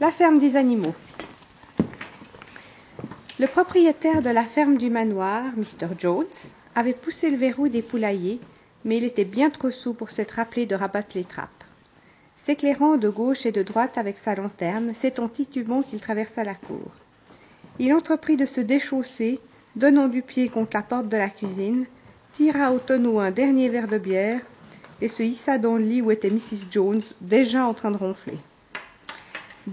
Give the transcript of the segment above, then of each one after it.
La ferme des animaux. Le propriétaire de la ferme du manoir, Mr. Jones, avait poussé le verrou des poulaillers, mais il était bien trop sous pour s'être rappelé de rabattre les trappes. S'éclairant de gauche et de droite avec sa lanterne, c'est en titubant qu'il traversa la cour. Il entreprit de se déchausser, donnant du pied contre la porte de la cuisine, tira au tonneau un dernier verre de bière et se hissa dans le lit où était Mrs. Jones, déjà en train de ronfler.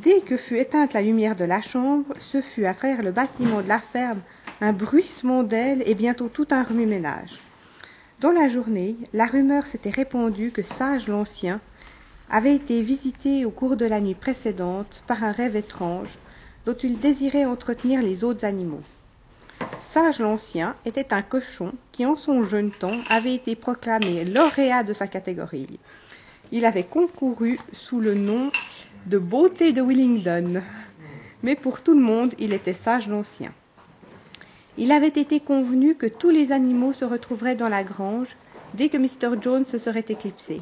Dès que fut éteinte la lumière de la chambre, ce fut à travers le bâtiment de la ferme un bruissement d'ailes et bientôt tout un remue-ménage. Dans la journée, la rumeur s'était répandue que Sage l'Ancien avait été visité au cours de la nuit précédente par un rêve étrange dont il désirait entretenir les autres animaux. Sage l'Ancien était un cochon qui, en son jeune temps, avait été proclamé lauréat de sa catégorie. Il avait concouru sous le nom de beauté de Willingdon, mais pour tout le monde, il était Sage l'Ancien. Il avait été convenu que tous les animaux se retrouveraient dans la grange dès que Mr. Jones se serait éclipsé.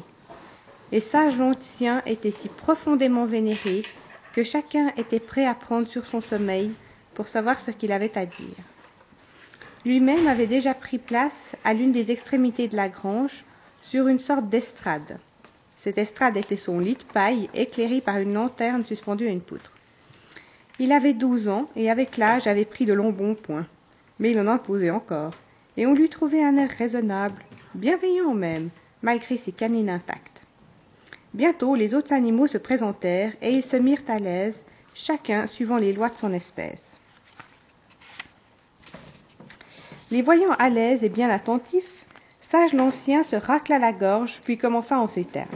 Et Sage l'Ancien était si profondément vénéré que chacun était prêt à prendre sur son sommeil pour savoir ce qu'il avait à dire. Lui-même avait déjà pris place à l'une des extrémités de la grange, sur une sorte d'estrade. Cette estrade était son lit de paille, éclairé par une lanterne suspendue à une poutre. Il avait douze ans, et avec l'âge avait pris de longs bons points. Mais il en imposait encore, et on lui trouvait un air raisonnable, bienveillant même, malgré ses canines intactes. Bientôt les autres animaux se présentèrent, et ils se mirent à l'aise, chacun suivant les lois de son espèce. Les voyant à l'aise et bien attentifs, Sage l'Ancien se racla la gorge, puis commença en ces termes.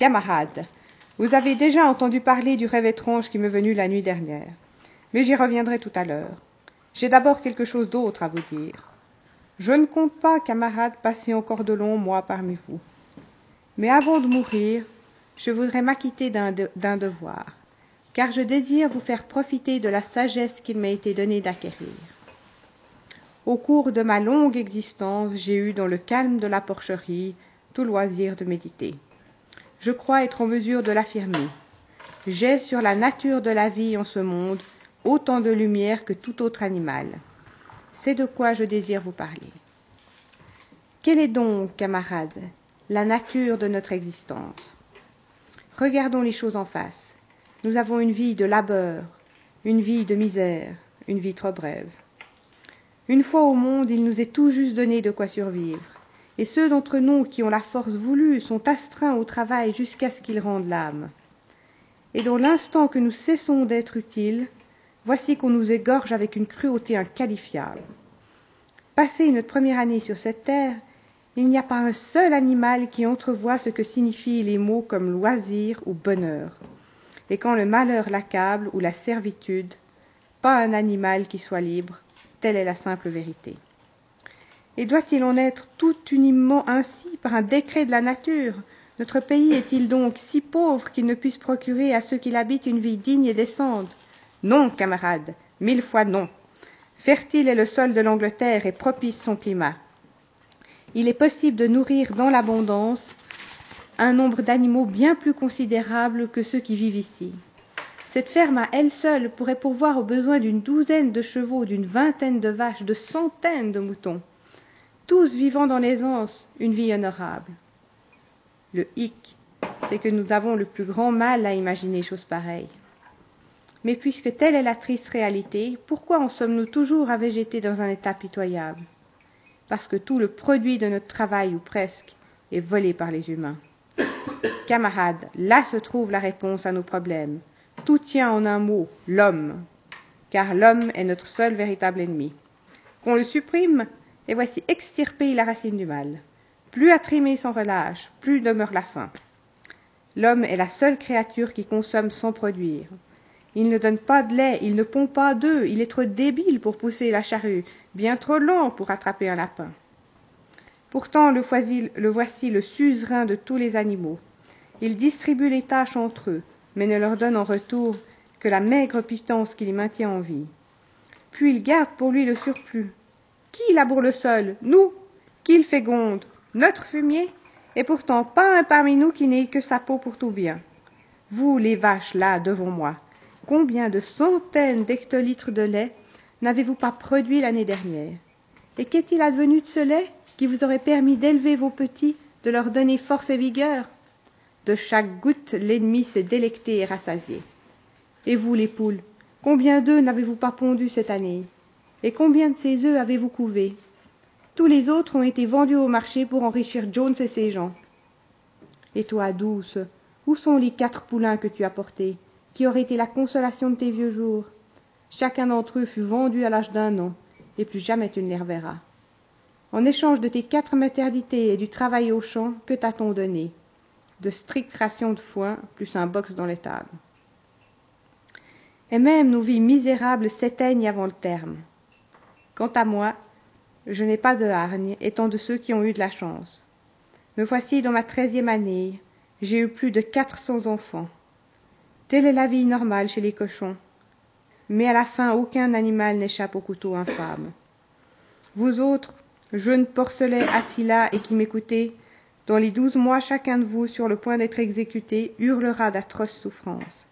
Camarades, vous avez déjà entendu parler du rêve étrange qui m'est venu la nuit dernière, mais j'y reviendrai tout à l'heure. J'ai d'abord quelque chose d'autre à vous dire. Je ne compte pas, camarades, passer encore de longs mois parmi vous. Mais avant de mourir, je voudrais m'acquitter d'un de, devoir, car je désire vous faire profiter de la sagesse qu'il m'a été donné d'acquérir. Au cours de ma longue existence, j'ai eu dans le calme de la porcherie tout loisir de méditer. Je crois être en mesure de l'affirmer. J'ai sur la nature de la vie en ce monde autant de lumière que tout autre animal. C'est de quoi je désire vous parler. Quelle est donc, camarades, la nature de notre existence? Regardons les choses en face. Nous avons une vie de labeur, une vie de misère, une vie trop brève. Une fois au monde, il nous est tout juste donné de quoi survivre. Et ceux d'entre nous qui ont la force voulue sont astreints au travail jusqu'à ce qu'ils rendent l'âme. Et dans l'instant que nous cessons d'être utiles, voici qu'on nous égorge avec une cruauté inqualifiable. Passé notre première année sur cette terre, il n'y a pas un seul animal qui entrevoit ce que signifient les mots comme loisir ou bonheur. Et quand le malheur l'accable ou la servitude, pas un animal qui soit libre, Telle est la simple vérité. Et doit-il en être tout uniment ainsi par un décret de la nature? Notre pays est-il donc si pauvre qu'il ne puisse procurer à ceux qui l'habitent une vie digne et décente? Non, camarades, mille fois non. Fertile est le sol de l'Angleterre et propice son climat. Il est possible de nourrir dans l'abondance un nombre d'animaux bien plus considérable que ceux qui vivent ici. Cette ferme à elle seule pourrait pourvoir aux besoins d'une douzaine de chevaux, d'une vingtaine de vaches, de centaines de moutons, tous vivant dans l'aisance une vie honorable. Le hic, c'est que nous avons le plus grand mal à imaginer chose pareille. Mais puisque telle est la triste réalité, pourquoi en sommes-nous toujours à végéter dans un état pitoyable? Parce que tout le produit de notre travail, ou presque, est volé par les humains. Camarades, là se trouve la réponse à nos problèmes. Tout tient en un mot, l'homme, car l'homme est notre seul véritable ennemi. Qu'on le supprime, et voici extirpée la racine du mal. Plus à trimer sans relâche, plus demeure la faim. L'homme est la seule créature qui consomme sans produire. Il ne donne pas de lait, il ne pond pas d'œufs, il est trop débile pour pousser la charrue, bien trop lent pour attraper un lapin. Pourtant, le voici, le voici le suzerain de tous les animaux. Il distribue les tâches entre eux, mais ne leur donne en retour que la maigre pitance qui les maintient en vie. Puis il garde pour lui le surplus. Qui laboure le sol? Nous. Qui le féconde? Notre fumier? Et pourtant pas un parmi nous qui n'ait que sa peau pour tout bien. Vous, les vaches, là, devant moi, combien de centaines d'hectolitres de lait n'avez-vous pas produit l'année dernière? Et qu'est-il advenu de ce lait qui vous aurait permis d'élever vos petits, de leur donner force et vigueur? De chaque goutte, l'ennemi s'est délecté et rassasié. Et vous, les poules, combien d'œufs n'avez-vous pas pondu cette année? Et combien de ces œufs avez-vous couvé Tous les autres ont été vendus au marché pour enrichir Jones et ses gens. Et toi, douce, où sont les quatre poulains que tu as portés, qui auraient été la consolation de tes vieux jours? Chacun d'entre eux fut vendu à l'âge d'un an, et plus jamais tu ne les reverras. En échange de tes quatre maternités et du travail au champ, que t'a-t-on donné De strictes rations de foin, plus un box dans l'étable. Et même nos vies misérables s'éteignent avant le terme. Quant à moi, je n'ai pas de hargne, étant de ceux qui ont eu de la chance. Me voici dans ma treizième année, j'ai eu plus de quatre cents enfants. Telle est la vie normale chez les cochons. Mais à la fin, aucun animal n'échappe au couteau infâme. Vous autres, jeunes porcelets assis là et qui m'écoutez, dans les douze mois chacun de vous sur le point d'être exécuté hurlera d'atroces souffrances.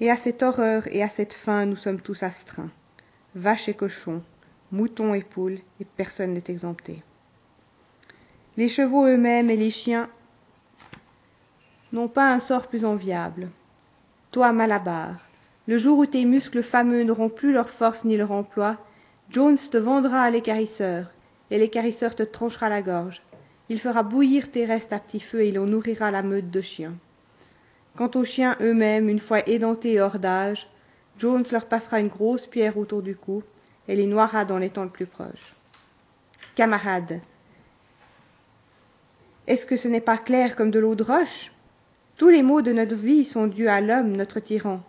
Et à cette horreur et à cette faim nous sommes tous astreints. Vaches et cochons, moutons et poules, et personne n'est exempté. Les chevaux eux-mêmes et les chiens n'ont pas un sort plus enviable. Toi, Malabar, le jour où tes muscles fameux n'auront plus leur force ni leur emploi, Jones te vendra à l'écarisseur, et l'écarisseur te tranchera la gorge. Il fera bouillir tes restes à petit feu et il en nourrira la meute de chiens. Quant aux chiens eux-mêmes, une fois édentés et hors d'âge, Jones leur passera une grosse pierre autour du cou et les noiera dans l'étang le plus proche. Camarades, est-ce que ce n'est pas clair comme de l'eau de roche? Tous les maux de notre vie sont dus à l'homme, notre tyran.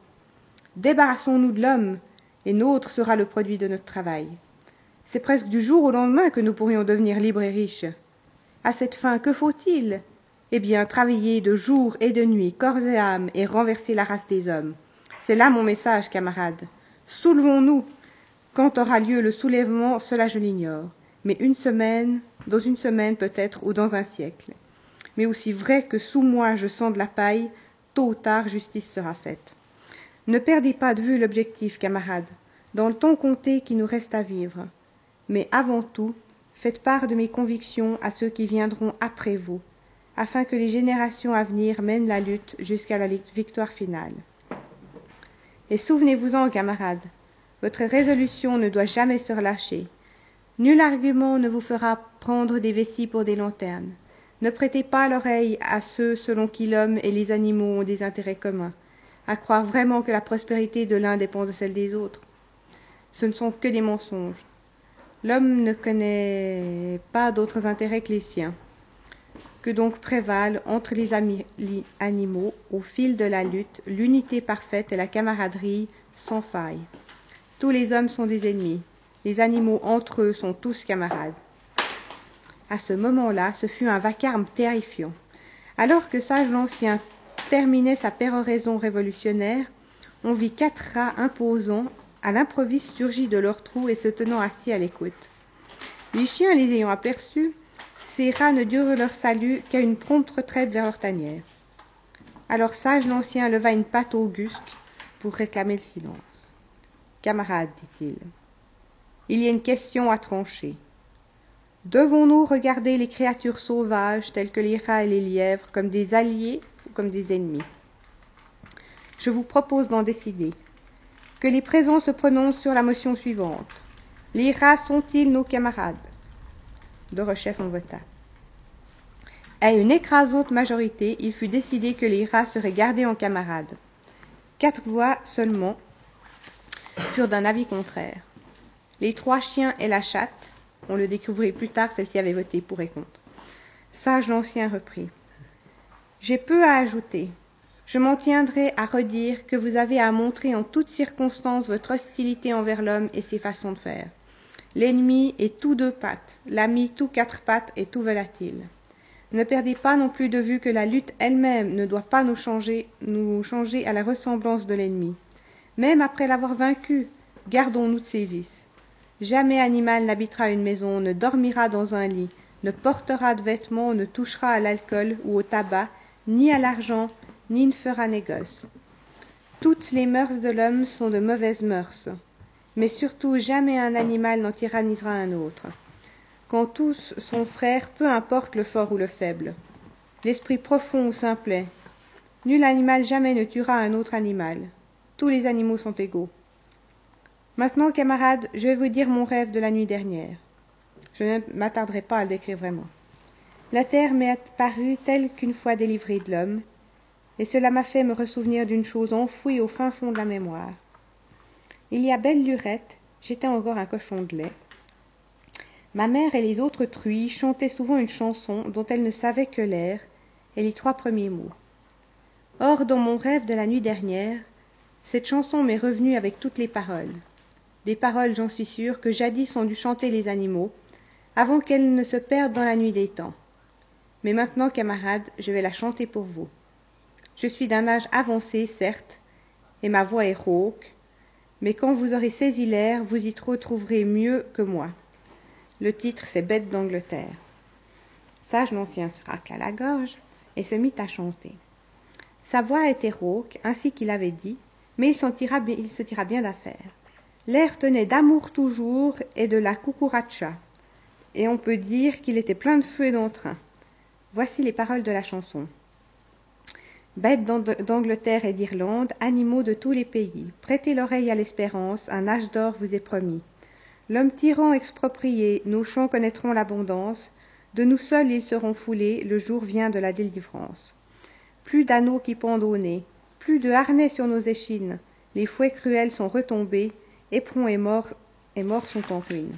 Débarrassons-nous de l'homme, et nôtre sera le produit de notre travail. C'est presque du jour au lendemain que nous pourrions devenir libres et riches. À cette fin, que faut-il? Eh bien, travailler de jour et de nuit, corps et âme, et renverser la race des hommes. C'est là mon message, camarades. Soulevons-nous. Quand aura lieu le soulèvement, cela je l'ignore. Mais une semaine, dans une semaine peut-être, ou dans un siècle. Mais aussi vrai que sous moi je sens de la paille, tôt ou tard justice sera faite. Ne perdez pas de vue l'objectif, camarades, dans le temps compté qui nous reste à vivre. Mais avant tout, faites part de mes convictions à ceux qui viendront après vous, afin que les générations à venir mènent la lutte jusqu'à la victoire finale. Et souvenez-vous-en, camarades, votre résolution ne doit jamais se relâcher. Nul argument ne vous fera prendre des vessies pour des lanternes. Ne prêtez pas l'oreille à ceux selon qui l'homme et les animaux ont des intérêts communs, à croire vraiment que la prospérité de l'un dépend de celle des autres. Ce ne sont que des mensonges. L'homme ne connaît pas d'autres intérêts que les siens. Que donc prévalent entre les animaux, au fil de la lutte, l'unité parfaite et la camaraderie sans faille. Tous les hommes sont des ennemis, les animaux entre eux sont tous camarades. À ce moment-là, ce fut un vacarme terrifiant. Alors que Sage l'Ancien terminait sa péroraison révolutionnaire, on vit quatre rats imposants à l'improviste surgis de leur trou et se tenant assis à l'écoute. Les chiens les ayant aperçus, ces rats ne durent leur salut qu'à une prompte retraite vers leur tanière. Alors Sage l'Ancien leva une patte auguste pour réclamer le silence. Camarades, dit-il, il y a une question à trancher. Devons-nous regarder les créatures sauvages telles que les rats et les lièvres comme des alliés ou comme des ennemis? Je vous propose d'en décider. Que les présents se prononcent sur la motion suivante. Les rats sont-ils nos camarades? De rechef en vota. À une écrasante majorité, il fut décidé que les rats seraient gardés en camarades. Quatre voix seulement furent d'un avis contraire. Les trois chiens et la chatte, on le découvrit plus tard, celle-ci avait voté pour et contre. Sage l'ancien reprit. J'ai peu à ajouter. Je m'en tiendrai à redire que vous avez à montrer en toutes circonstances votre hostilité envers l'homme et ses façons de faire. L'ennemi est tout deux pattes, l'ami tout quatre pattes et tout volatile. Ne perdez pas non plus de vue que la lutte elle-même ne doit pas nous changer, nous changer à la ressemblance de l'ennemi. Même après l'avoir vaincu, gardons-nous de ses vices. Jamais animal n'habitera une maison, ne dormira dans un lit, ne portera de vêtements, ne touchera à l'alcool ou au tabac, ni à l'argent, ni ne fera négoce. Toutes les mœurs de l'homme sont de mauvaises mœurs, mais surtout jamais un animal n'en tyrannisera un autre. Quand tous sont frères, peu importe le fort ou le faible, l'esprit profond ou simplet, nul animal jamais ne tuera un autre animal. Tous les animaux sont égaux. Maintenant, camarades, je vais vous dire mon rêve de la nuit dernière. Je ne m'attarderai pas à le décrire vraiment. La terre m'est apparue telle qu'une fois délivrée de l'homme, et cela m'a fait me ressouvenir d'une chose enfouie au fin fond de la mémoire. Il y a belle lurette, j'étais encore un cochon de lait. Ma mère et les autres truies chantaient souvent une chanson dont elles ne savaient que l'air et les trois premiers mots. Or, dans mon rêve de la nuit dernière, cette chanson m'est revenue avec toutes les paroles. Des paroles, j'en suis sûre, que jadis ont dû chanter les animaux, avant qu'elles ne se perdent dans la nuit des temps. Mais maintenant, camarades, je vais la chanter pour vous. Je suis d'un âge avancé, certes, et ma voix est rauque, mais quand vous aurez saisi l'air, vous y retrouverez mieux que moi. Le titre, c'est Bête d'Angleterre. Sage l'ancien se racla la gorge et se mit à chanter. Sa voix était rauque, ainsi qu'il avait dit, mais il, il se tira bien d'affaire. L'air tenait d'amour toujours et de la cucuracha, et on peut dire qu'il était plein de feu et d'entrain. Voici les paroles de la chanson. Bêtes d'Angleterre et d'Irlande, animaux de tous les pays, prêtez l'oreille à l'espérance, un âge d'or vous est promis. L'homme tyran exproprié, nos champs connaîtront l'abondance, de nous seuls ils seront foulés, le jour vient de la délivrance. Plus d'anneaux qui pendent au nez, plus de harnais sur nos échines, les fouets cruels sont retombés, éperons et morts, et morts sont en ruine.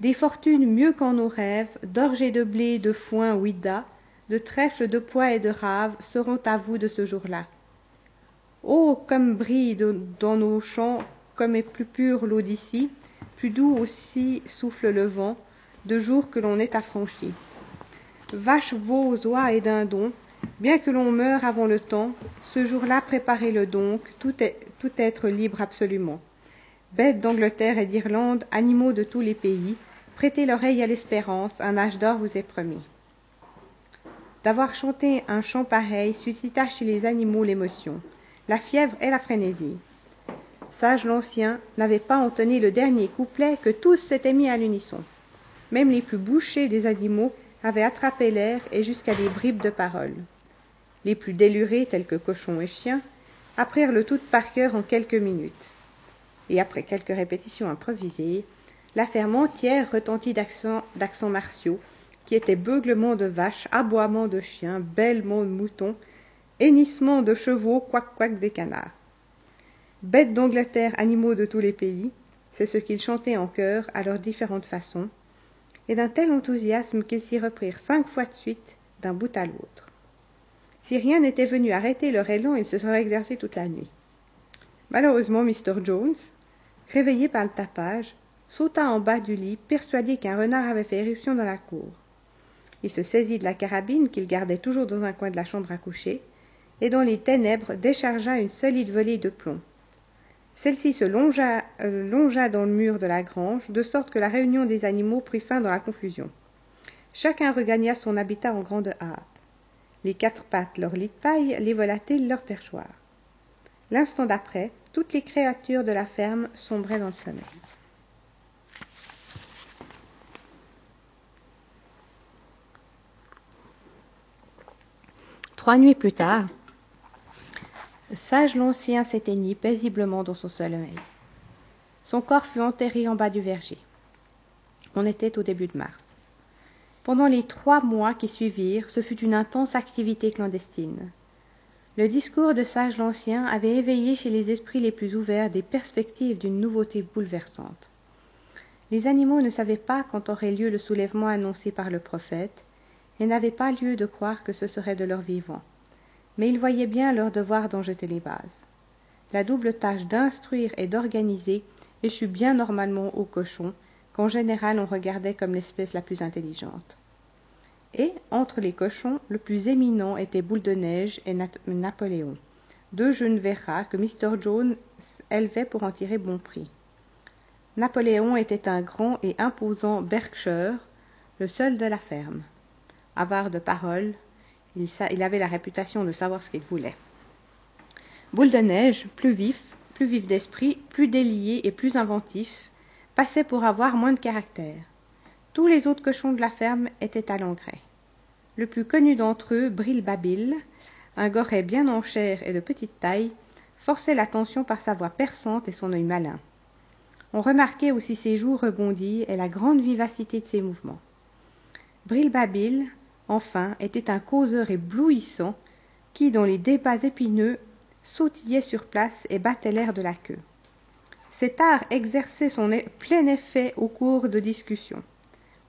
Des fortunes mieux qu'en nos rêves, d'orge et de blé, de foin, ouida, de trèfle, de pois et de rave seront à vous de ce jour-là. Oh, comme brille dans nos champs, comme est plus pure l'eau d'ici, plus doux aussi souffle le vent, de jour que l'on est affranchi. Vaches, veaux, oies et dindons, bien que l'on meure avant le temps, ce jour-là préparez-le donc, tout, être libre absolument. Bêtes d'Angleterre et d'Irlande, animaux de tous les pays, prêtez l'oreille à l'espérance, un âge d'or vous est promis. D'avoir chanté un chant pareil suscita chez les animaux l'émotion, la fièvre et la frénésie. Sage l'ancien n'avait pas entonné le dernier couplet que tous s'étaient mis à l'unisson. Même les plus bouchés des animaux avaient attrapé l'air et jusqu'à des bribes de paroles. Les plus délurés, tels que cochons et chiens, apprirent le tout par cœur en quelques minutes. Et après quelques répétitions improvisées, la ferme entière retentit d'accents martiaux, qui étaient beuglements de vaches, aboiements de chiens, bêlements de moutons, hennissements de chevaux, couac-couac des canards. Bêtes d'Angleterre, animaux de tous les pays, c'est ce qu'ils chantaient en chœur à leurs différentes façons, et d'un tel enthousiasme qu'ils s'y reprirent cinq fois de suite, d'un bout à l'autre. Si rien n'était venu arrêter leur élan, ils se seraient exercés toute la nuit. Malheureusement, Mr. Jones, réveillé par le tapage, sauta en bas du lit, persuadé qu'un renard avait fait éruption dans la cour. Il se saisit de la carabine qu'il gardait toujours dans un coin de la chambre à coucher, et dans les ténèbres déchargea une solide volée de plomb. Celle-ci se longea, euh, longea dans le mur de la grange, de sorte que la réunion des animaux prit fin dans la confusion. Chacun regagna son habitat en grande hâte. Les quatre pattes leur lit de paille, les volatiles leur perchoir. L'instant d'après, toutes les créatures de la ferme sombraient dans le sommeil. Trois nuits plus tard, Sage l'ancien s'éteignit paisiblement dans son sommeil. Son corps fut enterré en bas du verger. On était au début de mars. Pendant les trois mois qui suivirent, ce fut une intense activité clandestine. Le discours de Sage l'Ancien avait éveillé chez les esprits les plus ouverts des perspectives d'une nouveauté bouleversante. Les animaux ne savaient pas quand aurait lieu le soulèvement annoncé par le prophète, et n'avaient pas lieu de croire que ce serait de leur vivant. Mais ils voyaient bien leur devoir d'en jeter les bases. La double tâche d'instruire et d'organiser échut bien normalement aux cochons, qu'en général on regardait comme l'espèce la plus intelligente. Et, entre les cochons, le plus éminent était Boule de Neige et Napoléon, deux jeunes verras que Mr. Jones élevait pour en tirer bon prix. Napoléon était un grand et imposant Berkshire, le seul de la ferme avare de paroles, il, avait la réputation de savoir ce qu'il voulait. Boule de neige, plus vif, plus vif d'esprit, plus délié et plus inventif, passait pour avoir moins de caractère. Tous les autres cochons de la ferme étaient à l'engrais. Le plus connu d'entre eux, Bril Babil, un goret bien en chair et de petite taille, forçait l'attention par sa voix perçante et son œil malin. On remarquait aussi ses joues rebondies et la grande vivacité de ses mouvements. Bril Babil, enfin, était un causeur éblouissant qui, dans les débats épineux, sautillait sur place et battait l'air de la queue. Cet art exerçait son plein effet au cours de discussions.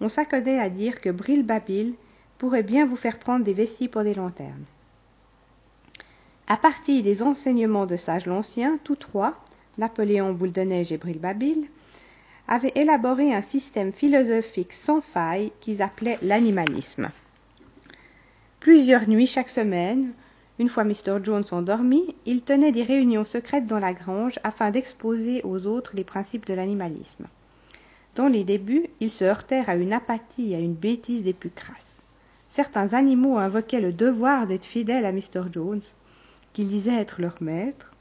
On s'accordait à dire que Bril Babil pourrait bien vous faire prendre des vessies pour des lanternes. À partir des enseignements de Sage l'Ancien, tous trois, Napoléon, Boule de Neige et Bril Babil, avaient élaboré un système philosophique sans faille qu'ils appelaient l'animalisme. Plusieurs nuits chaque semaine, une fois Mr. Jones endormi, ils tenaient des réunions secrètes dans la grange afin d'exposer aux autres les principes de l'animalisme. Dans les débuts, ils se heurtèrent à une apathie et à une bêtise des plus crasses. Certains animaux invoquaient le devoir d'être fidèles à Mr. Jones, qu'il disait être leur maître,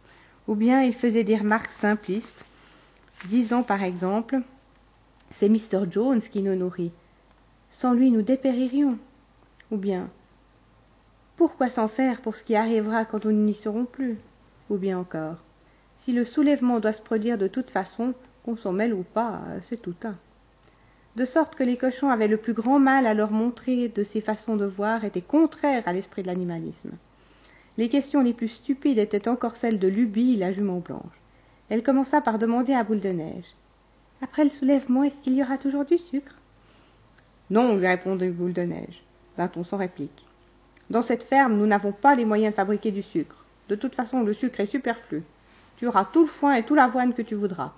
ou bien il faisait des remarques simplistes, disant par exemple C'est Mr. Jones qui nous nourrit. Sans lui nous dépéririons. Ou bien Pourquoi s'en faire pour ce qui arrivera quand nous n'y serons plus? Ou bien encore Si le soulèvement doit se produire de toute façon, qu'on s'en mêle ou pas, c'est tout un. De sorte que les cochons avaient le plus grand mal à leur montrer de ces façons de voir étaient contraires à l'esprit de l'animalisme. Les questions les plus stupides étaient encore celles de Lubie, la jument blanche. Elle commença par demander à Boule de Neige. Après le soulèvement, est-ce qu'il y aura toujours du sucre Non, lui répondit Boule de Neige, d'un ton sans réplique. Dans cette ferme, nous n'avons pas les moyens de fabriquer du sucre. De toute façon, le sucre est superflu. Tu auras tout le foin et tout l'avoine que tu voudras.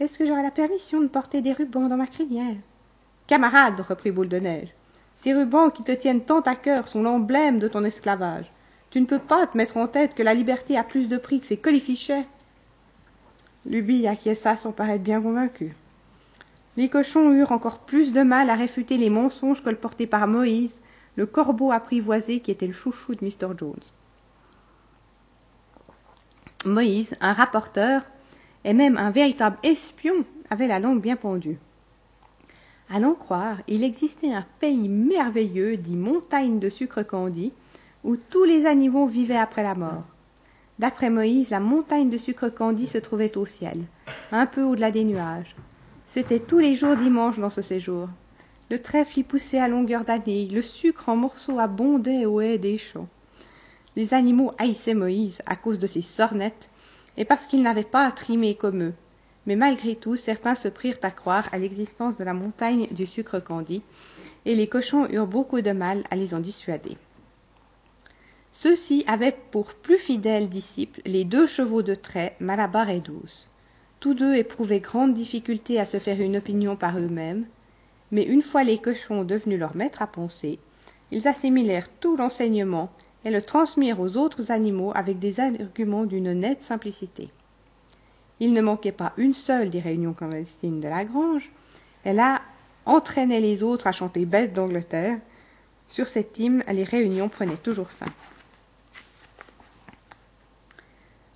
Est-ce que j'aurai la permission de porter des rubans dans ma crinière? Camarade, reprit Boule de Neige, ces rubans qui te tiennent tant à cœur sont l'emblème de ton esclavage. Tu ne peux pas te mettre en tête que la liberté a plus de prix que ses colifichets. Lubie acquiesça sans paraître bien convaincu. Les cochons eurent encore plus de mal à réfuter les mensonges colportés par Moïse, le corbeau apprivoisé qui était le chouchou de Mr. Jones. Moïse, un rapporteur, et même un véritable espion, avait la langue bien pendue. À l'en croire, il existait un pays merveilleux dit montagne de sucre candi, où tous les animaux vivaient après la mort. D'après Moïse, la montagne de sucre candi se trouvait au ciel, un peu au-delà des nuages. C'était tous les jours dimanche dans ce séjour. Le trèfle y poussait à longueur d'année, le sucre en morceaux abondait aux haies des champs. Les animaux haïssaient Moïse à cause de ses sornettes et parce qu'il n'avait pas à trimer comme eux. Mais malgré tout, certains se prirent à croire à l'existence de la montagne du sucre candi, et les cochons eurent beaucoup de mal à les en dissuader. Ceux-ci avaient pour plus fidèles disciples les deux chevaux de trait, Malabar et Douce. Tous deux éprouvaient grande difficulté à se faire une opinion par eux-mêmes, mais une fois les cochons devenus leurs maîtres à penser, ils assimilèrent tout l'enseignement et le transmirent aux autres animaux avec des arguments d'une nette simplicité. Il ne manquait pas une seule des réunions clandestines de la grange, et là entraînait les autres à chanter Bête d'Angleterre. Sur cette hymne, les réunions prenaient toujours fin.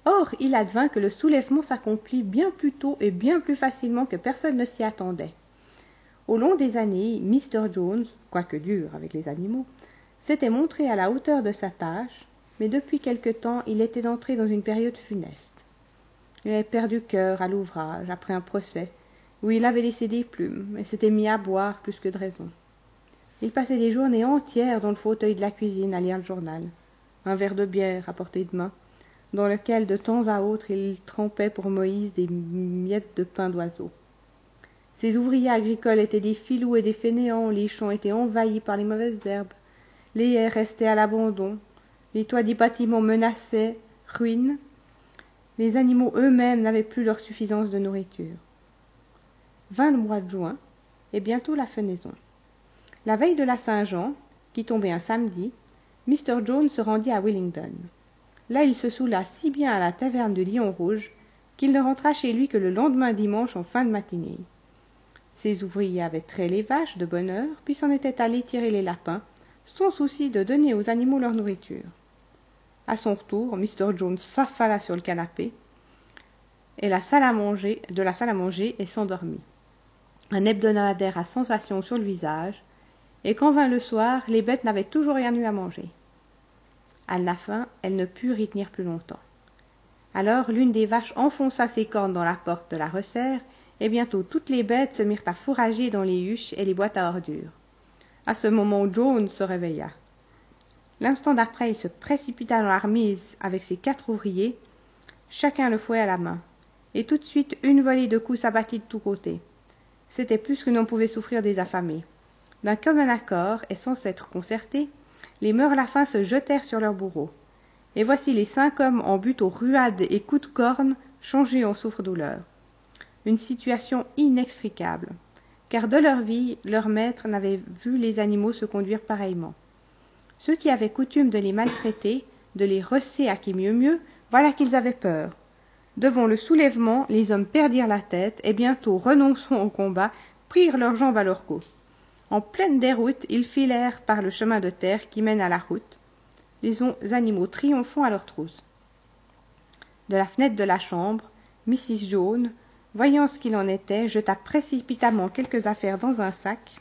Or, il advint que le soulèvement s'accomplit bien plus tôt et bien plus facilement que personne ne s'y attendait. Au long des années, Mr. Jones, quoique dur avec les animaux, s'était montré à la hauteur de sa tâche, mais depuis quelque temps il était entré dans une période funeste. Il avait perdu cœur à l'ouvrage après un procès, où il avait laissé des plumes et s'était mis à boire plus que de raison. Il passait des journées entières dans le fauteuil de la cuisine à lire le journal, un verre de bière à portée de main, dans lequel de temps à autre il trempait pour Moïse des miettes de pain d'oiseau. Ces ouvriers agricoles étaient des filous et des fainéants, les champs étaient envahis par les mauvaises herbes, les haies restaient à l'abandon, les toits des bâtiments menaçaient ruines, les animaux eux-mêmes n'avaient plus leur suffisance de nourriture. Vint le mois de juin, et bientôt la fenaison. La veille de la Saint-Jean, qui tombait un samedi, Mr. Jones se rendit à Willingdon. Là il se saoula si bien à la taverne du Lion Rouge qu'il ne rentra chez lui que le lendemain dimanche en fin de matinée. Ses ouvriers avaient trait les vaches de bonne heure, puis s'en étaient allés tirer les lapins, sans souci de donner aux animaux leur nourriture. À son retour, Mr. Jones s'affala sur le canapé et la salle à manger, de la salle à manger et s'endormit. Un hebdomadaire à sensation sur le visage, et quand vint le soir, les bêtes n'avaient toujours rien eu à manger. À la fin, elle ne put y tenir plus longtemps. Alors l'une des vaches enfonça ses cornes dans la porte de la resserre, et bientôt toutes les bêtes se mirent à fourrager dans les huches et les boîtes à ordures. À ce moment, Jones se réveilla. L'instant d'après, il se précipita dans la remise avec ses quatre ouvriers, chacun le fouet à la main, et tout de suite une volée de coups s'abattit de tous côtés. C'était plus que l'on pouvait souffrir des affamés. D'un commun accord, et sans s'être concertés, les meurlafins se jetèrent sur leurs bourreaux. Et voici les cinq hommes en butte aux ruades et coups de corne changés en souffre-douleur. Une situation inextricable, car de leur vie, leurs maîtres n'avaient vu les animaux se conduire pareillement. Ceux qui avaient coutume de les maltraiter, de les rosser à qui mieux mieux, voilà qu'ils avaient peur. Devant le soulèvement, les hommes perdirent la tête et bientôt, renonçant au combat, prirent leurs jambes à leur cou. En pleine déroute, ils filèrent par le chemin de terre qui mène à la route, les animaux triomphant à leur trousse. De la fenêtre de la chambre, Mrs. Jaune, voyant ce qu'il en était, jeta précipitamment quelques affaires dans un sac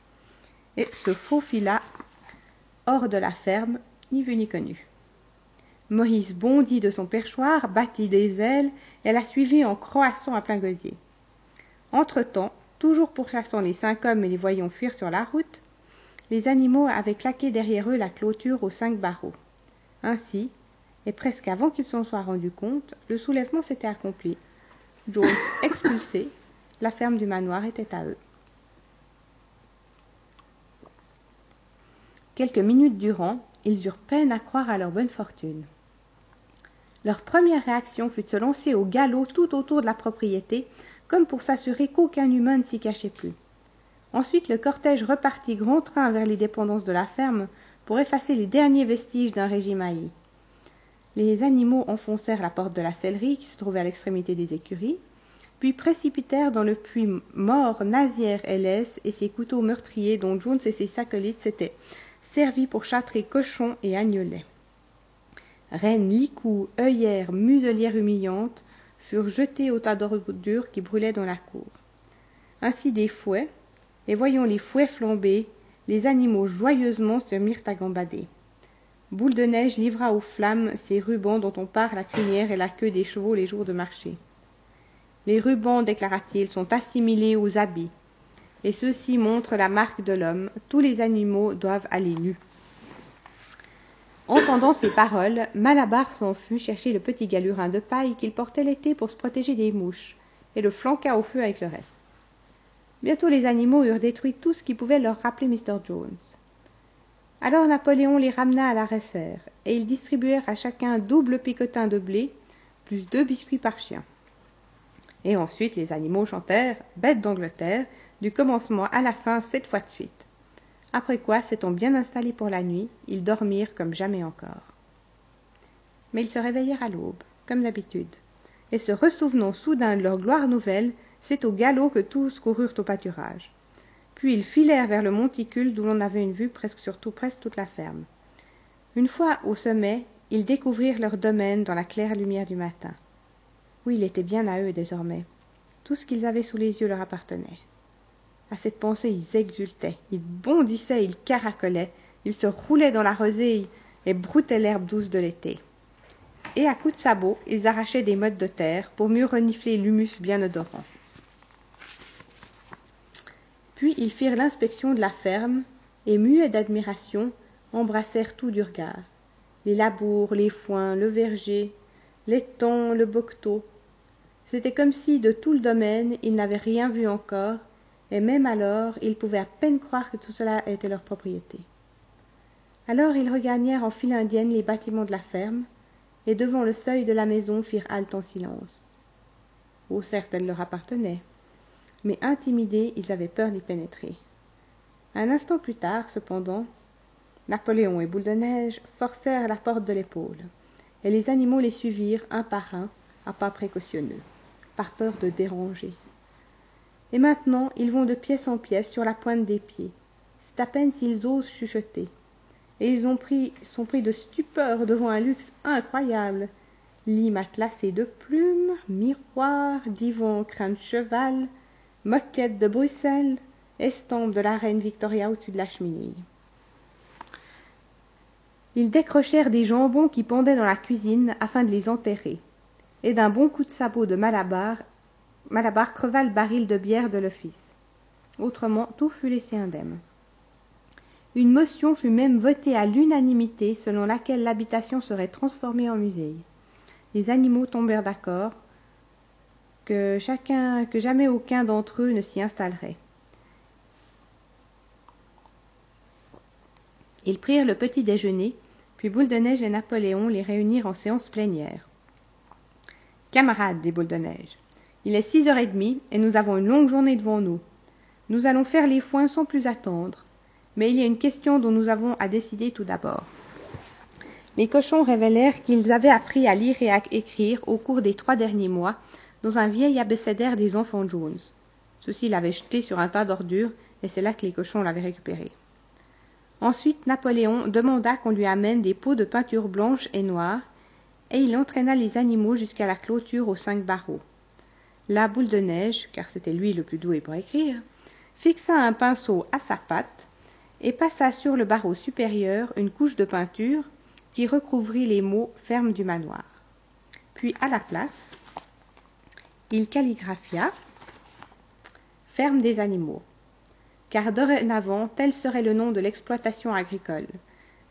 et se faufila hors de la ferme, ni vu ni connu. Maurice bondit de son perchoir, battit des ailes, et la suivit en croassant à plein gosier. Entre-temps, toujours pourchassant les cinq hommes et les voyant fuir sur la route, les animaux avaient claqué derrière eux la clôture aux cinq barreaux. Ainsi, et presque avant qu'ils s'en soient rendus compte, le soulèvement s'était accompli. Jones expulsé, la ferme du manoir était à eux. Quelques minutes durant, ils eurent peine à croire à leur bonne fortune. Leur première réaction fut de se lancer au galop tout autour de la propriété, comme pour s'assurer qu'aucun humain ne s'y cachait plus. Ensuite, le cortège repartit grand train vers les dépendances de la ferme pour effacer les derniers vestiges d'un régime haï. Les animaux enfoncèrent la porte de la sellerie qui se trouvait à l'extrémité des écuries, puis précipitèrent dans le puits mort Nazière Hélès et ses couteaux meurtriers dont Jones et ses acolytes s'étaient servis pour châtrer cochons et agnolets. Rennes, licous, œillères, muselières humiliantes furent jetés au tas d'ordures qui brûlaient dans la cour. Ainsi des fouets, et voyant les fouets flamber, les animaux joyeusement se mirent à gambader. Boule de neige livra aux flammes ces rubans dont on part la crinière et la queue des chevaux les jours de marché. Les rubans, déclara-t-il, sont assimilés aux habits et ceux-ci montrent la marque de l'homme. Tous les animaux doivent aller nus. Entendant ces paroles, Malabar s'en fut chercher le petit galurin de paille qu'il portait l'été pour se protéger des mouches, et le flanqua au feu avec le reste. Bientôt les animaux eurent détruit tout ce qui pouvait leur rappeler Mr. Jones. Alors Napoléon les ramena à la resserre, et ils distribuèrent à chacun double picotin de blé, plus deux biscuits par chien. Et ensuite les animaux chantèrent Bête d'Angleterre, du commencement à la fin sept fois de suite. Après quoi, s'étant bien installés pour la nuit, ils dormirent comme jamais encore. Mais ils se réveillèrent à l'aube, comme d'habitude, et se ressouvenant soudain de leur gloire nouvelle, c'est au galop que tous coururent au pâturage. Puis ils filèrent vers le monticule d'où l'on avait une vue presque sur tout, presque toute la ferme. Une fois au sommet, ils découvrirent leur domaine dans la claire lumière du matin. Oui, il était bien à eux désormais. Tout ce qu'ils avaient sous les yeux leur appartenait. À cette pensée, ils exultaient, ils bondissaient, ils caracolaient, ils se roulaient dans la rosée et broutaient l'herbe douce de l'été. Et à coups de sabots, ils arrachaient des mottes de terre pour mieux renifler l'humus bien odorant. Puis ils firent l'inspection de la ferme et, muets d'admiration, embrassèrent tout du regard. Les labours, les foins, le verger, l'étang, le bocteau. C'était comme si, de tout le domaine, ils n'avaient rien vu encore, et même alors ils pouvaient à peine croire que tout cela était leur propriété. Alors ils regagnèrent en file indienne les bâtiments de la ferme, et devant le seuil de la maison firent halte en silence. Oh certes, elle leur appartenait, mais intimidés, ils avaient peur d'y pénétrer. Un instant plus tard, cependant, Napoléon et Boule de Neige forcèrent la porte de l'épaule, et les animaux les suivirent un par un, à pas précautionneux, par peur de déranger. Et maintenant, ils vont de pièce en pièce sur la pointe des pieds. C'est à peine s'ils osent chuchoter. et ils ont pris, sont pris de stupeur devant un luxe incroyable. Lits matelassés de plumes, miroirs, divans crâne de cheval, moquettes de Bruxelles, estampes de la reine Victoria au-dessus de la cheminée. Ils décrochèrent des jambons qui pendaient dans la cuisine afin de les enterrer, et d'un bon coup de sabot de Malabar, Malabar creva le baril de bière de l'office. Autrement, tout fut laissé indemne. Une motion fut même votée à l'unanimité selon laquelle l'habitation serait transformée en musée. Les animaux tombèrent d'accord que chacun, que jamais aucun d'entre eux ne s'y installerait. Ils prirent le petit déjeuner, puis Boule de Neige et Napoléon les réunirent en séance plénière. Camarades, dit Boule de Neige, il est six heures et demie et nous avons une longue journée devant nous. Nous allons faire les foins sans plus attendre. Mais il y a une question dont nous avons à décider tout d'abord. Les cochons révélèrent qu'ils avaient appris à lire et à écrire au cours des trois derniers mois dans un vieil abécédaire des enfants Jones. Ceux-ci l'avaient jeté sur un tas d'ordures et c'est là que les cochons l'avaient récupéré. Ensuite, Napoléon demanda qu'on lui amène des pots de peinture blanche et noire, et il entraîna les animaux jusqu'à la clôture aux cinq barreaux. La boule de neige, car c'était lui le plus doué pour écrire, fixa un pinceau à sa patte et passa sur le barreau supérieur une couche de peinture qui recouvrit les mots ferme du manoir. Puis à la place, il calligraphia ferme des animaux car dorénavant tel serait le nom de l'exploitation agricole.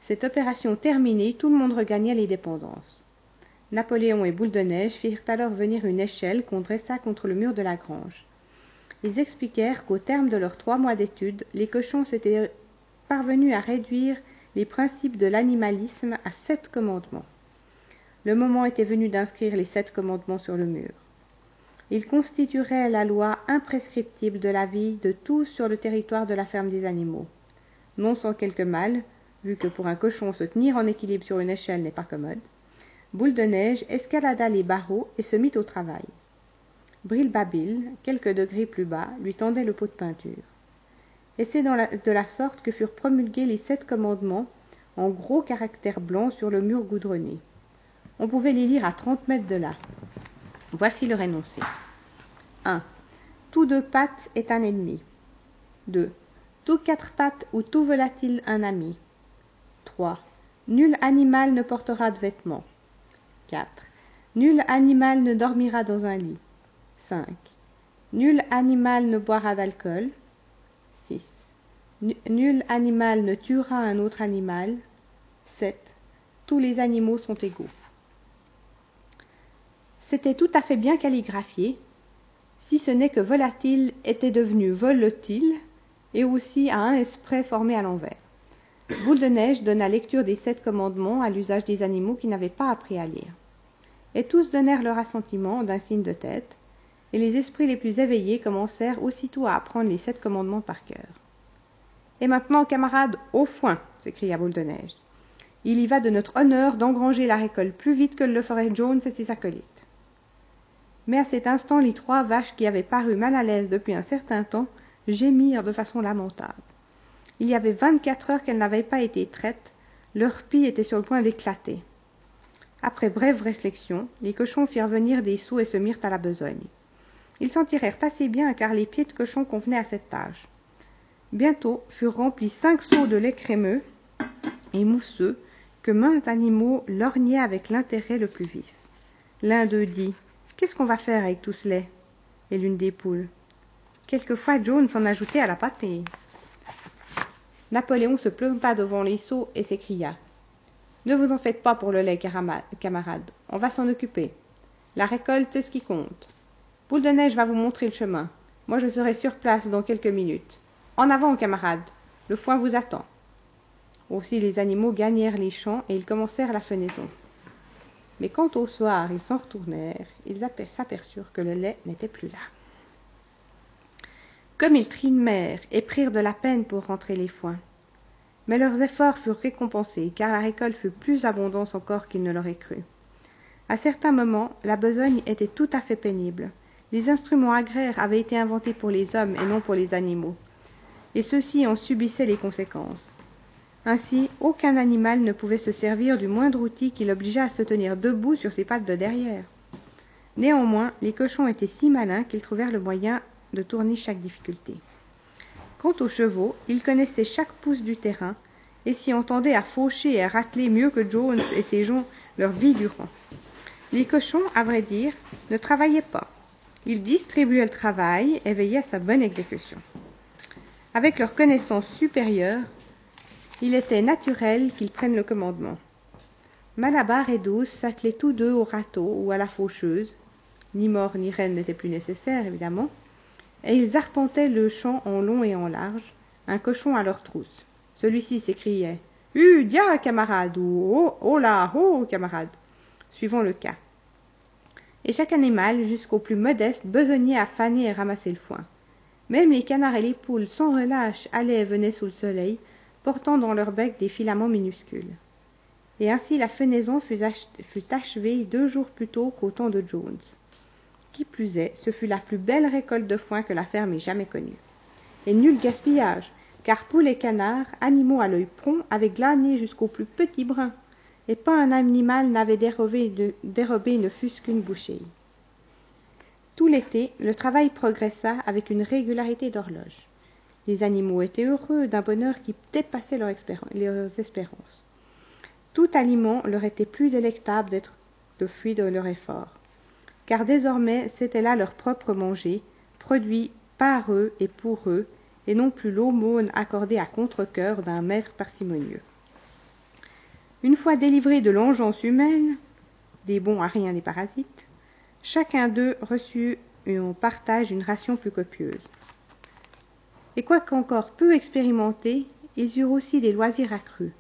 Cette opération terminée, tout le monde regagna les dépendances. Napoléon et Boule de Neige firent alors venir une échelle qu'on dressa contre le mur de la grange. Ils expliquèrent qu'au terme de leurs trois mois d'études, les cochons s'étaient parvenus à réduire les principes de l'animalisme à sept commandements. Le moment était venu d'inscrire les sept commandements sur le mur. Il constituerait la loi imprescriptible de la vie de tous sur le territoire de la ferme des animaux. Non sans quelque mal, vu que pour un cochon se tenir en équilibre sur une échelle n'est pas commode, Boule de Neige escalada les barreaux et se mit au travail. Babil, quelques degrés plus bas, lui tendait le pot de peinture. Et c'est de la sorte que furent promulgués les sept commandements en gros caractères blancs sur le mur goudronné. On pouvait les lire à trente mètres de là. Voici le énoncé. 1. Tout deux pattes est un ennemi. 2. Tout quatre pattes ou tout volatile un ami. 3. Nul animal ne portera de vêtements. 4. Nul animal ne dormira dans un lit. 5. Nul animal ne boira d'alcool. 6. Nul animal ne tuera un autre animal. 7. Tous les animaux sont égaux. C'était tout à fait bien calligraphié, si ce n'est que volatile était devenu volatile, et aussi à un esprit formé à l'envers. Boule de neige donna lecture des sept commandements à l'usage des animaux qui n'avaient pas appris à lire. Et tous donnèrent leur assentiment d'un signe de tête, et les esprits les plus éveillés commencèrent aussitôt à apprendre les sept commandements par cœur. Et maintenant, camarades, au foin s'écria Boule de Neige. Il y va de notre honneur d'engranger la récolte plus vite que le ferait Jones et ses acolytes mais à cet instant les trois vaches qui avaient paru mal à l'aise depuis un certain temps gémirent de façon lamentable. Il y avait vingt-quatre heures qu'elles n'avaient pas été traites. Leur pie était sur le point d'éclater. Après brève réflexion les cochons firent venir des seaux et se mirent à la besogne. Ils s'en tirèrent assez bien car les pieds de cochon convenaient à cette tâche. Bientôt furent remplis cinq seaux de lait crémeux et mousseux que maints animaux lorgnaient avec l'intérêt le plus vif. L'un d'eux dit Qu'est-ce qu'on va faire avec tout ce lait Et l'une des poules? Quelquefois Jones s'en ajoutait à la pâtée. Napoléon se planta devant les seaux et s'écria. Ne vous en faites pas pour le lait, camarade. On va s'en occuper. La récolte, c'est ce qui compte. Boule de neige va vous montrer le chemin. Moi, je serai sur place dans quelques minutes. En avant, camarade. Le foin vous attend. Aussi les animaux gagnèrent les champs et ils commencèrent la fenaison mais quand au soir ils s'en retournèrent, ils s'aperçurent que le lait n'était plus là. Comme ils trimèrent et prirent de la peine pour rentrer les foins. Mais leurs efforts furent récompensés, car la récolte fut plus abondante encore qu'ils ne l'auraient cru. À certains moments, la besogne était tout à fait pénible. Les instruments agraires avaient été inventés pour les hommes et non pour les animaux, et ceux-ci en subissaient les conséquences. Ainsi, aucun animal ne pouvait se servir du moindre outil qui l'obligeât à se tenir debout sur ses pattes de derrière. Néanmoins, les cochons étaient si malins qu'ils trouvèrent le moyen de tourner chaque difficulté. Quant aux chevaux, ils connaissaient chaque pouce du terrain et s'y entendaient à faucher et à racler mieux que Jones et ses gens leur vie durant. Les cochons, à vrai dire, ne travaillaient pas. Ils distribuaient le travail et veillaient à sa bonne exécution. Avec leur connaissance supérieure, il était naturel qu'ils prennent le commandement. Malabar et Douce s'attelaient tous deux au râteau ou à la faucheuse. Ni mort ni reine n'était plus nécessaire, évidemment. Et ils arpentaient le champ en long et en large, un cochon à leur trousse. Celui-ci s'écriait Hu, dia, camarade ou Oh, oh là, oh, camarade suivant le cas. Et chaque animal, jusqu'au plus modeste, besognait à faner et ramasser le foin. Même les canards et les poules, sans relâche, allaient et venaient sous le soleil, portant dans leur bec des filaments minuscules. Et ainsi la fenaison fut, achevée deux jours plus tôt qu'au temps de Jones. Qui plus est, ce fut la plus belle récolte de foin que la ferme ait jamais connue. Et nul gaspillage, car poules et canards, animaux à l'œil prompt, avaient glané jusqu'au plus petit brin, et pas un animal n'avait dérobé, dérobé ne fût-ce qu'une bouchée. Tout l'été, le travail progressa avec une régularité d'horloge. Les animaux étaient heureux d'un bonheur qui dépassait leurs espérances. Tout aliment leur était plus délectable d'être de fruit de leur effort, car désormais c'était là leur propre manger, produit par eux et pour eux, et non plus l'aumône accordée à contre-cœur d'un maître parcimonieux. Une fois délivrés de l'engeance humaine, des bons à rien des parasites, chacun d'eux reçut en partage une ration plus copieuse. Et quoiqu'encore peu expérimentés, ils eurent aussi des loisirs accrus.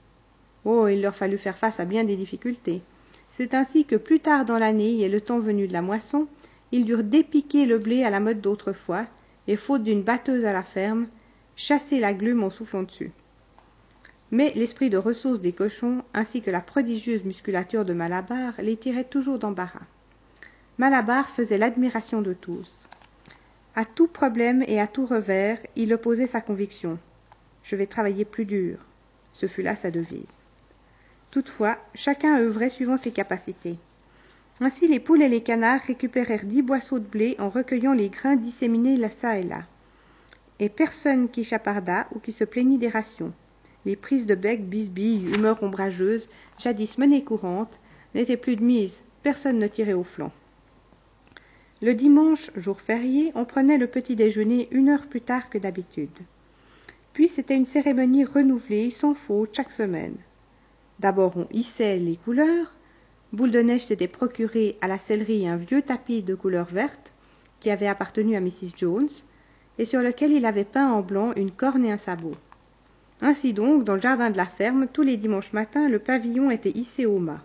Oh, il leur fallut faire face à bien des difficultés. C'est ainsi que plus tard dans l'année et le temps venu de la moisson, ils durent dépiquer le blé à la mode d'autrefois, et faute d'une batteuse à la ferme, chasser la glume en soufflant dessus. Mais l'esprit de ressource des cochons, ainsi que la prodigieuse musculature de Malabar, les tiraient toujours d'embarras. Malabar faisait l'admiration de tous. À tout problème et à tout revers, il opposait sa conviction. Je vais travailler plus dur. Ce fut là sa devise. Toutefois, chacun œuvrait suivant ses capacités. Ainsi, les poules et les canards récupérèrent dix boisseaux de blé en recueillant les grains disséminés là ça et là. Et personne qui chaparda ou qui se plaignit des rations. Les prises de bec, bisbilles, humeur ombrageuse, jadis monnaie courante, n'étaient plus de mise, personne ne tirait au flanc. Le dimanche, jour férié, on prenait le petit déjeuner une heure plus tard que d'habitude. Puis c'était une cérémonie renouvelée, sans faute, chaque semaine. D'abord on hissait les couleurs. Boule de Neige s'était procuré à la sellerie un vieux tapis de couleur verte qui avait appartenu à Mrs. Jones et sur lequel il avait peint en blanc une corne et un sabot. Ainsi donc, dans le jardin de la ferme, tous les dimanches matins, le pavillon était hissé au mât.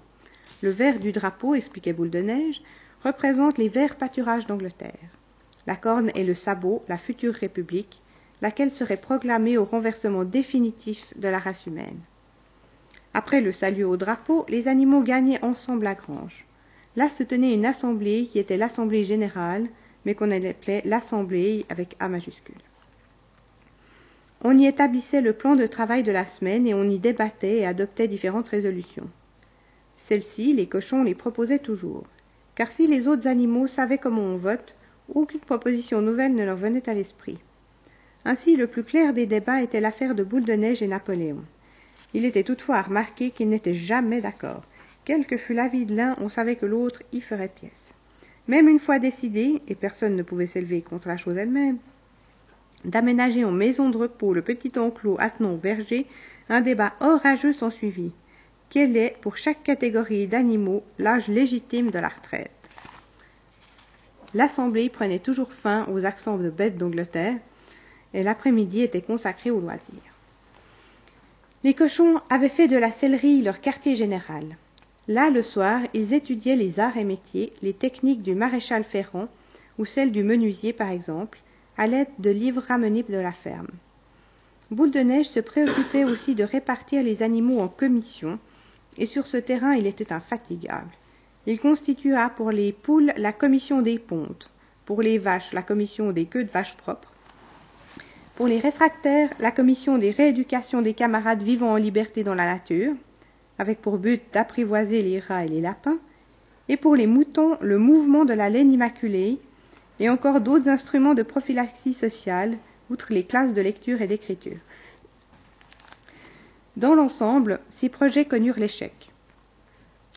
Le vert du drapeau, expliquait Boule de Neige, représente les verts pâturages d'Angleterre. La corne est le sabot, la future république, laquelle serait proclamée au renversement définitif de la race humaine. Après le salut au drapeau, les animaux gagnaient ensemble la grange. Là se tenait une assemblée qui était l'assemblée générale, mais qu'on appelait l'assemblée avec A majuscule. On y établissait le plan de travail de la semaine et on y débattait et adoptait différentes résolutions. Celles-ci, les cochons les proposaient toujours car si les autres animaux savaient comment on vote, aucune proposition nouvelle ne leur venait à l'esprit. Ainsi, le plus clair des débats était l'affaire de Boule de Neige et Napoléon. Il était toutefois à remarquer qu'ils n'étaient jamais d'accord. Quel que fût l'avis de l'un, on savait que l'autre y ferait pièce. Même une fois décidé, et personne ne pouvait s'élever contre la chose elle-même, d'aménager en maison de repos le petit enclos attenant au verger, un débat orageux s'ensuivit quel est, pour chaque catégorie d'animaux, l'âge légitime de la retraite. L'assemblée prenait toujours fin aux accents de bêtes d'Angleterre, et l'après-midi était consacré aux loisirs. Les cochons avaient fait de la sellerie leur quartier général. Là, le soir, ils étudiaient les arts et métiers, les techniques du maréchal ferrant, ou celles du menuisier, par exemple, à l'aide de livres ramenés de la ferme. Boule de Neige se préoccupait aussi de répartir les animaux en commissions, et sur ce terrain il était infatigable. Il constitua pour les poules la commission des pontes, pour les vaches la commission des queues de vaches propres, Pour les réfractaires, la commission des rééducations des camarades vivant en liberté dans la nature, avec pour but d'apprivoiser les rats et les lapins, et pour les moutons, le mouvement de la laine immaculée, et encore d'autres instruments de prophylaxie sociale, outre les classes de lecture et d'écriture. Dans l'ensemble, ces projets connurent l'échec.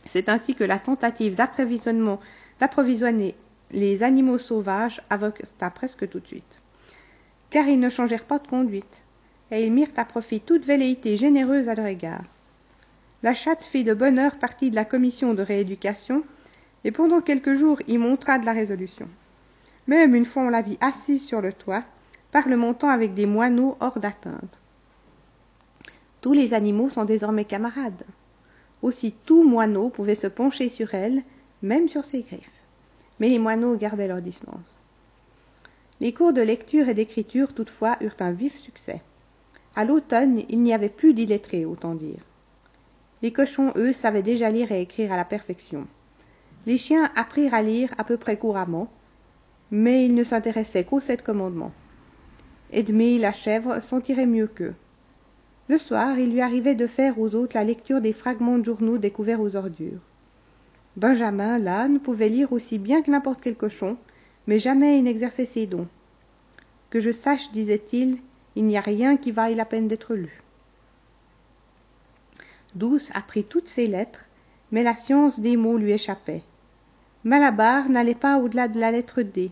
C'est ainsi que la tentative d'approvisionnement d'approvisionner les animaux sauvages avorta presque tout de suite. Car ils ne changèrent pas de conduite, et ils mirent à profit toute velléité généreuse à leur égard. La chatte fit de bonne heure partie de la commission de rééducation, et pendant quelques jours y montra de la résolution. Même une fois on la vit assise sur le toit, parlementant avec des moineaux hors d'atteinte. Tous les animaux sont désormais camarades. Aussi tout moineau pouvait se pencher sur elle, même sur ses griffes. Mais les moineaux gardaient leur distance. Les cours de lecture et d'écriture, toutefois, eurent un vif succès. À l'automne, il n'y avait plus d'illettrés, autant dire. Les cochons, eux, savaient déjà lire et écrire à la perfection. Les chiens apprirent à lire à peu près couramment, mais ils ne s'intéressaient qu'aux sept commandements. Edmé, la chèvre, s'en tirait mieux qu'eux. Le soir, il lui arrivait de faire aux autres la lecture des fragments de journaux découverts aux ordures. Benjamin, l'âne, pouvait lire aussi bien que n'importe quel cochon, mais jamais il n'exerçait ses dons. Que je sache, disait-il, il n'y a rien qui vaille la peine d'être lu. Douce apprit toutes ses lettres, mais la science des mots lui échappait. Malabar n'allait pas au-delà de la lettre D.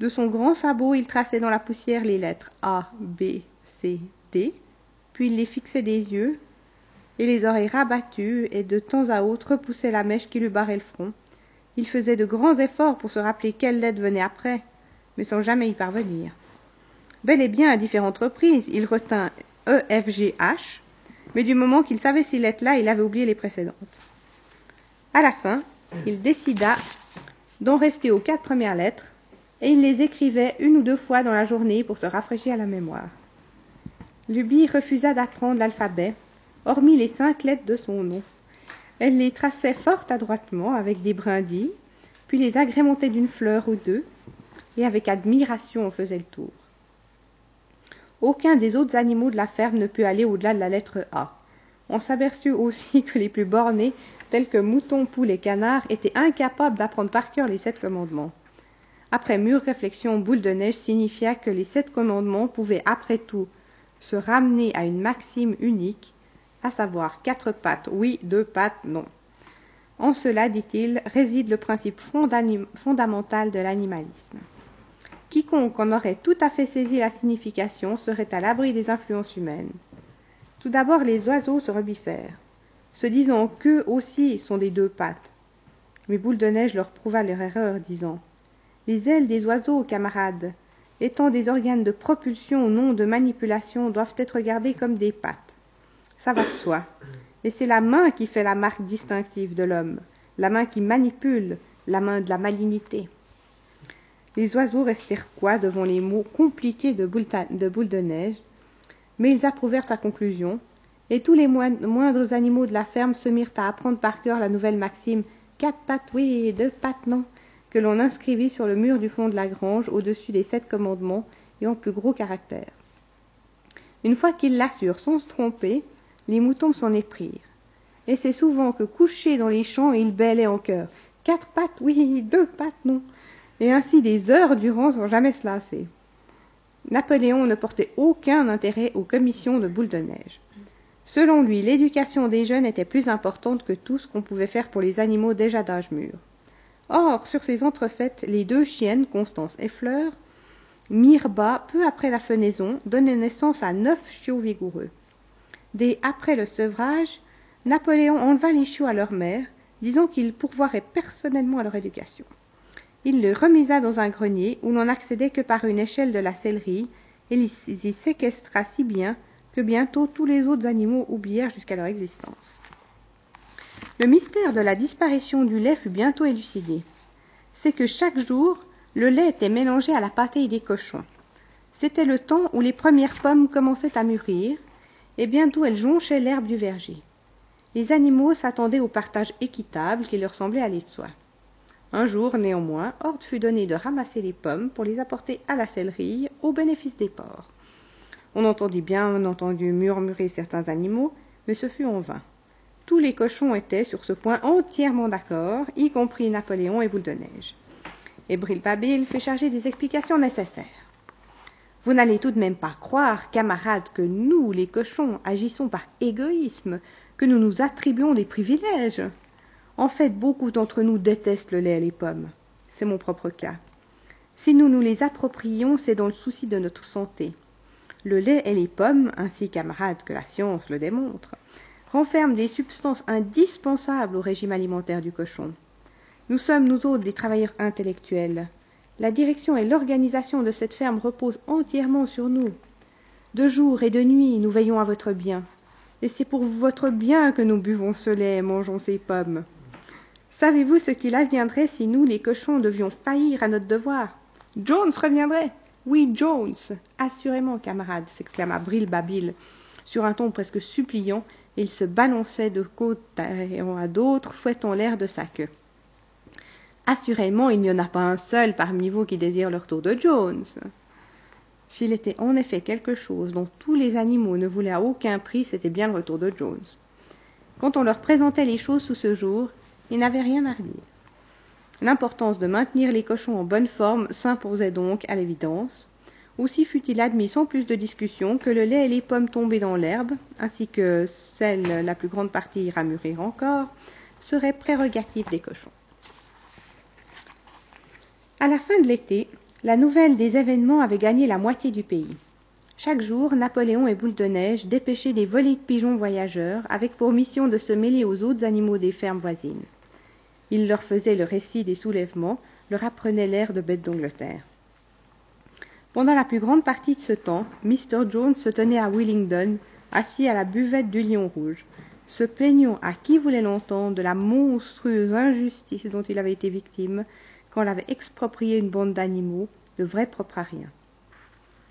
De son grand sabot, il traçait dans la poussière les lettres A, B, C, D, puis il les fixait des yeux, et les oreilles rabattues, et de temps à autre repoussait la mèche qui lui barrait le front. Il faisait de grands efforts pour se rappeler quelle lettre venait après, mais sans jamais y parvenir. Bel et bien à différentes reprises, il retint E, F, G, H, mais du moment qu'il savait ces lettres-là, il avait oublié les précédentes. À la fin, il décida d'en rester aux quatre premières lettres, et il les écrivait une ou deux fois dans la journée pour se rafraîchir la mémoire. Lubie refusa d'apprendre l'alphabet, hormis les cinq lettres de son nom. Elle les traçait fort adroitement avec des brindilles, puis les agrémentait d'une fleur ou deux, et avec admiration on faisait le tour. Aucun des autres animaux de la ferme ne put aller au-delà de la lettre A. On s'aperçut aussi que les plus bornés, tels que moutons, poules et canards, étaient incapables d'apprendre par cœur les sept commandements. Après mûre réflexion, Boule de Neige signifia que les sept commandements pouvaient, après tout, se ramener à une maxime unique, à savoir quatre pattes oui, deux pattes non. En cela, dit-il, réside le principe fondamental de l'animalisme. Quiconque en aurait tout à fait saisi la signification serait à l'abri des influences humaines. Tout d'abord, les oiseaux se rebifèrent, se disant qu'eux aussi sont des deux pattes. Mais Boule de Neige leur prouva leur erreur, disant Les ailes des oiseaux, camarades, étant des organes de propulsion, non de manipulation, doivent être regardés comme des pattes. Ça va de soi. Et c'est la main qui fait la marque distinctive de l'homme, la main qui manipule, la main de la malignité. Les oiseaux restèrent quoi devant les mots compliqués de boule, de, boule de neige, mais ils approuvèrent sa conclusion, et tous les moindres animaux de la ferme se mirent à apprendre par cœur la nouvelle maxime quatre pattes oui, deux pattes non, que l'on inscrivit sur le mur du fond de la grange au-dessus des sept commandements et en plus gros caractères. Une fois qu'ils l'assurent sans se tromper, les moutons s'en éprirent. Et c'est souvent que couchés dans les champs, ils bêlaient en chœur. Quatre pattes, oui, deux pattes, non. Et ainsi des heures durant sans jamais se lasser. Napoléon ne portait aucun intérêt aux commissions de boules de neige. Selon lui, l'éducation des jeunes était plus importante que tout ce qu'on pouvait faire pour les animaux déjà d'âge mûr. Or, sur ces entrefaites, les deux chiennes, Constance et Fleur, mirent bas peu après la fenaison, donnaient naissance à neuf chiots vigoureux. Dès après le sevrage, Napoléon enleva les chiots à leur mère, disant qu'il pourvoirait personnellement à leur éducation. Il les remisa dans un grenier où l'on n'accédait que par une échelle de la sellerie, et les y séquestra si bien que bientôt tous les autres animaux oublièrent jusqu'à leur existence. Le mystère de la disparition du lait fut bientôt élucidé. C'est que chaque jour, le lait était mélangé à la pâtée des cochons. C'était le temps où les premières pommes commençaient à mûrir, et bientôt elles jonchaient l'herbe du verger. Les animaux s'attendaient au partage équitable qui leur semblait aller de soi. Un jour, néanmoins, ordre fut donné de ramasser les pommes pour les apporter à la sellerie au bénéfice des porcs. On entendit bien entendu murmurer certains animaux, mais ce fut en vain. Tous les cochons étaient sur ce point entièrement d'accord, y compris Napoléon et Boule de Neige. Et Brilbabil fait charger des explications nécessaires. Vous n'allez tout de même pas croire, camarades, que nous, les cochons, agissons par égoïsme, que nous nous attribuons des privilèges. En fait, beaucoup d'entre nous détestent le lait et les pommes. C'est mon propre cas. Si nous nous les approprions, c'est dans le souci de notre santé. Le lait et les pommes, ainsi camarades que la science le démontre, renferment des substances indispensables au régime alimentaire du cochon. Nous sommes, nous autres, des travailleurs intellectuels. La direction et l'organisation de cette ferme reposent entièrement sur nous. De jour et de nuit, nous veillons à votre bien. Et c'est pour votre bien que nous buvons ce lait et mangeons ces pommes. Savez-vous ce qu'il adviendrait si nous, les cochons, devions faillir à notre devoir? Jones reviendrait oui, Jones Assurément, camarade s'exclama Babil sur un ton presque suppliant, il se balançait de côte à d'autre, fouettant l'air de sa queue. Assurément, il n'y en a pas un seul parmi vous qui désire le retour de Jones. S'il était en effet quelque chose dont tous les animaux ne voulaient à aucun prix, c'était bien le retour de Jones. Quand on leur présentait les choses sous ce jour, ils n'avaient rien à redire. L'importance de maintenir les cochons en bonne forme s'imposait donc à l'évidence. Aussi fut-il admis sans plus de discussion que le lait et les pommes tombées dans l'herbe, ainsi que celle la plus grande partie ira encore, seraient prérogatives des cochons. À la fin de l'été, la nouvelle des événements avait gagné la moitié du pays. Chaque jour, Napoléon et Boule de Neige dépêchaient des volées de pigeons voyageurs avec pour mission de se mêler aux autres animaux des fermes voisines. Il leur faisait le récit des soulèvements, leur apprenait l'air de bête d'Angleterre. Pendant la plus grande partie de ce temps, Mr. Jones se tenait à Willingdon, assis à la buvette du Lion Rouge, se plaignant à qui voulait l'entendre de la monstrueuse injustice dont il avait été victime quand l'avait exproprié une bande d'animaux, de vrais propres à.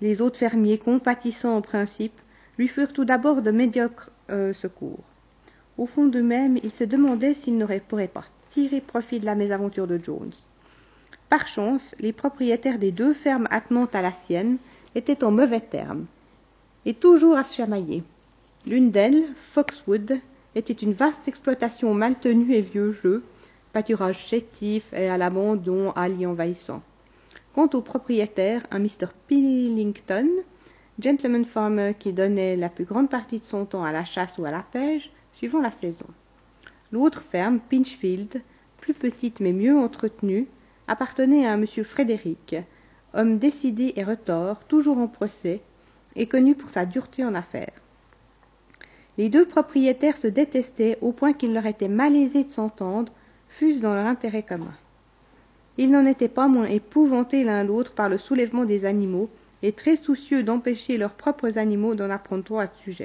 Les autres fermiers, compatissants en principe, lui furent tout d'abord de médiocres euh, secours. Au fond d'eux-mêmes, ils se demandaient s'ils n'auraient pas tirer profit de la mésaventure de Jones. Par chance, les propriétaires des deux fermes attenantes à la sienne étaient en mauvais termes, et toujours à se chamailler. L'une d'elles, Foxwood, était une vaste exploitation mal tenue et vieux jeu, pâturage chétif et à l'abandon ali envahissant. Quant au propriétaire, un Mr. Pillington, gentleman farmer qui donnait la plus grande partie de son temps à la chasse ou à la pêche, suivant la saison. L'autre ferme, Pinchfield, plus petite mais mieux entretenue, appartenait à un monsieur Frédéric, homme décidé et retors, toujours en procès, et connu pour sa dureté en affaires. Les deux propriétaires se détestaient au point qu'il leur était malaisé de s'entendre, fût-ce dans leur intérêt commun. Ils n'en étaient pas moins épouvantés l'un l'autre par le soulèvement des animaux, et très soucieux d'empêcher leurs propres animaux d'en apprendre trop à ce.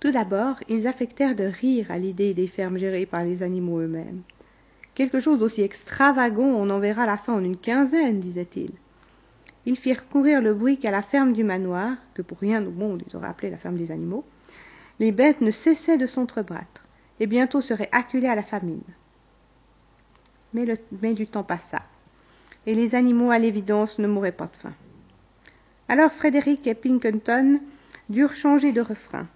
Tout d'abord, ils affectèrent de rire à l'idée des fermes gérées par les animaux eux-mêmes. Quelque chose d'aussi extravagant, on en verra la fin en une quinzaine, disaient-ils. Ils firent courir le bruit qu'à la ferme du manoir, que pour rien au monde ils auraient appelé la ferme des animaux, les bêtes ne cessaient de s'entrebattre, et bientôt seraient acculées à la famine. Mais, mais du temps passa, et les animaux, à l'évidence, ne mouraient pas de faim. Alors Frédéric et Pinkenton durent changer de refrain.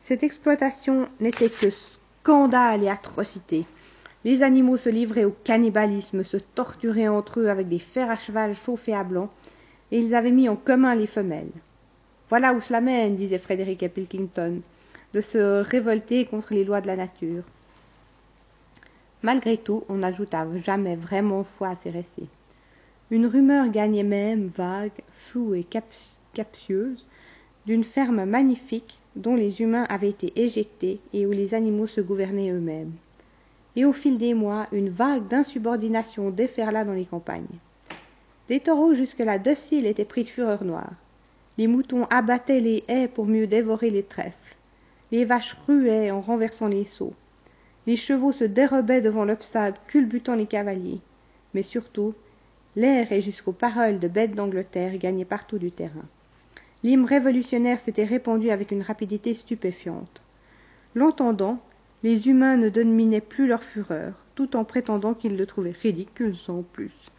Cette exploitation n'était que scandale et atrocité. Les animaux se livraient au cannibalisme, se torturaient entre eux avec des fers à cheval chauffés à blanc, et ils avaient mis en commun les femelles. Voilà où cela mène, disait Frédéric Pilkington, de se révolter contre les lois de la nature. Malgré tout, on n'ajouta jamais vraiment foi à ces récits. Une rumeur gagnait même, vague, floue et captieuse, d'une ferme magnifique dont les humains avaient été éjectés et où les animaux se gouvernaient eux-mêmes. Et au fil des mois, une vague d'insubordination déferla dans les campagnes. Les taureaux jusque-là dociles étaient pris de fureur noire. Les moutons abattaient les haies pour mieux dévorer les trèfles. Les vaches ruaient en renversant les seaux. Les chevaux se dérobaient devant l'obstacle, culbutant les cavaliers. Mais surtout, l'air et jusqu'aux paroles de bêtes d'Angleterre gagnaient partout du terrain. L'hymne révolutionnaire s'était répandu avec une rapidité stupéfiante. L'entendant, les humains ne dominaient plus leur fureur, tout en prétendant qu'ils le trouvaient ridicule sans plus.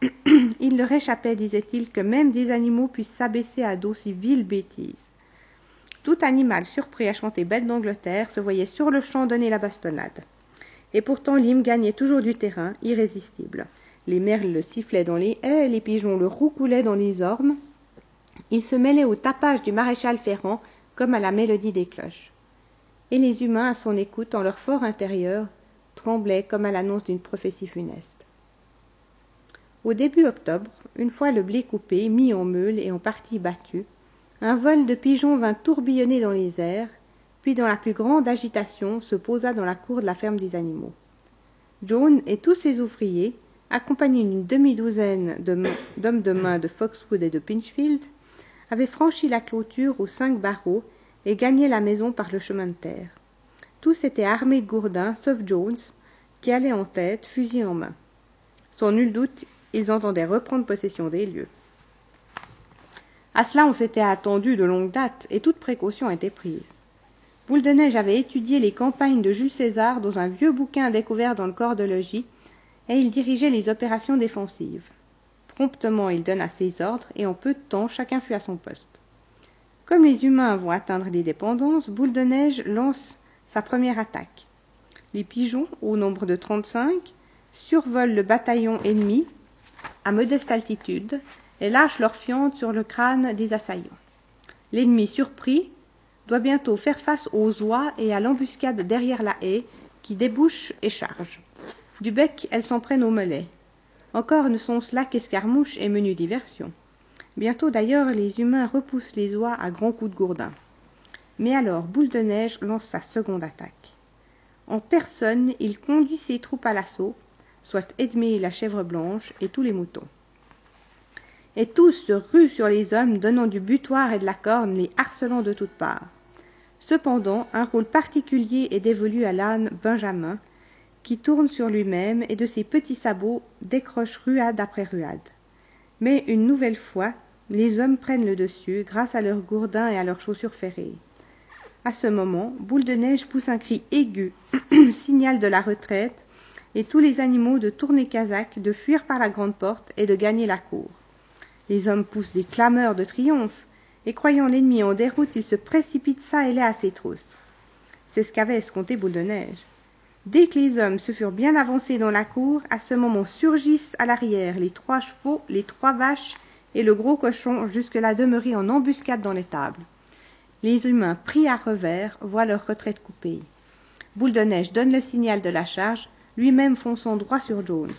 il leur échappait, disait-il, que même des animaux puissent s'abaisser à d'aussi viles bêtises. Tout animal surpris à chanter bête d'Angleterre se voyait sur le champ donner la bastonnade. Et pourtant l'hymne gagnait toujours du terrain, irrésistible. Les merles le sifflaient dans les haies, les pigeons le roucoulaient dans les ormes. Il se mêlait au tapage du maréchal Ferrand comme à la mélodie des cloches. Et les humains, à son écoute, en leur fort intérieur, tremblaient comme à l'annonce d'une prophétie funeste. Au début octobre, une fois le blé coupé, mis en meule et en partie battu, un vol de pigeons vint tourbillonner dans les airs, puis dans la plus grande agitation se posa dans la cour de la ferme des animaux. John et tous ses ouvriers, accompagnés d'une demi-douzaine d'hommes de main de Foxwood et de Pinchfield, avaient franchi la clôture aux cinq barreaux et gagné la maison par le chemin de terre. Tous étaient armés de gourdins, sauf Jones, qui allait en tête, fusil en main. Sans nul doute, ils entendaient reprendre possession des lieux. À cela, on s'était attendu de longue date, et toute précaution était prise. Boule de Neige avait étudié les campagnes de Jules César dans un vieux bouquin découvert dans le corps de logis, et il dirigeait les opérations défensives. Promptement, il donna ses ordres, et en peu de temps, chacun fut à son poste. Comme les humains vont atteindre les dépendances, Boule de Neige lance sa première attaque. Les pigeons, au nombre de trente-cinq, survolent le bataillon ennemi à modeste altitude et lâchent leur fiente sur le crâne des assaillants. L'ennemi surpris doit bientôt faire face aux oies et à l'embuscade derrière la haie qui débouche et charge. Du bec, elles s'en prennent aux mollets. Encore ne sont cela qu'escarmouches et menus diversions. Bientôt d'ailleurs, les humains repoussent les oies à grands coups de gourdin. Mais alors, Boule de Neige lance sa seconde attaque. En personne, il conduit ses troupes à l'assaut, soit Edmé la chèvre blanche et tous les moutons. Et tous se ruent sur les hommes, donnant du butoir et de la corne, les harcelant de toutes parts. Cependant, un rôle particulier est dévolu à l'âne Benjamin, qui tourne sur lui-même et de ses petits sabots décroche ruade après ruade. Mais une nouvelle fois, les hommes prennent le dessus grâce à leurs gourdins et à leurs chaussures ferrées. À ce moment, Boule de Neige pousse un cri aigu, signal de la retraite, et tous les animaux de tourner Kazakh, de fuir par la grande porte et de gagner la cour. Les hommes poussent des clameurs de triomphe, et croyant l'ennemi en déroute, ils se précipitent çà et là à ses trousses. C'est ce qu'avait escompté Boule de Neige. Dès que les hommes se furent bien avancés dans la cour, à ce moment surgissent à l'arrière les trois chevaux, les trois vaches et le gros cochon jusque-là demeurés en embuscade dans l'étable. Les humains, pris à revers, voient leur retraite coupée. Boule de Neige donne le signal de la charge, lui-même fonçant droit sur Jones.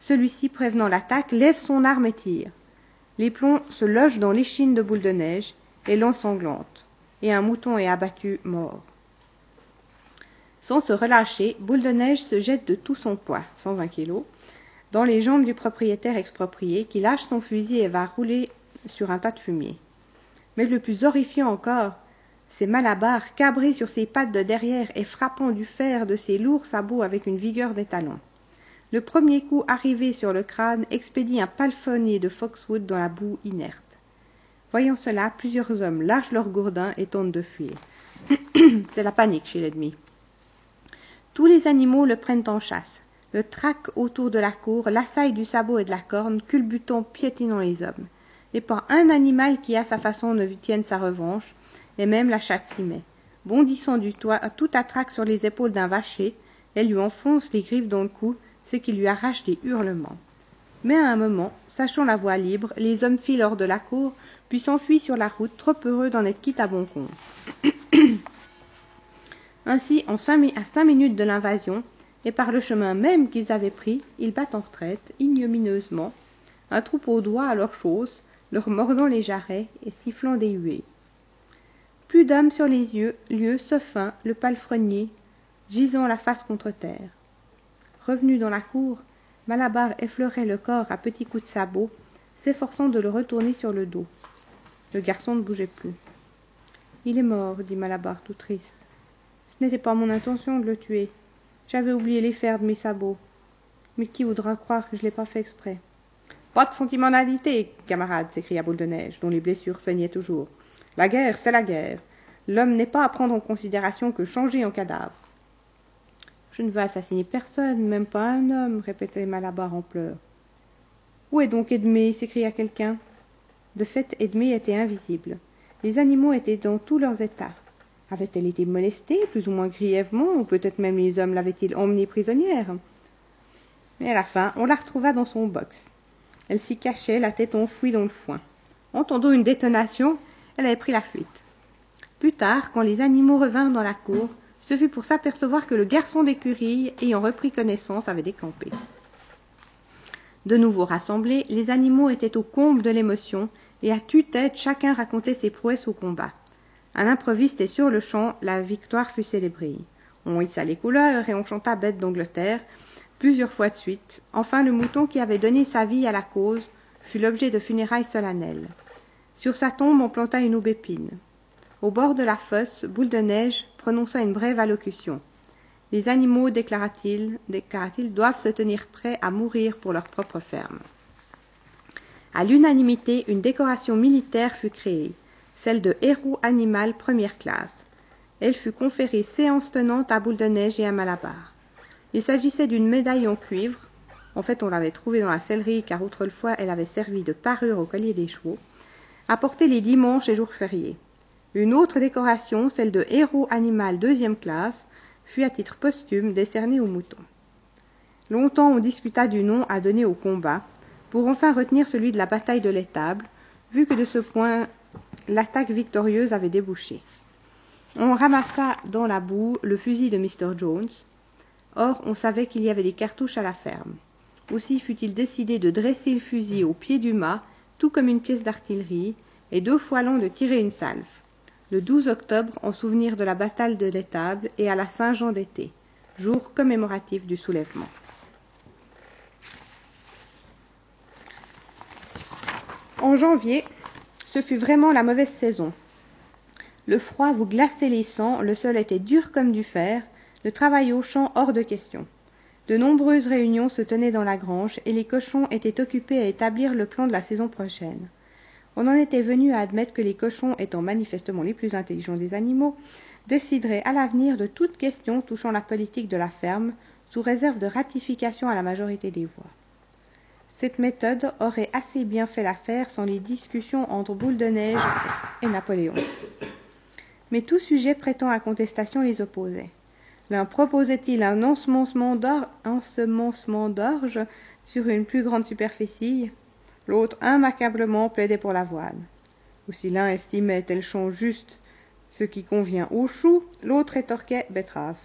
Celui-ci, prévenant l'attaque, lève son arme et tire. Les plombs se logent dans l'échine de boule de neige et l'ensanglante, et un mouton est abattu mort. Sans se relâcher, Boule de Neige se jette de tout son poids, 120 kilos, dans les jambes du propriétaire exproprié qui lâche son fusil et va rouler sur un tas de fumier. Mais le plus horrifiant encore, c'est Malabar cabré sur ses pattes de derrière et frappant du fer de ses lourds sabots avec une vigueur d'étalon. Le premier coup arrivé sur le crâne expédie un palefrenier de Foxwood dans la boue inerte. Voyant cela, plusieurs hommes lâchent leurs gourdins et tentent de fuir. c'est la panique chez l'ennemi. Tous les animaux le prennent en chasse, le traquent autour de la cour, l'assaillent du sabot et de la corne, culbutant, piétinant les hommes. Et pas un animal qui, à sa façon, ne tienne sa revanche, et même la chatte s'y met. Bondissant du toit, tout attraque sur les épaules d'un vacher, elle lui enfonce les griffes dans le cou, ce qui lui arrache des hurlements. Mais à un moment, sachant la voie libre, les hommes filent hors de la cour, puis s'enfuient sur la route, trop heureux d'en être quitte à bon compte. Ainsi, en à cinq minutes de l'invasion, et par le chemin même qu'ils avaient pris, ils battent en retraite, ignominieusement, un troupeau d'oies à leurs chausses, leur mordant les jarrets et sifflant des huées plus d'âme sur les yeux, lieu sauf un, le palefrenier, gisant la face contre terre. Revenu dans la cour, Malabar effleurait le corps à petits coups de sabot, s'efforçant de le retourner sur le dos. Le garçon ne bougeait plus. Il est mort, dit Malabar tout triste. Ce n'était pas mon intention de le tuer. J'avais oublié les fers de mes sabots. Mais qui voudra croire que je l'ai pas fait exprès? Pas de sentimentalité, camarade, s'écria Boule de Neige, dont les blessures saignaient toujours. La guerre, c'est la guerre. L'homme n'est pas à prendre en considération que changer en cadavre. Je ne veux assassiner personne, même pas un homme, répétait Malabar en pleurs. Où est donc Edmé? s'écria quelqu'un. De fait, Edmé était invisible. Les animaux étaient dans tous leurs états. Avait-elle été molestée, plus ou moins grièvement, ou peut-être même les hommes l'avaient-ils emmenée prisonnière? Mais à la fin, on la retrouva dans son box. Elle s'y cachait, la tête enfouie dans le foin. Entendant une détonation, elle avait pris la fuite. Plus tard, quand les animaux revinrent dans la cour, ce fut pour s'apercevoir que le garçon d'écurie, ayant repris connaissance, avait décampé. De nouveau rassemblés, les animaux étaient au comble de l'émotion, et à tue-tête chacun racontait ses prouesses au combat. À l'improviste et sur le champ, la victoire fut célébrée. On hissa les couleurs et on chanta Bête d'Angleterre plusieurs fois de suite. Enfin, le mouton qui avait donné sa vie à la cause fut l'objet de funérailles solennelles. Sur sa tombe, on planta une aubépine. Au bord de la fosse, Boule de Neige prononça une brève allocution. Les animaux, déclara-t-il, doivent se tenir prêts à mourir pour leur propre ferme. À l'unanimité, une décoration militaire fut créée, celle de héros animal première classe. Elle fut conférée séance tenante à Boule de Neige et à Malabar. Il s'agissait d'une médaille en cuivre. En fait, on l'avait trouvée dans la sellerie, car autrefois elle avait servi de parure au collier des chevaux, apportée les dimanches et jours fériés. Une autre décoration, celle de héros animal deuxième classe, fut à titre posthume décerné aux moutons. Longtemps on discuta du nom à donner au combat, pour enfin retenir celui de la bataille de l'étable, vu que de ce point l'attaque victorieuse avait débouché. On ramassa dans la boue le fusil de Mr. Jones. Or, on savait qu'il y avait des cartouches à la ferme. Aussi fut-il décidé de dresser le fusil au pied du mât, tout comme une pièce d'artillerie, et deux fois long de tirer une salve le 12 octobre en souvenir de la bataille de l'Étable et à la Saint-Jean d'été, jour commémoratif du soulèvement. En janvier, ce fut vraiment la mauvaise saison. Le froid vous glaçait les sangs, le sol était dur comme du fer, le travail au champ hors de question. De nombreuses réunions se tenaient dans la grange et les cochons étaient occupés à établir le plan de la saison prochaine. On en était venu à admettre que les cochons, étant manifestement les plus intelligents des animaux, décideraient à l'avenir de toute question touchant la politique de la ferme, sous réserve de ratification à la majorité des voix. Cette méthode aurait assez bien fait l'affaire sans les discussions entre Boule de Neige et Napoléon. Mais tout sujet prêtant à contestation les opposait. L'un proposait-il un ensemencement d'orge sur une plus grande superficie l'autre immanquablement plaidait pour l'avoine. Ou si l'un estimait tel champ juste ce qui convient aux choux, l'autre rétorquait betterave.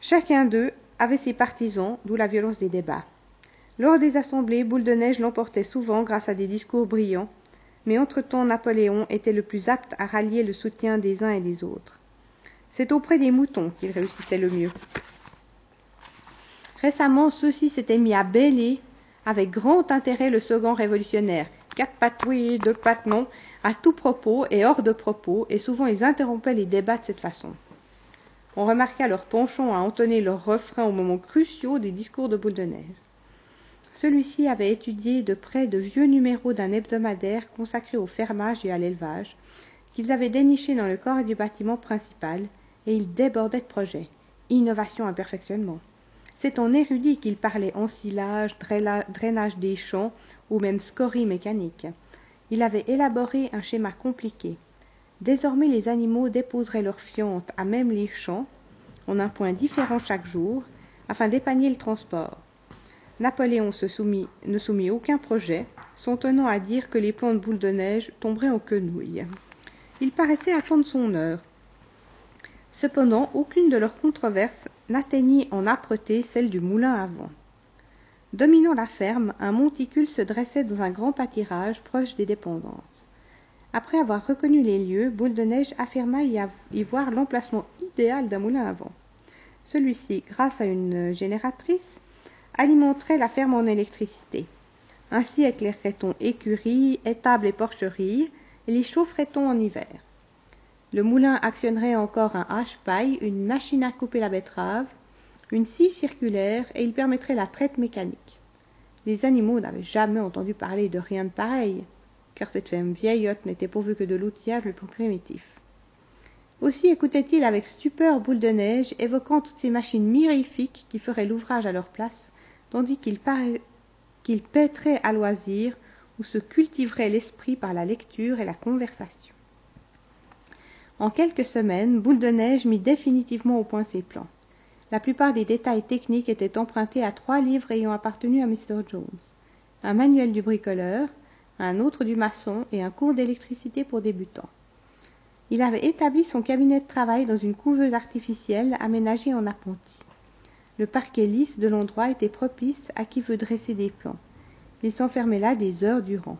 Chacun d'eux avait ses partisans, d'où la violence des débats. Lors des assemblées, Boule de Neige l'emportait souvent grâce à des discours brillants, mais entre-temps Napoléon était le plus apte à rallier le soutien des uns et des autres. C'est auprès des moutons qu'il réussissait le mieux. Récemment, ceux-ci s'étaient mis à bêler avec grand intérêt le second révolutionnaire. Quatre pattes deux pattes à tout propos et hors de propos, et souvent ils interrompaient les débats de cette façon. On remarqua leur penchant à entonner leurs refrains au moment cruciaux des discours de boule de neige. Celui-ci avait étudié de près de vieux numéros d'un hebdomadaire consacré au fermage et à l'élevage, qu'ils avaient déniché dans le corps du bâtiment principal, et il débordait de projets, innovation et perfectionnement. C'est en érudit qu'il parlait ensilage, drainage des champs ou même scorie mécanique. Il avait élaboré un schéma compliqué. Désormais les animaux déposeraient leurs fientes à même les champs, en un point différent chaque jour, afin d'épargner le transport. Napoléon ne soumit aucun projet, son tenant à dire que les plans de boules de neige tomberaient en quenouilles. Il paraissait attendre son heure. Cependant, aucune de leurs controverses n'atteignit en âpreté celle du moulin à vent. Dominant la ferme, un monticule se dressait dans un grand pâtirage proche des dépendances. Après avoir reconnu les lieux, Boule de Neige affirma y voir l'emplacement idéal d'un moulin à vent. Celui-ci, grâce à une génératrice, alimenterait la ferme en électricité. Ainsi éclairerait-on écuries, étables et porcheries, et les chaufferait-on en hiver. Le moulin actionnerait encore un hache-paille, une machine à couper la betterave, une scie circulaire, et il permettrait la traite mécanique. Les animaux n'avaient jamais entendu parler de rien de pareil, car cette ferme vieillotte n'était pourvue que de l'outillage le plus primitif. Aussi écoutait-il avec stupeur Boule de Neige, évoquant toutes ces machines mirifiques qui feraient l'ouvrage à leur place, tandis qu'il qu'ils paîtraient à loisir ou se cultiveraient l'esprit par la lecture et la conversation. En quelques semaines, Boule de Neige mit définitivement au point ses plans. La plupart des détails techniques étaient empruntés à trois livres ayant appartenu à Mr. Jones. Un manuel du bricoleur, un autre du maçon et un cours d'électricité pour débutants. Il avait établi son cabinet de travail dans une couveuse artificielle aménagée en appentis. Le parquet lisse de l'endroit était propice à qui veut dresser des plans. Il s'enfermait là des heures durant.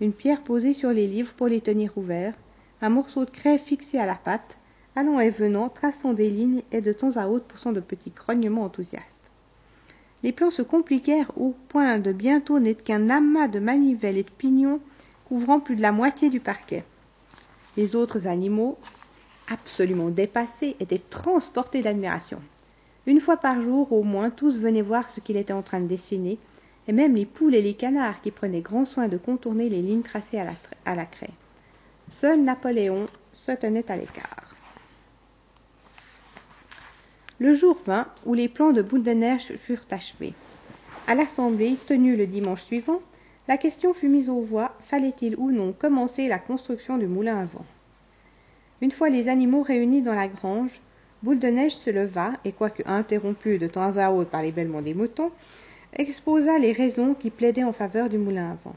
Une pierre posée sur les livres pour les tenir ouverts, un morceau de craie fixé à la patte, allant et venant, traçant des lignes et de temps à autre poussant de petits grognements enthousiastes. Les plans se compliquèrent au point de bientôt n'être qu'un amas de manivelles et de pignons couvrant plus de la moitié du parquet. Les autres animaux, absolument dépassés, étaient transportés d'admiration. Une fois par jour, au moins, tous venaient voir ce qu'il était en train de dessiner, et même les poules et les canards qui prenaient grand soin de contourner les lignes tracées à la, craie. Seul Napoléon se tenait à l'écart. Le jour vint où les plans de boule furent achevés. À l'assemblée, tenue le dimanche suivant, la question fut mise aux voix fallait-il ou non commencer la construction du moulin à vent Une fois les animaux réunis dans la grange, Boule de Neige se leva et, quoique interrompu de temps à autre par les bêlements des moutons, exposa les raisons qui plaidaient en faveur du moulin à vent.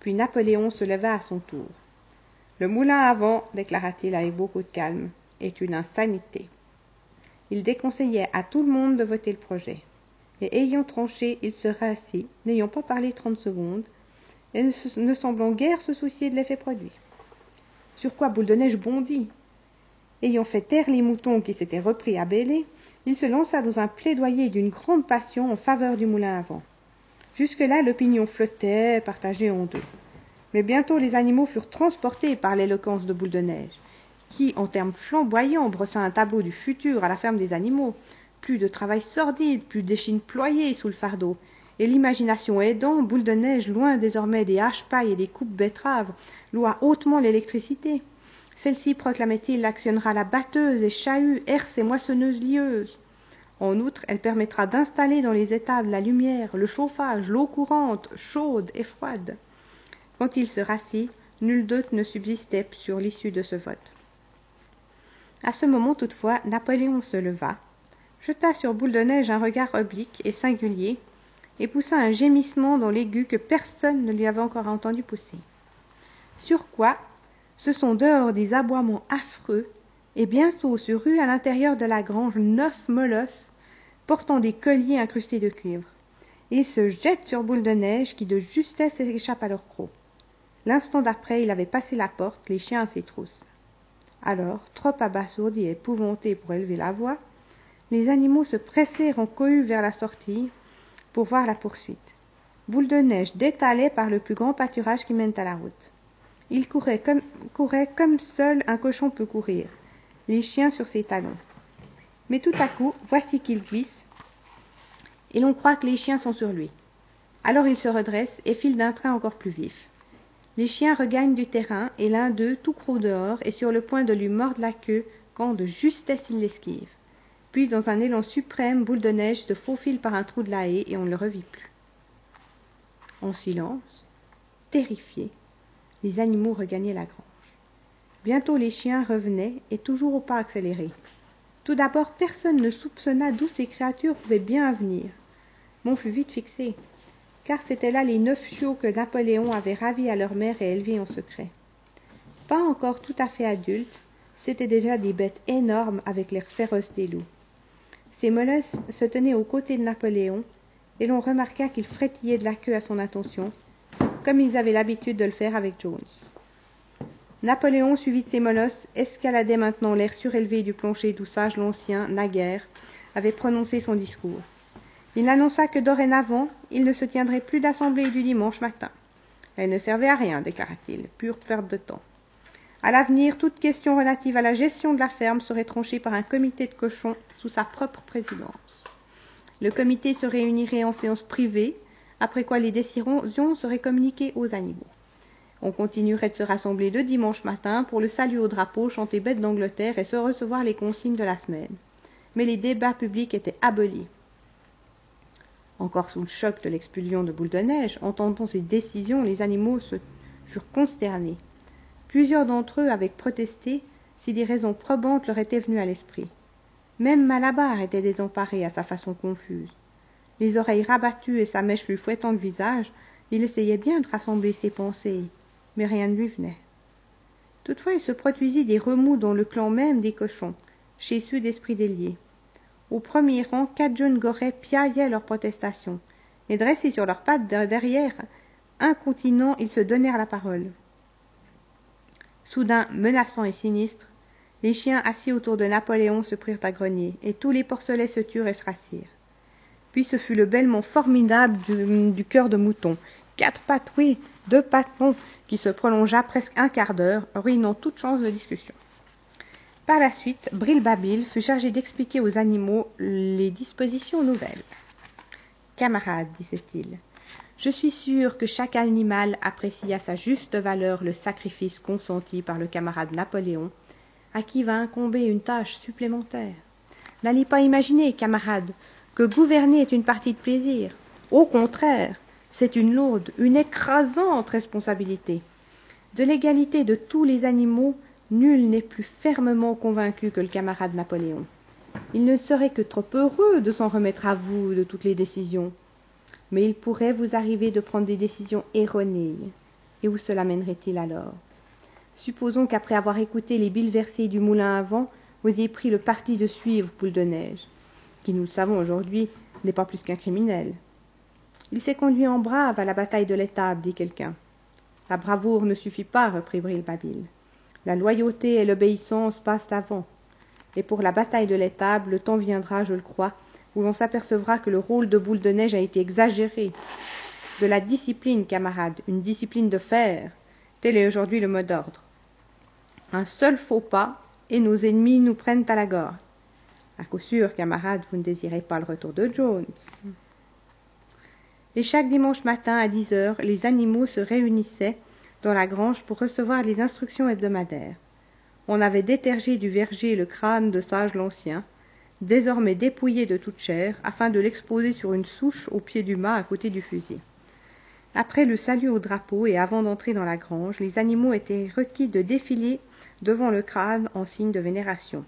Puis Napoléon se leva à son tour. Le moulin à vent, déclara-t-il avec beaucoup de calme, est une insanité. Il déconseillait à tout le monde de voter le projet. Et ayant tranché, il se rassit, n'ayant pas parlé trente secondes, et ne, semblant guère se soucier de l'effet produit. Sur quoi Boule de Neige bondit. Ayant fait taire les moutons qui s'étaient repris à bêler, il se lança dans un plaidoyer d'une grande passion en faveur du moulin à vent. Jusque-là, l'opinion flottait, partagée en deux. Mais bientôt les animaux furent transportés par l'éloquence de Boule de Neige qui, en termes flamboyants, brossa un tableau du futur à la ferme des animaux. Plus de travail sordide, plus d'échines ployées sous le fardeau. Et l'imagination aidant, Boule de Neige, loin désormais des haches-pailles et des coupes betteraves, loua hautement l'électricité. Celle-ci, proclamait-il, actionnera la batteuse et chahut, herse et moissonneuse lieuse. En outre, elle permettra d'installer dans les étables la lumière, le chauffage, l'eau courante, chaude et froide. Quand il se rassit, nul doute ne subsistait sur l'issue de ce vote. À ce moment toutefois, Napoléon se leva, jeta sur Boule de Neige un regard oblique et singulier, et poussa un gémissement dans l'aigu que personne ne lui avait encore entendu pousser. Sur quoi, ce sont dehors des aboiements affreux, et bientôt se ruent à l'intérieur de la grange neuf molosses portant des colliers incrustés de cuivre. Ils se jettent sur Boule de Neige qui de justesse échappe à leur croc. L'instant d'après, il avait passé la porte, les chiens à ses trousses. Alors, trop abasourdis et épouvantés pour élever la voix, les animaux se pressèrent en cohue vers la sortie pour voir la poursuite. Boule de neige détalait par le plus grand pâturage qui mène à la route. Il courait comme, seul un cochon peut courir, les chiens sur ses talons. Mais tout à coup, voici qu'il glisse, et l'on croit que les chiens sont sur lui. Alors il se redresse et file d'un train encore plus vif. Les chiens regagnent du terrain, et l'un d'eux, tout croc dehors, est sur le point de lui mordre la queue, quand de justesse il l'esquive. Puis, dans un élan suprême, Boule de Neige se faufile par un trou de la haie, et on ne le revit plus. En silence, terrifiés, les animaux regagnaient la grange. Bientôt les chiens revenaient, et toujours au pas accéléré. Tout d'abord, personne ne soupçonna d'où ces créatures pouvaient bien venir. Mon fut vite fixé car c'étaient là les neuf chiots que Napoléon avait ravis à leur mère et élevés en secret. Pas encore tout à fait adultes, c'étaient déjà des bêtes énormes avec l'air féroce des loups. Ces molosses se tenaient aux côtés de Napoléon, et l'on remarqua qu'ils frétillaient de la queue à son attention, comme ils avaient l'habitude de le faire avec Jones. Napoléon, suivi de ces molosses, escaladait maintenant l'air surélevé du plancher d'où Sage l'Ancien, naguère, avait prononcé son discours. Il annonça que dorénavant, il ne se tiendrait plus d'assemblée du dimanche matin. Elle ne servait à rien, déclara-t-il, pure perte de temps. À l'avenir, toute question relative à la gestion de la ferme serait tranchée par un comité de cochons sous sa propre présidence. Le comité se réunirait en séance privée, après quoi les décisions seraient communiquées aux animaux. On continuerait de se rassembler le dimanche matin pour le salut au drapeau, chanter bête d'Angleterre et se recevoir les consignes de la semaine. Mais les débats publics étaient abolis. Encore sous le choc de l'expulsion de Boule de Neige, entendant ces décisions, les animaux se furent consternés. Plusieurs d'entre eux avaient protesté si des raisons probantes leur étaient venues à l'esprit. Même Malabar était désemparé à sa façon confuse. Les oreilles rabattues et sa mèche lui fouettant le visage, il essayait bien de rassembler ses pensées, mais rien ne lui venait. Toutefois, il se produisit des remous dans le clan même des cochons, chez ceux d'esprit délié. Au premier rang, quatre jeunes gorets piaillaient leurs protestations, et dressés sur leurs pattes derrière, incontinents, ils se donnèrent la parole. Soudain, menaçant et sinistre, les chiens assis autour de Napoléon se prirent à grogner, et tous les porcelets se turent et se rassirent. Puis ce fut le bêlement formidable du, cœur de mouton. Quatre pattes, deux patrons, qui se prolongea presque un quart d'heure, ruinant toute chance de discussion. Par la suite, Brilbabil fut chargé d'expliquer aux animaux les dispositions nouvelles. Camarades, disait-il, je suis sûr que chaque animal apprécie à sa juste valeur le sacrifice consenti par le camarade Napoléon, à qui va incomber une tâche supplémentaire. N'allez pas imaginer, camarades, que gouverner est une partie de plaisir. Au contraire, c'est une lourde, une écrasante responsabilité. De l'égalité de tous les animaux, nul n'est plus fermement convaincu que le camarade Napoléon. Il ne serait que trop heureux de s'en remettre à vous de toutes les décisions mais il pourrait vous arriver de prendre des décisions erronées. Et où cela mènerait-il alors? Supposons qu'après avoir écouté les billes versées du moulin à vent, vous ayez pris le parti de suivre Poule de Neige, qui, nous le savons aujourd'hui, n'est pas plus qu'un criminel. Il s'est conduit en brave à la bataille de l'étable, dit quelqu'un. La bravoure ne suffit pas, reprit Brilbabil. La loyauté et l'obéissance passent avant. Et pour la bataille de l'étable, le temps viendra, je le crois, où l'on s'apercevra que le rôle de boule de neige a été exagéré. De la discipline, camarades, une discipline de fer. Tel est aujourd'hui le mot d'ordre. Un seul faux pas, et nos ennemis nous prennent à la gorge. À coup sûr, camarades, vous ne désirez pas le retour de Jones. Et chaque dimanche matin à dix heures, les animaux se réunissaient dans la grange pour recevoir les instructions hebdomadaires. On avait détergé du verger le crâne de Sage l'Ancien, désormais dépouillé de toute chair, afin de l'exposer sur une souche au pied du mât à côté du fusil. Après le salut au drapeau et avant d'entrer dans la grange, les animaux étaient requis de défiler devant le crâne en signe de vénération.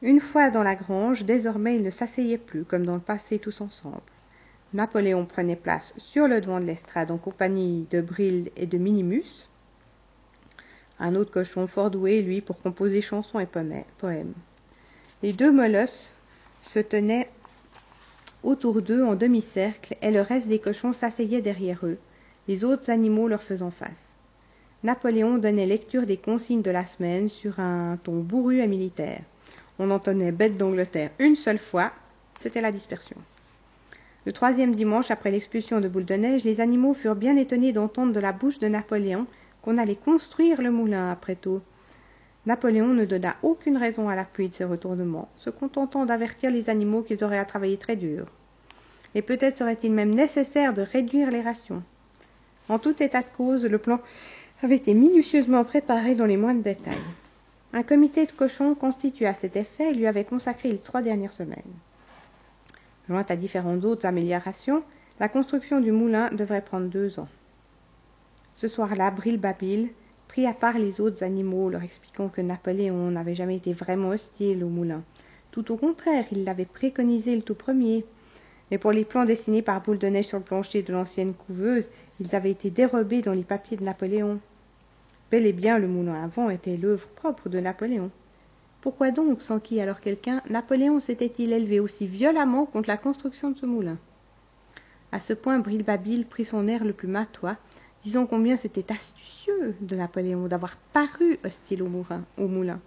Une fois dans la grange, désormais ils ne s'asseyaient plus comme dans le passé tous ensemble. Napoléon prenait place sur le devant de l'estrade en compagnie de Brill et de Minimus, un autre cochon fort doué, lui, pour composer chansons et poèmes. Les deux molosses se tenaient autour d'eux en demi-cercle, et le reste des cochons s'asseyait derrière eux, les autres animaux leur faisant face. Napoléon donnait lecture des consignes de la semaine sur un ton bourru et militaire. On entendait bête d'Angleterre une seule fois, c'était la dispersion. Le troisième dimanche après l'expulsion de Boule de Neige, les animaux furent bien étonnés d'entendre de la bouche de Napoléon qu'on allait construire le moulin après tout. Napoléon ne donna aucune raison à l'appui de ces retournements, se contentant d'avertir les animaux qu'ils auraient à travailler très dur. Et peut-être serait-il même nécessaire de réduire les rations. En tout état de cause, le plan avait été minutieusement préparé dans les moindres détails. Un comité de cochons constitué à cet effet lui avait consacré les trois dernières semaines. Joint à différentes autres améliorations, la construction du moulin devrait prendre deux ans. Ce soir-là, Babil prit à part les autres animaux, leur expliquant que Napoléon n'avait jamais été vraiment hostile au moulin. Tout au contraire, il l'avait préconisé le tout premier. Mais pour les plans dessinés par Boule de Neige sur le plancher de l'ancienne couveuse, ils avaient été dérobés dans les papiers de Napoléon. Bel et bien, le moulin à vent était l'œuvre propre de Napoléon. Pourquoi donc, sans qui alors quelqu'un, Napoléon s'était-il élevé aussi violemment contre la construction de ce moulin? À ce point, Brilbabil prit son air le plus matois Disons combien c'était astucieux de Napoléon d'avoir paru hostile au, au moulin.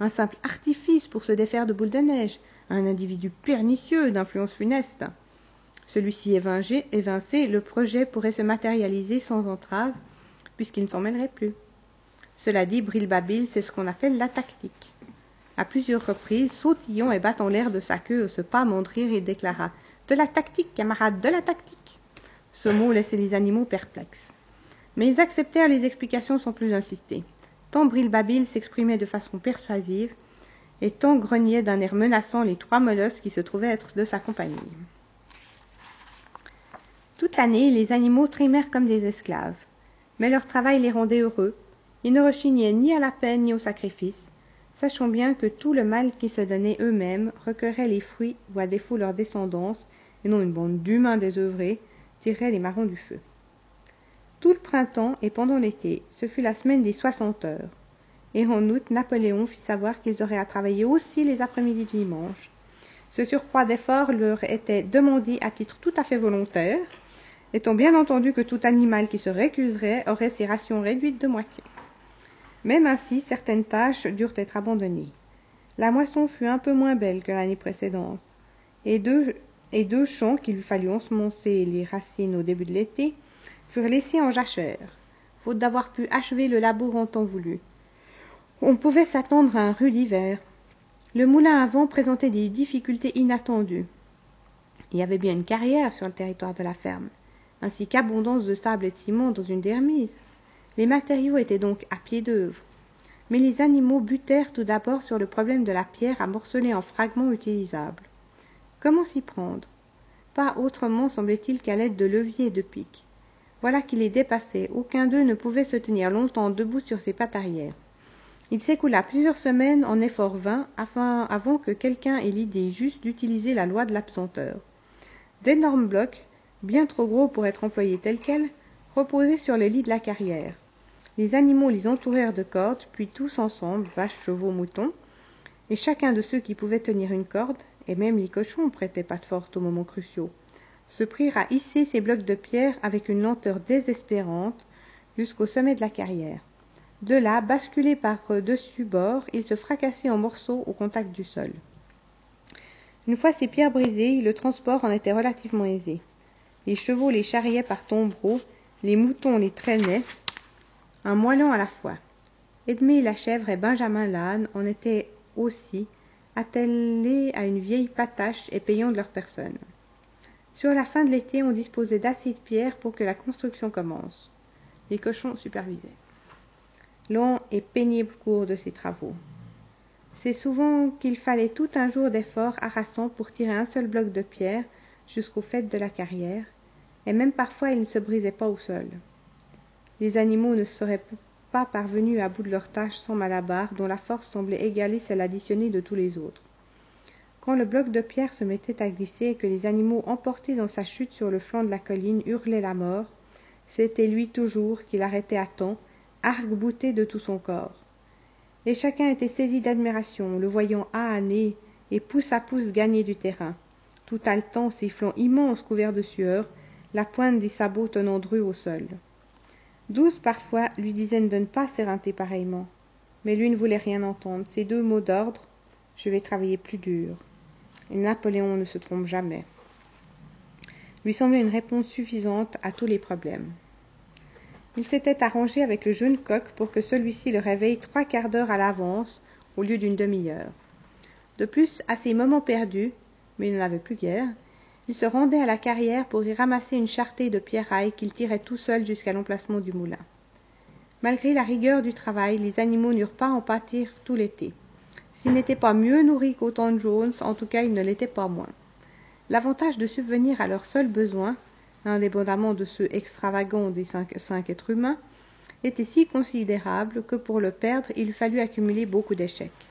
Un simple artifice pour se défaire de boule de neige, un individu pernicieux d'influence funeste. Celui-ci évincé, le projet pourrait se matérialiser sans entrave, puisqu'il ne s'en mêlerait plus. Cela dit, Brilbabil, c'est ce qu'on appelle la tactique. À plusieurs reprises, sautillant et battant l'air de sa queue, se pas de rire, déclara De la tactique, camarade, de la tactique. Ce mot laissait les animaux perplexes. Mais ils acceptèrent les explications sans plus insister. Tant Brilbabil s'exprimait de façon persuasive, et tant grognaient d'un air menaçant les trois molosses qui se trouvaient être de sa compagnie. Toute l'année, les animaux trimèrent comme des esclaves. Mais leur travail les rendait heureux. Ils ne rechignaient ni à la peine ni au sacrifice, sachant bien que tout le mal qu'ils se donnaient eux-mêmes recueillerait les fruits ou à défaut leur descendance, et non une bande d'humains désœuvrés, tirerait les marrons du feu. Tout le printemps et pendant l'été, ce fut la semaine des soixante heures. Et en août, Napoléon fit savoir qu'ils auraient à travailler aussi les après-midi du dimanche. Ce surcroît d'efforts leur était demandé à titre tout à fait volontaire, étant bien entendu que tout animal qui se récuserait aurait ses rations réduites de moitié. Même ainsi, certaines tâches durent être abandonnées. La moisson fut un peu moins belle que l'année précédente, et deux, et deux champs qu'il lui fallut ensemencer les racines au début de l'été furent laissés en jachère, faute d'avoir pu achever le labour en temps voulu. On pouvait s'attendre à un rude hiver. Le moulin à vent présentait des difficultés inattendues. Il y avait bien une carrière sur le territoire de la ferme, ainsi qu'abondance de sable et de ciment dans une dermise. Les matériaux étaient donc à pied d'œuvre. Mais les animaux butèrent tout d'abord sur le problème de la pierre à morceler en fragments utilisables. Comment s'y prendre? Pas autrement semblait-il qu'à l'aide de leviers et de pics. Voilà qui les dépassait. Aucun d'eux ne pouvait se tenir longtemps debout sur ses pattes arrière. Il s'écoula plusieurs semaines en efforts vains avant que quelqu'un ait l'idée juste d'utiliser la loi de l'absenteur. D'énormes blocs, bien trop gros pour être employés tels quels, reposaient sur les lits de la carrière. Les animaux les entourèrent de cordes, puis tous ensemble, vaches, chevaux, moutons, et chacun de ceux qui pouvaient tenir une corde, et même les cochons prêtaient pas de force aux moments cruciaux, se prirent à hisser ces blocs de pierre avec une lenteur désespérante jusqu'au sommet de la carrière. De là, basculés par-dessus bord, ils se fracassaient en morceaux au contact du sol. Une fois ces pierres brisées, le transport en était relativement aisé. Les chevaux les charriaient par tombereaux, les moutons les traînaient, un moellon à la fois. Edmé la chèvre et Benjamin l'âne en étaient aussi attelés à une vieille patache et payant de leur personne. Sur la fin de l'été, on disposait d'assez de pierres pour que la construction commence. Les cochons supervisaient. Long et pénible cours de ces travaux. C'est souvent qu'il fallait tout un jour d'efforts harassants pour tirer un seul bloc de pierre jusqu'au fait de la carrière, et même parfois il ne se brisait pas au sol. Les animaux ne seraient pas parvenus à bout de leur tâche sans malabar, dont la force semblait égaler celle additionnée de tous les autres. Quand le bloc de pierre se mettait à glisser et que les animaux emportés dans sa chute sur le flanc de la colline hurlaient la mort, c'était lui toujours qui l'arrêtait à temps arc-bouté de tout son corps. Et chacun était saisi d'admiration, le voyant âner et pouce à pouce gagner du terrain, tout haletant ses flancs immenses couverts de sueur, la pointe des sabots tenant dru au sol. Douze parfois lui disaient de ne pas s'éreinter pareillement, mais lui ne voulait rien entendre. Ces deux mots d'ordre Je vais travailler plus dur. Et Napoléon ne se trompe jamais. lui semblait une réponse suffisante à tous les problèmes. Il s'était arrangé avec le jeune coq pour que celui-ci le réveille trois quarts d'heure à l'avance au lieu d'une demi-heure. De plus, à ses moments perdus, mais il n'en avait plus guère, il se rendait à la carrière pour y ramasser une charretée de pierrailles qu'il tirait tout seul jusqu'à l'emplacement du moulin. Malgré la rigueur du travail, les animaux n'eurent pas à en pâtir tout l'été. S'ils n'étaient pas mieux nourris qu'au temps de Jones, en tout cas ils ne l'étaient pas moins. L'avantage de subvenir à leurs seuls besoins indépendamment de ceux extravagants des cinq, cinq êtres humains, était si considérable que pour le perdre, il fallut accumuler beaucoup d'échecs.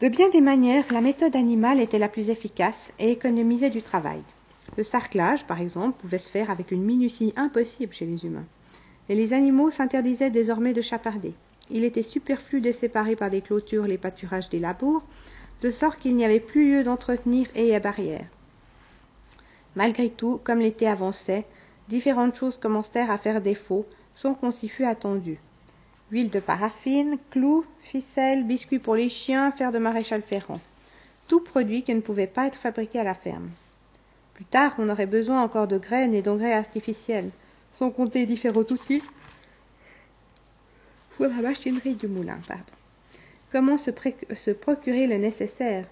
De bien des manières, la méthode animale était la plus efficace et économisait du travail. Le sarclage, par exemple, pouvait se faire avec une minutie impossible chez les humains. Et les animaux s'interdisaient désormais de chaparder. Il était superflu de séparer par des clôtures les pâturages des labours, de sorte qu'il n'y avait plus lieu d'entretenir et barrières. Malgré tout, comme l'été avançait, différentes choses commencèrent à faire défaut, sans qu'on s'y fût attendu. Huile de paraffine, clous, ficelles, biscuits pour les chiens, fer de maréchal ferrand. Tout produit qui ne pouvait pas être fabriqué à la ferme. Plus tard, on aurait besoin encore de graines et d'engrais artificiels, sans compter différents outils pour la machinerie du moulin. Pardon. Comment se, se procurer le nécessaire?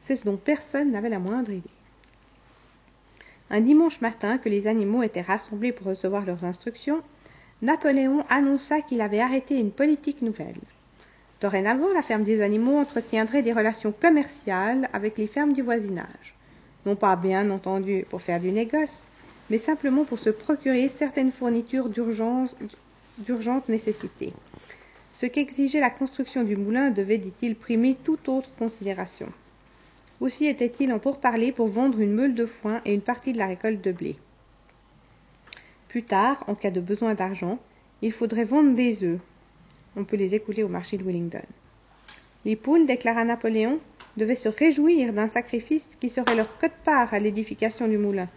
C'est ce dont personne n'avait la moindre idée. Un dimanche matin que les animaux étaient rassemblés pour recevoir leurs instructions, Napoléon annonça qu'il avait arrêté une politique nouvelle. Dorénavant, la ferme des animaux entretiendrait des relations commerciales avec les fermes du voisinage. Non pas bien entendu pour faire du négoce, mais simplement pour se procurer certaines fournitures d'urgente nécessité. Ce qu'exigeait la construction du moulin devait, dit-il, primer toute autre considération. Aussi était-il en pourparlers pour vendre une meule de foin et une partie de la récolte de blé. Plus tard, en cas de besoin d'argent, il faudrait vendre des œufs. On peut les écouler au marché de Wellington. Les poules, déclara Napoléon, devaient se réjouir d'un sacrifice qui serait leur quote-part à l'édification du moulin.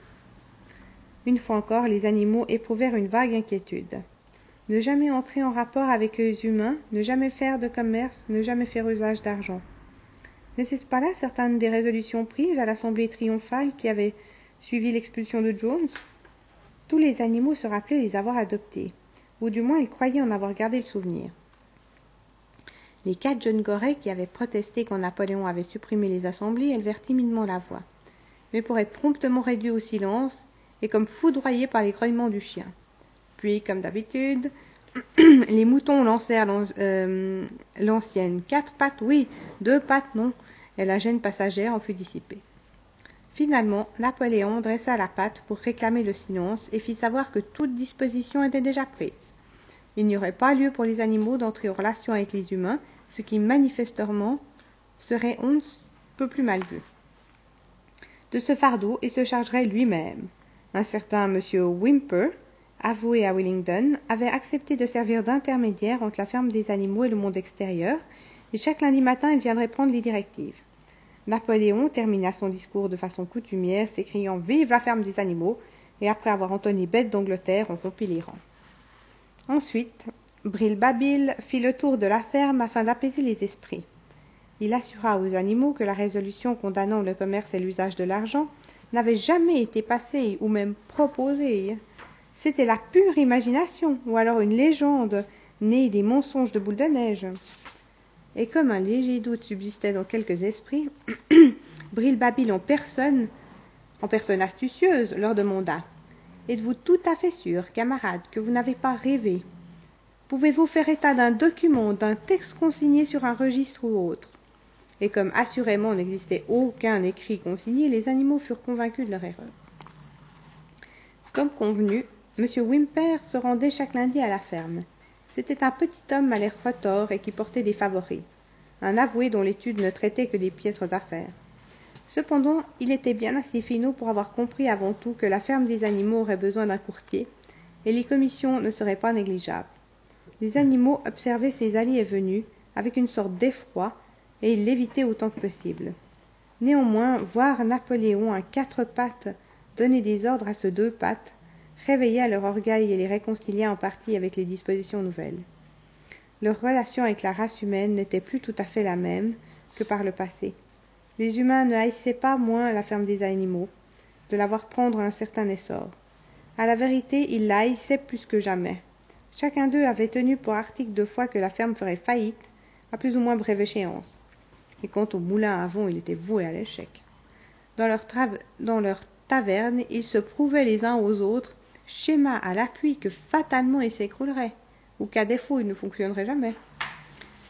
Une fois encore, les animaux éprouvèrent une vague inquiétude. Ne jamais entrer en rapport avec les humains, ne jamais faire de commerce, ne jamais faire usage d'argent. N'est-ce pas là certaines des résolutions prises à l'assemblée triomphale qui avait suivi l'expulsion de Jones? Tous les animaux se rappelaient les avoir adoptés, ou du moins ils croyaient en avoir gardé le souvenir. Les quatre jeunes gorées qui avaient protesté quand Napoléon avait supprimé les assemblées élevèrent timidement la voix, mais pour être promptement réduits au silence et comme foudroyés par les grognements du chien. Puis, comme d'habitude, les moutons lancèrent euh, l'ancienne quatre pattes, oui, deux pattes, non, et la gêne passagère en fut dissipée. Finalement, Napoléon dressa la patte pour réclamer le silence et fit savoir que toute disposition était déjà prise. Il n'y aurait pas lieu pour les animaux d'entrer en relation avec les humains, ce qui manifestement serait un peu plus mal vu. De ce fardeau, il se chargerait lui-même. Un certain M. Wimper, avoué à Wellington, avait accepté de servir d'intermédiaire entre la ferme des animaux et le monde extérieur, et chaque lundi matin il viendrait prendre les directives. Napoléon termina son discours de façon coutumière, s'écriant Vive la ferme des animaux, et après avoir entonné Bête d'Angleterre, on rompit les rangs. Ensuite, Brilbabil fit le tour de la ferme afin d'apaiser les esprits. Il assura aux animaux que la résolution condamnant le commerce et l'usage de l'argent n'avait jamais été passée ou même proposée. C'était la pure imagination, ou alors une légende née des mensonges de boule de neige. Et comme un léger doute subsistait dans quelques esprits, Brilbabil en personne, en personne astucieuse, leur demanda Êtes-vous tout à fait sûr, camarade, que vous n'avez pas rêvé? Pouvez-vous faire état d'un document, d'un texte consigné sur un registre ou autre? Et comme assurément n'existait aucun écrit consigné, les animaux furent convaincus de leur erreur. Comme convenu, M. Wimper se rendait chaque lundi à la ferme. C'était un petit homme à l'air retors et qui portait des favoris, un avoué dont l'étude ne traitait que des piètres affaires. Cependant, il était bien assez finot pour avoir compris avant tout que la ferme des animaux aurait besoin d'un courtier, et les commissions ne seraient pas négligeables. Les animaux observaient ses allées et venues avec une sorte d'effroi, et ils l'évitaient autant que possible. Néanmoins, voir Napoléon à quatre pattes donner des ordres à ce deux pattes réveilla leur orgueil et les réconcilia en partie avec les dispositions nouvelles. Leur relation avec la race humaine n'était plus tout à fait la même que par le passé. Les humains ne haïssaient pas moins la ferme des animaux, de la voir prendre un certain essor. À la vérité, ils la haïssaient plus que jamais. Chacun d'eux avait tenu pour article de foi que la ferme ferait faillite à plus ou moins brève échéance. Et quant au moulin à vent, il était voué à l'échec. Dans leur, dans leur taverne, ils se prouvaient les uns aux autres schéma à l'appui que fatalement il s'écroulerait, ou qu'à défaut il ne fonctionnerait jamais.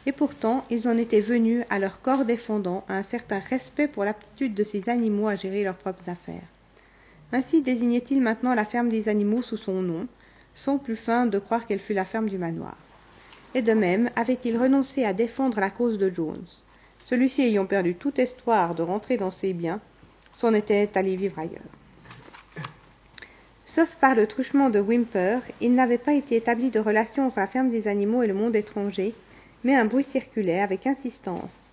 Et pourtant, ils en étaient venus, à leur corps défendant, à un certain respect pour l'aptitude de ces animaux à gérer leurs propres affaires. Ainsi désignait-il maintenant la ferme des animaux sous son nom, sans plus feindre de croire qu'elle fût la ferme du manoir. Et de même avait-il renoncé à défendre la cause de Jones. Celui-ci ayant perdu tout espoir de rentrer dans ses biens, s'en était allé vivre ailleurs. Sauf par le truchement de Wimper, il n'avait pas été établi de relation entre la ferme des animaux et le monde étranger, mais un bruit circulait avec insistance.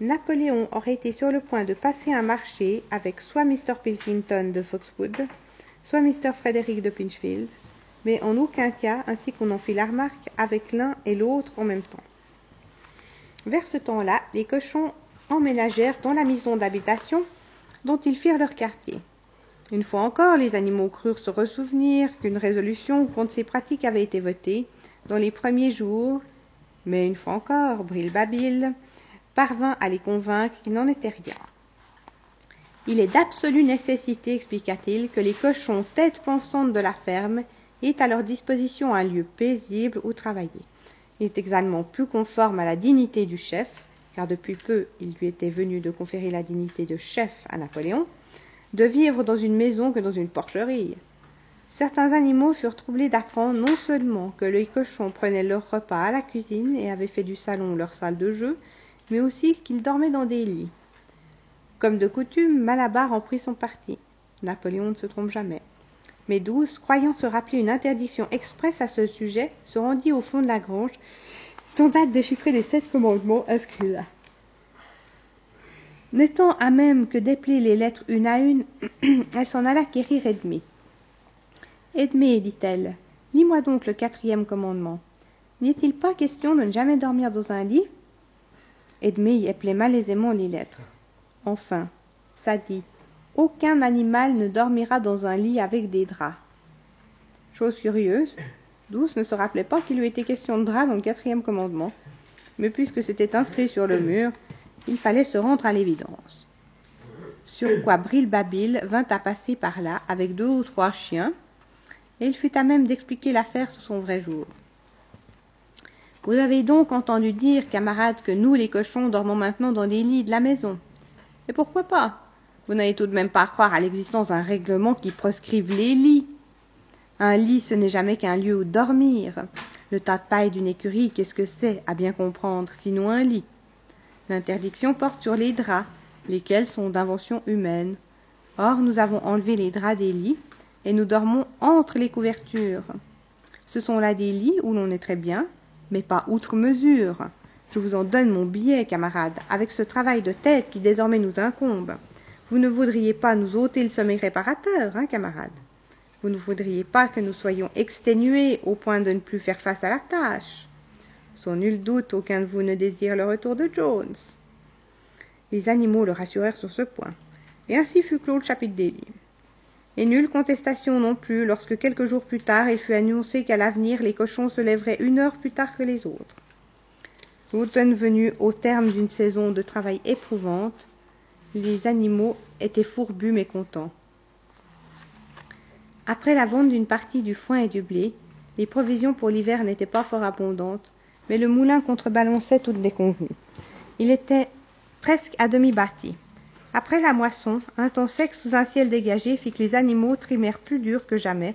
Napoléon aurait été sur le point de passer un marché avec soit Mr. Pilkington de Foxwood, soit Mr. Frederick de Pinchfield, mais en aucun cas, ainsi qu'on en fit la remarque, avec l'un et l'autre en même temps. Vers ce temps-là, les cochons emménagèrent dans la maison d'habitation dont ils firent leur quartier. Une fois encore, les animaux crurent se ressouvenir qu'une résolution contre ces pratiques avait été votée dans les premiers jours, mais une fois encore, Brilbabil parvint à les convaincre qu'il n'en était rien. Il est d'absolue nécessité, expliqua-t-il, que les cochons têtes pensantes de la ferme aient à leur disposition un lieu paisible où travailler. Il est également plus conforme à la dignité du chef, car depuis peu il lui était venu de conférer la dignité de chef à Napoléon, de vivre dans une maison que dans une porcherie. Certains animaux furent troublés d'apprendre non seulement que les cochons prenaient leur repas à la cuisine et avaient fait du salon leur salle de jeu, mais aussi qu'ils dormaient dans des lits. Comme de coutume, Malabar en prit son parti. Napoléon ne se trompe jamais. Mais Douce, croyant se rappeler une interdiction expresse à ce sujet, se rendit au fond de la grange, tenta de déchiffrer les sept commandements inscrits là. N'étant à même que d'épeler les lettres une à une, elle s'en alla quérir Edmé. Edmé, dit-elle, lis-moi donc le quatrième commandement. N'y est-il pas question de ne jamais dormir dans un lit? Edmé y épelait malaisément les lettres. Enfin, ça dit Aucun animal ne dormira dans un lit avec des draps. Chose curieuse, Douce ne se rappelait pas qu'il lui était question de draps dans le quatrième commandement, mais puisque c'était inscrit sur le mur, il fallait se rendre à l'évidence. Sur quoi Babil vint à passer par là avec deux ou trois chiens, et il fut à même d'expliquer l'affaire sous son vrai jour. Vous avez donc entendu dire, camarades, que nous, les cochons, dormons maintenant dans les lits de la maison. Et pourquoi pas? Vous n'allez tout de même pas croire à l'existence d'un règlement qui proscrive les lits. Un lit, ce n'est jamais qu'un lieu où dormir. Le tas de paille d'une écurie, qu'est-ce que c'est, à bien comprendre, sinon un lit? L'interdiction porte sur les draps, lesquels sont d'invention humaine. Or, nous avons enlevé les draps des lits, et nous dormons entre les couvertures. Ce sont là des lits où l'on est très bien, mais pas outre mesure. Je vous en donne mon billet, camarade, avec ce travail de tête qui désormais nous incombe. Vous ne voudriez pas nous ôter le sommeil réparateur, hein, camarade Vous ne voudriez pas que nous soyons exténués au point de ne plus faire face à la tâche sans nul doute, aucun de vous ne désire le retour de Jones. Les animaux le rassurèrent sur ce point, et ainsi fut clos le chapitre des. Et nulle contestation non plus lorsque quelques jours plus tard il fut annoncé qu'à l'avenir les cochons se lèveraient une heure plus tard que les autres. L'automne venu au terme d'une saison de travail éprouvante, les animaux étaient fourbus mais contents. Après la vente d'une partie du foin et du blé, les provisions pour l'hiver n'étaient pas fort abondantes, mais le moulin contrebalançait toutes les convenues. Il était presque à demi bâti. Après la moisson, un temps sec sous un ciel dégagé fit que les animaux trimèrent plus dur que jamais,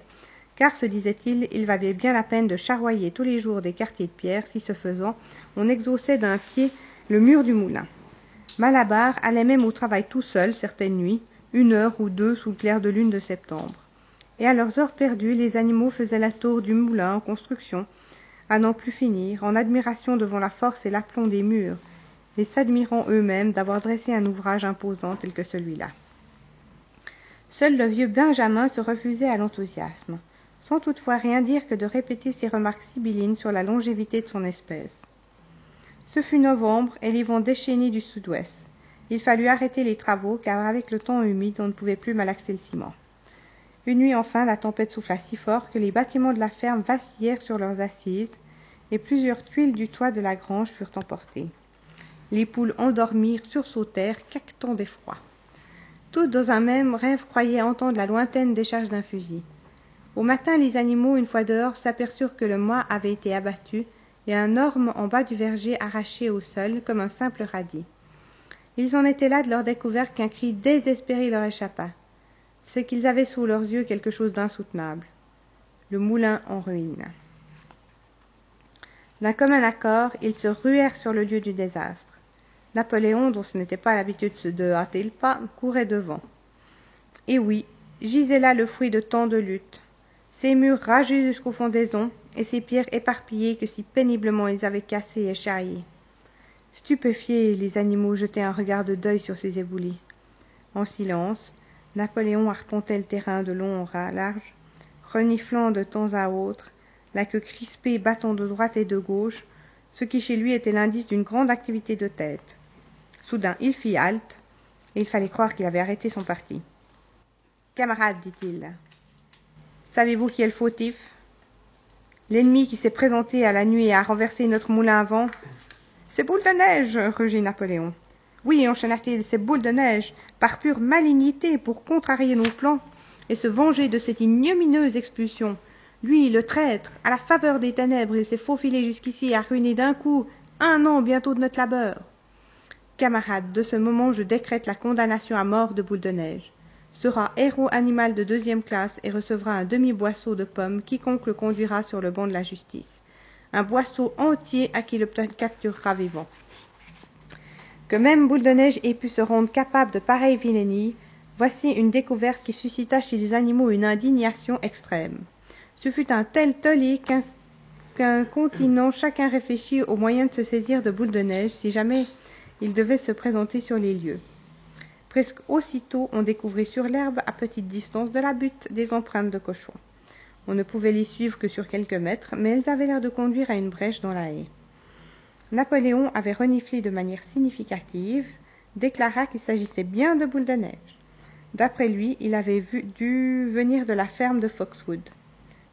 car, se disait-il, il valait bien la peine de charroyer tous les jours des quartiers de pierre, si ce faisant, on exauçait d'un pied le mur du moulin. Malabar allait même au travail tout seul certaines nuits, une heure ou deux sous le clair de lune de septembre. Et à leurs heures perdues, les animaux faisaient la tour du moulin en construction, à n'en plus finir, en admiration devant la force et l'aplomb des murs, et s'admirant eux-mêmes d'avoir dressé un ouvrage imposant tel que celui-là. Seul le vieux Benjamin se refusait à l'enthousiasme, sans toutefois rien dire que de répéter ses remarques sibyllines sur la longévité de son espèce. Ce fut novembre et les vents déchaînés du sud-ouest. Il fallut arrêter les travaux car avec le temps humide on ne pouvait plus malaxer le ciment. Une nuit enfin, la tempête souffla si fort que les bâtiments de la ferme vacillèrent sur leurs assises, et plusieurs tuiles du toit de la grange furent emportées. Les poules endormirent, sursautèrent, caquetant d'effroi. Toutes dans un même rêve croyaient entendre la lointaine décharge d'un fusil. Au matin, les animaux, une fois dehors, s'aperçurent que le mois avait été abattu et un orme en bas du verger arraché au sol comme un simple radis. Ils en étaient là de leur découverte qu'un cri désespéré leur échappa c'est qu'ils avaient sous leurs yeux quelque chose d'insoutenable. Le moulin en ruine. D'un commun accord, ils se ruèrent sur le lieu du désastre. Napoléon, dont ce n'était pas l'habitude de hâter le pas, courait devant. Et oui, gisait là le fruit de tant de luttes. Ces murs ragés jusqu'aux fondaisons, et ces pierres éparpillées que si péniblement ils avaient cassées et charriées. Stupéfiés, les animaux jetaient un regard de deuil sur ces éboulis. En silence, Napoléon arpentait le terrain de long en large, reniflant de temps à autre, la queue crispée battant de droite et de gauche, ce qui chez lui était l'indice d'une grande activité de tête. Soudain, il fit halte, et il fallait croire qu'il avait arrêté son parti. Camarade, dit-il, savez-vous qui est le fautif? L'ennemi qui s'est présenté à la nuit et a renversé notre moulin à vent? C'est boule de neige, rugit Napoléon. Oui, enchaîna-t-il, ces boules de neige, par pure malignité, pour contrarier nos plans, et se venger de cette ignominieuse expulsion. Lui, le traître, à la faveur des ténèbres, il s'est faufilé jusqu'ici à ruiner d'un coup un an bientôt de notre labeur. Camarades, de ce moment je décrète la condamnation à mort de Boule de Neige. sera héros animal de deuxième classe et recevra un demi-boisseau de pommes quiconque le conduira sur le banc de la justice. Un boisseau entier à qui le capturera vivant. Que même Boule de Neige ait pu se rendre capable de pareilles vilainies, voici une découverte qui suscita chez les animaux une indignation extrême. Ce fut un tel tollé qu'un qu'un continent chacun réfléchit aux moyens de se saisir de Boule de Neige si jamais il devait se présenter sur les lieux. Presque aussitôt, on découvrit sur l'herbe, à petite distance de la butte, des empreintes de cochons. On ne pouvait les suivre que sur quelques mètres, mais elles avaient l'air de conduire à une brèche dans la haie. Napoléon avait reniflé de manière significative, déclara qu'il s'agissait bien de boules de neige. D'après lui, il avait vu, dû venir de la ferme de Foxwood.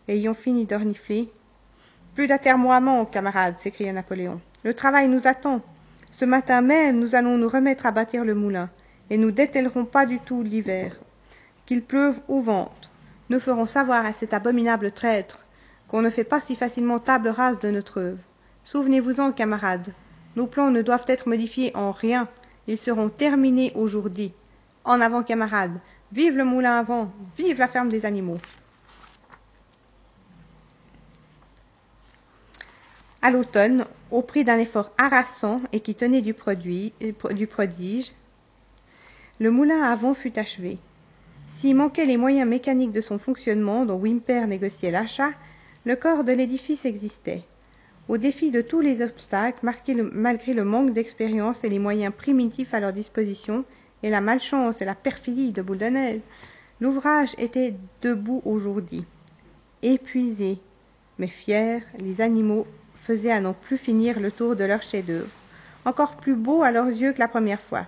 Ayant fini de renifler, plus d'atermoiements, camarades, s'écria Napoléon. Le travail nous attend. Ce matin même, nous allons nous remettre à bâtir le moulin et nous détellerons pas du tout l'hiver. Qu'il pleuve ou vente, nous ferons savoir à cet abominable traître qu'on ne fait pas si facilement table rase de notre œuvre. Souvenez-vous-en, camarades, nos plans ne doivent être modifiés en rien, ils seront terminés aujourd'hui. En avant, camarades, vive le moulin à vent, vive la ferme des animaux. À l'automne, au prix d'un effort harassant et qui tenait du, du prodige, le moulin à vent fut achevé. S'il manquait les moyens mécaniques de son fonctionnement dont Wimper négociait l'achat, le corps de l'édifice existait. Au défi de tous les obstacles, malgré le manque d'expérience et les moyens primitifs à leur disposition, et la malchance et la perfidie de Boule l'ouvrage était debout aujourd'hui. Épuisés, mais fiers, les animaux faisaient à n'en plus finir le tour de leur chef-d'œuvre, encore plus beau à leurs yeux que la première fois.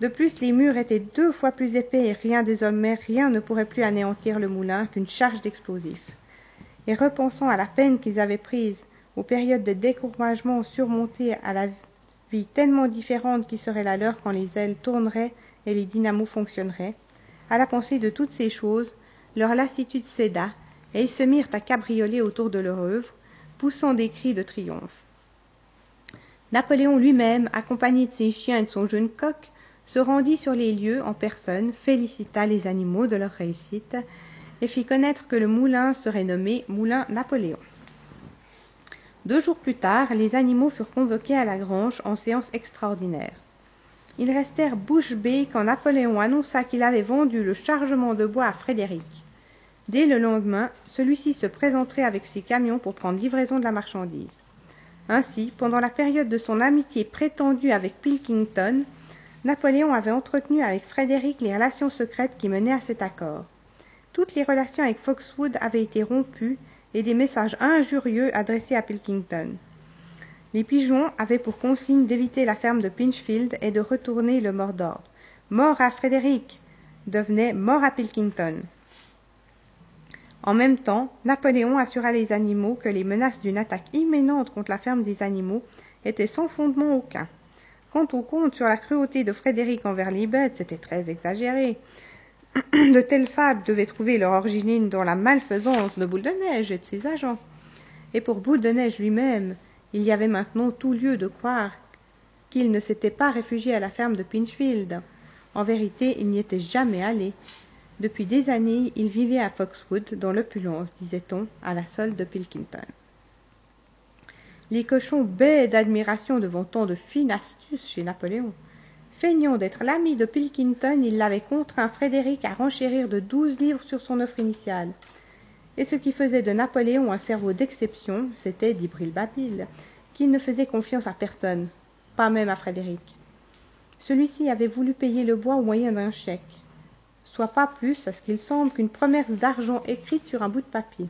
De plus, les murs étaient deux fois plus épais et rien désormais, rien ne pourrait plus anéantir le moulin qu'une charge d'explosifs. Et repensant à la peine qu'ils avaient prise, aux périodes de découragement surmontées à la vie tellement différente qui serait la leur quand les ailes tourneraient et les dynamos fonctionneraient, à la pensée de toutes ces choses, leur lassitude céda, et ils se mirent à cabrioler autour de leur œuvre, poussant des cris de triomphe. Napoléon lui-même, accompagné de ses chiens et de son jeune coq, se rendit sur les lieux en personne, félicita les animaux de leur réussite et fit connaître que le moulin serait nommé Moulin Napoléon. Deux jours plus tard, les animaux furent convoqués à la grange en séance extraordinaire. Ils restèrent bouche bée quand Napoléon annonça qu'il avait vendu le chargement de bois à Frédéric. Dès le lendemain, celui-ci se présenterait avec ses camions pour prendre livraison de la marchandise. Ainsi, pendant la période de son amitié prétendue avec Pilkington, Napoléon avait entretenu avec Frédéric les relations secrètes qui menaient à cet accord. Toutes les relations avec Foxwood avaient été rompues et des messages injurieux adressés à Pilkington. Les pigeons avaient pour consigne d'éviter la ferme de Pinchfield et de retourner le mort d'ordre. Mort à Frédéric devenait mort à Pilkington. En même temps, Napoléon assura les animaux que les menaces d'une attaque imminente contre la ferme des animaux étaient sans fondement aucun. Quant au conte sur la cruauté de Frédéric envers les bêtes, c'était très exagéré. De telles fables devaient trouver leur origine dans la malfaisance de Boule de Neige et de ses agents. Et pour Boule de Neige lui-même, il y avait maintenant tout lieu de croire qu'il ne s'était pas réfugié à la ferme de Pinchfield. En vérité, il n'y était jamais allé. Depuis des années, il vivait à Foxwood, dans l'opulence, disait-on, à la solde de Pilkington. Les cochons bêaient d'admiration devant tant de fines astuces chez Napoléon. Feignant d'être l'ami de Pilkington, il l'avait contraint Frédéric à renchérir de douze livres sur son offre initiale. Et ce qui faisait de Napoléon un cerveau d'exception, c'était, dit Babil, qu'il ne faisait confiance à personne, pas même à Frédéric. Celui-ci avait voulu payer le bois au moyen d'un chèque, soit pas plus à ce qu'il semble qu'une promesse d'argent écrite sur un bout de papier.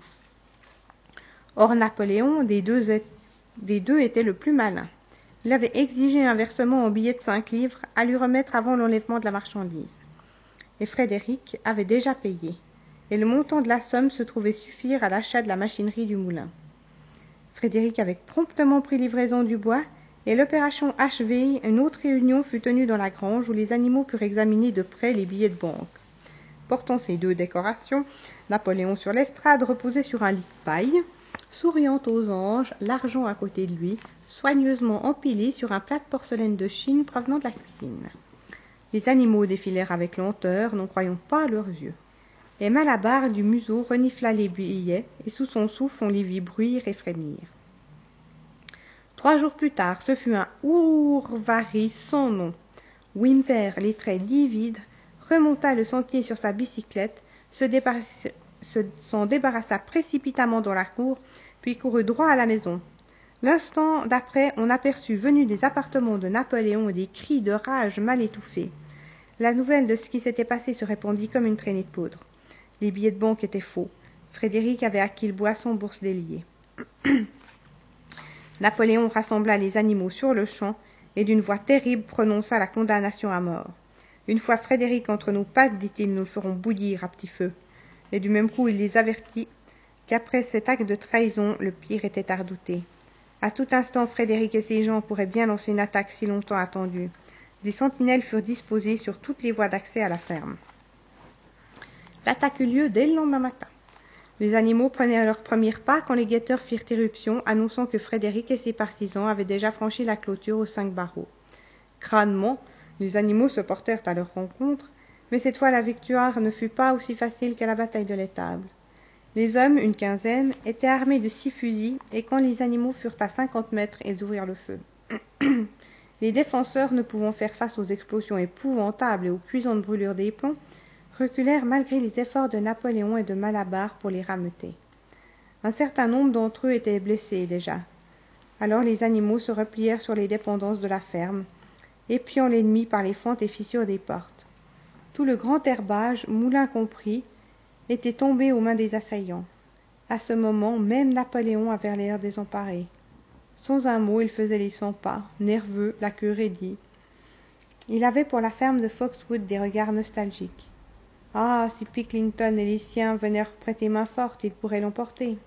Or Napoléon, des deux était le plus malin. Il avait exigé un versement en billets de cinq livres à lui remettre avant l'enlèvement de la marchandise. Et Frédéric avait déjà payé, et le montant de la somme se trouvait suffire à l'achat de la machinerie du moulin. Frédéric avait promptement pris livraison du bois, et l'opération achevée, une autre réunion fut tenue dans la grange où les animaux purent examiner de près les billets de banque. Portant ces deux décorations, Napoléon sur l'estrade reposait sur un lit de paille, souriant aux anges, l'argent à côté de lui, soigneusement empilé sur un plat de porcelaine de Chine provenant de la cuisine. Les animaux défilèrent avec lenteur, n'en croyant pas leurs yeux. Et Malabar du museau renifla les billets, et sous son souffle on les vit bruire et frémir. Trois jours plus tard, ce fut un ourvari sans nom. Wimper, les traits livides, remonta le sentier sur sa bicyclette, s'en se débarrassa précipitamment dans la cour, puis courut droit à la maison. L'instant d'après, on aperçut venus des appartements de Napoléon des cris de rage mal étouffés. La nouvelle de ce qui s'était passé se répandit comme une traînée de poudre. Les billets de banque étaient faux. Frédéric avait acquis le boisson bourse déliée. Napoléon rassembla les animaux sur le champ et d'une voix terrible prononça la condamnation à mort. Une fois Frédéric entre nos pattes, dit-il, nous le ferons bouillir à petit feu. Et du même coup il les avertit qu'après cet acte de trahison, le pire était à redouter. À tout instant, Frédéric et ses gens pourraient bien lancer une attaque si longtemps attendue. Des sentinelles furent disposées sur toutes les voies d'accès à la ferme. L'attaque eut lieu dès le lendemain matin. Les animaux prenaient leurs premiers pas quand les guetteurs firent éruption, annonçant que Frédéric et ses partisans avaient déjà franchi la clôture aux cinq barreaux. Crânement, les animaux se portèrent à leur rencontre, mais cette fois la victoire ne fut pas aussi facile qu'à la bataille de l'étable. Les hommes, une quinzaine, étaient armés de six fusils, et quand les animaux furent à cinquante mètres, ils ouvrirent le feu. les défenseurs, ne pouvant faire face aux explosions épouvantables et aux cuisantes brûlures des plombs, reculèrent malgré les efforts de Napoléon et de Malabar pour les rameuter. Un certain nombre d'entre eux étaient blessés déjà. Alors les animaux se replièrent sur les dépendances de la ferme, épiant l'ennemi par les fentes et fissures des portes. Tout le grand herbage, moulin compris, était tombé aux mains des assaillants. À ce moment, même Napoléon avait l'air désemparé. Sans un mot, il faisait les cent pas, nerveux, la queue raidie. Il avait pour la ferme de Foxwood des regards nostalgiques. Ah, si Picklington et les siens venaient prêter main forte, ils pourraient l'emporter.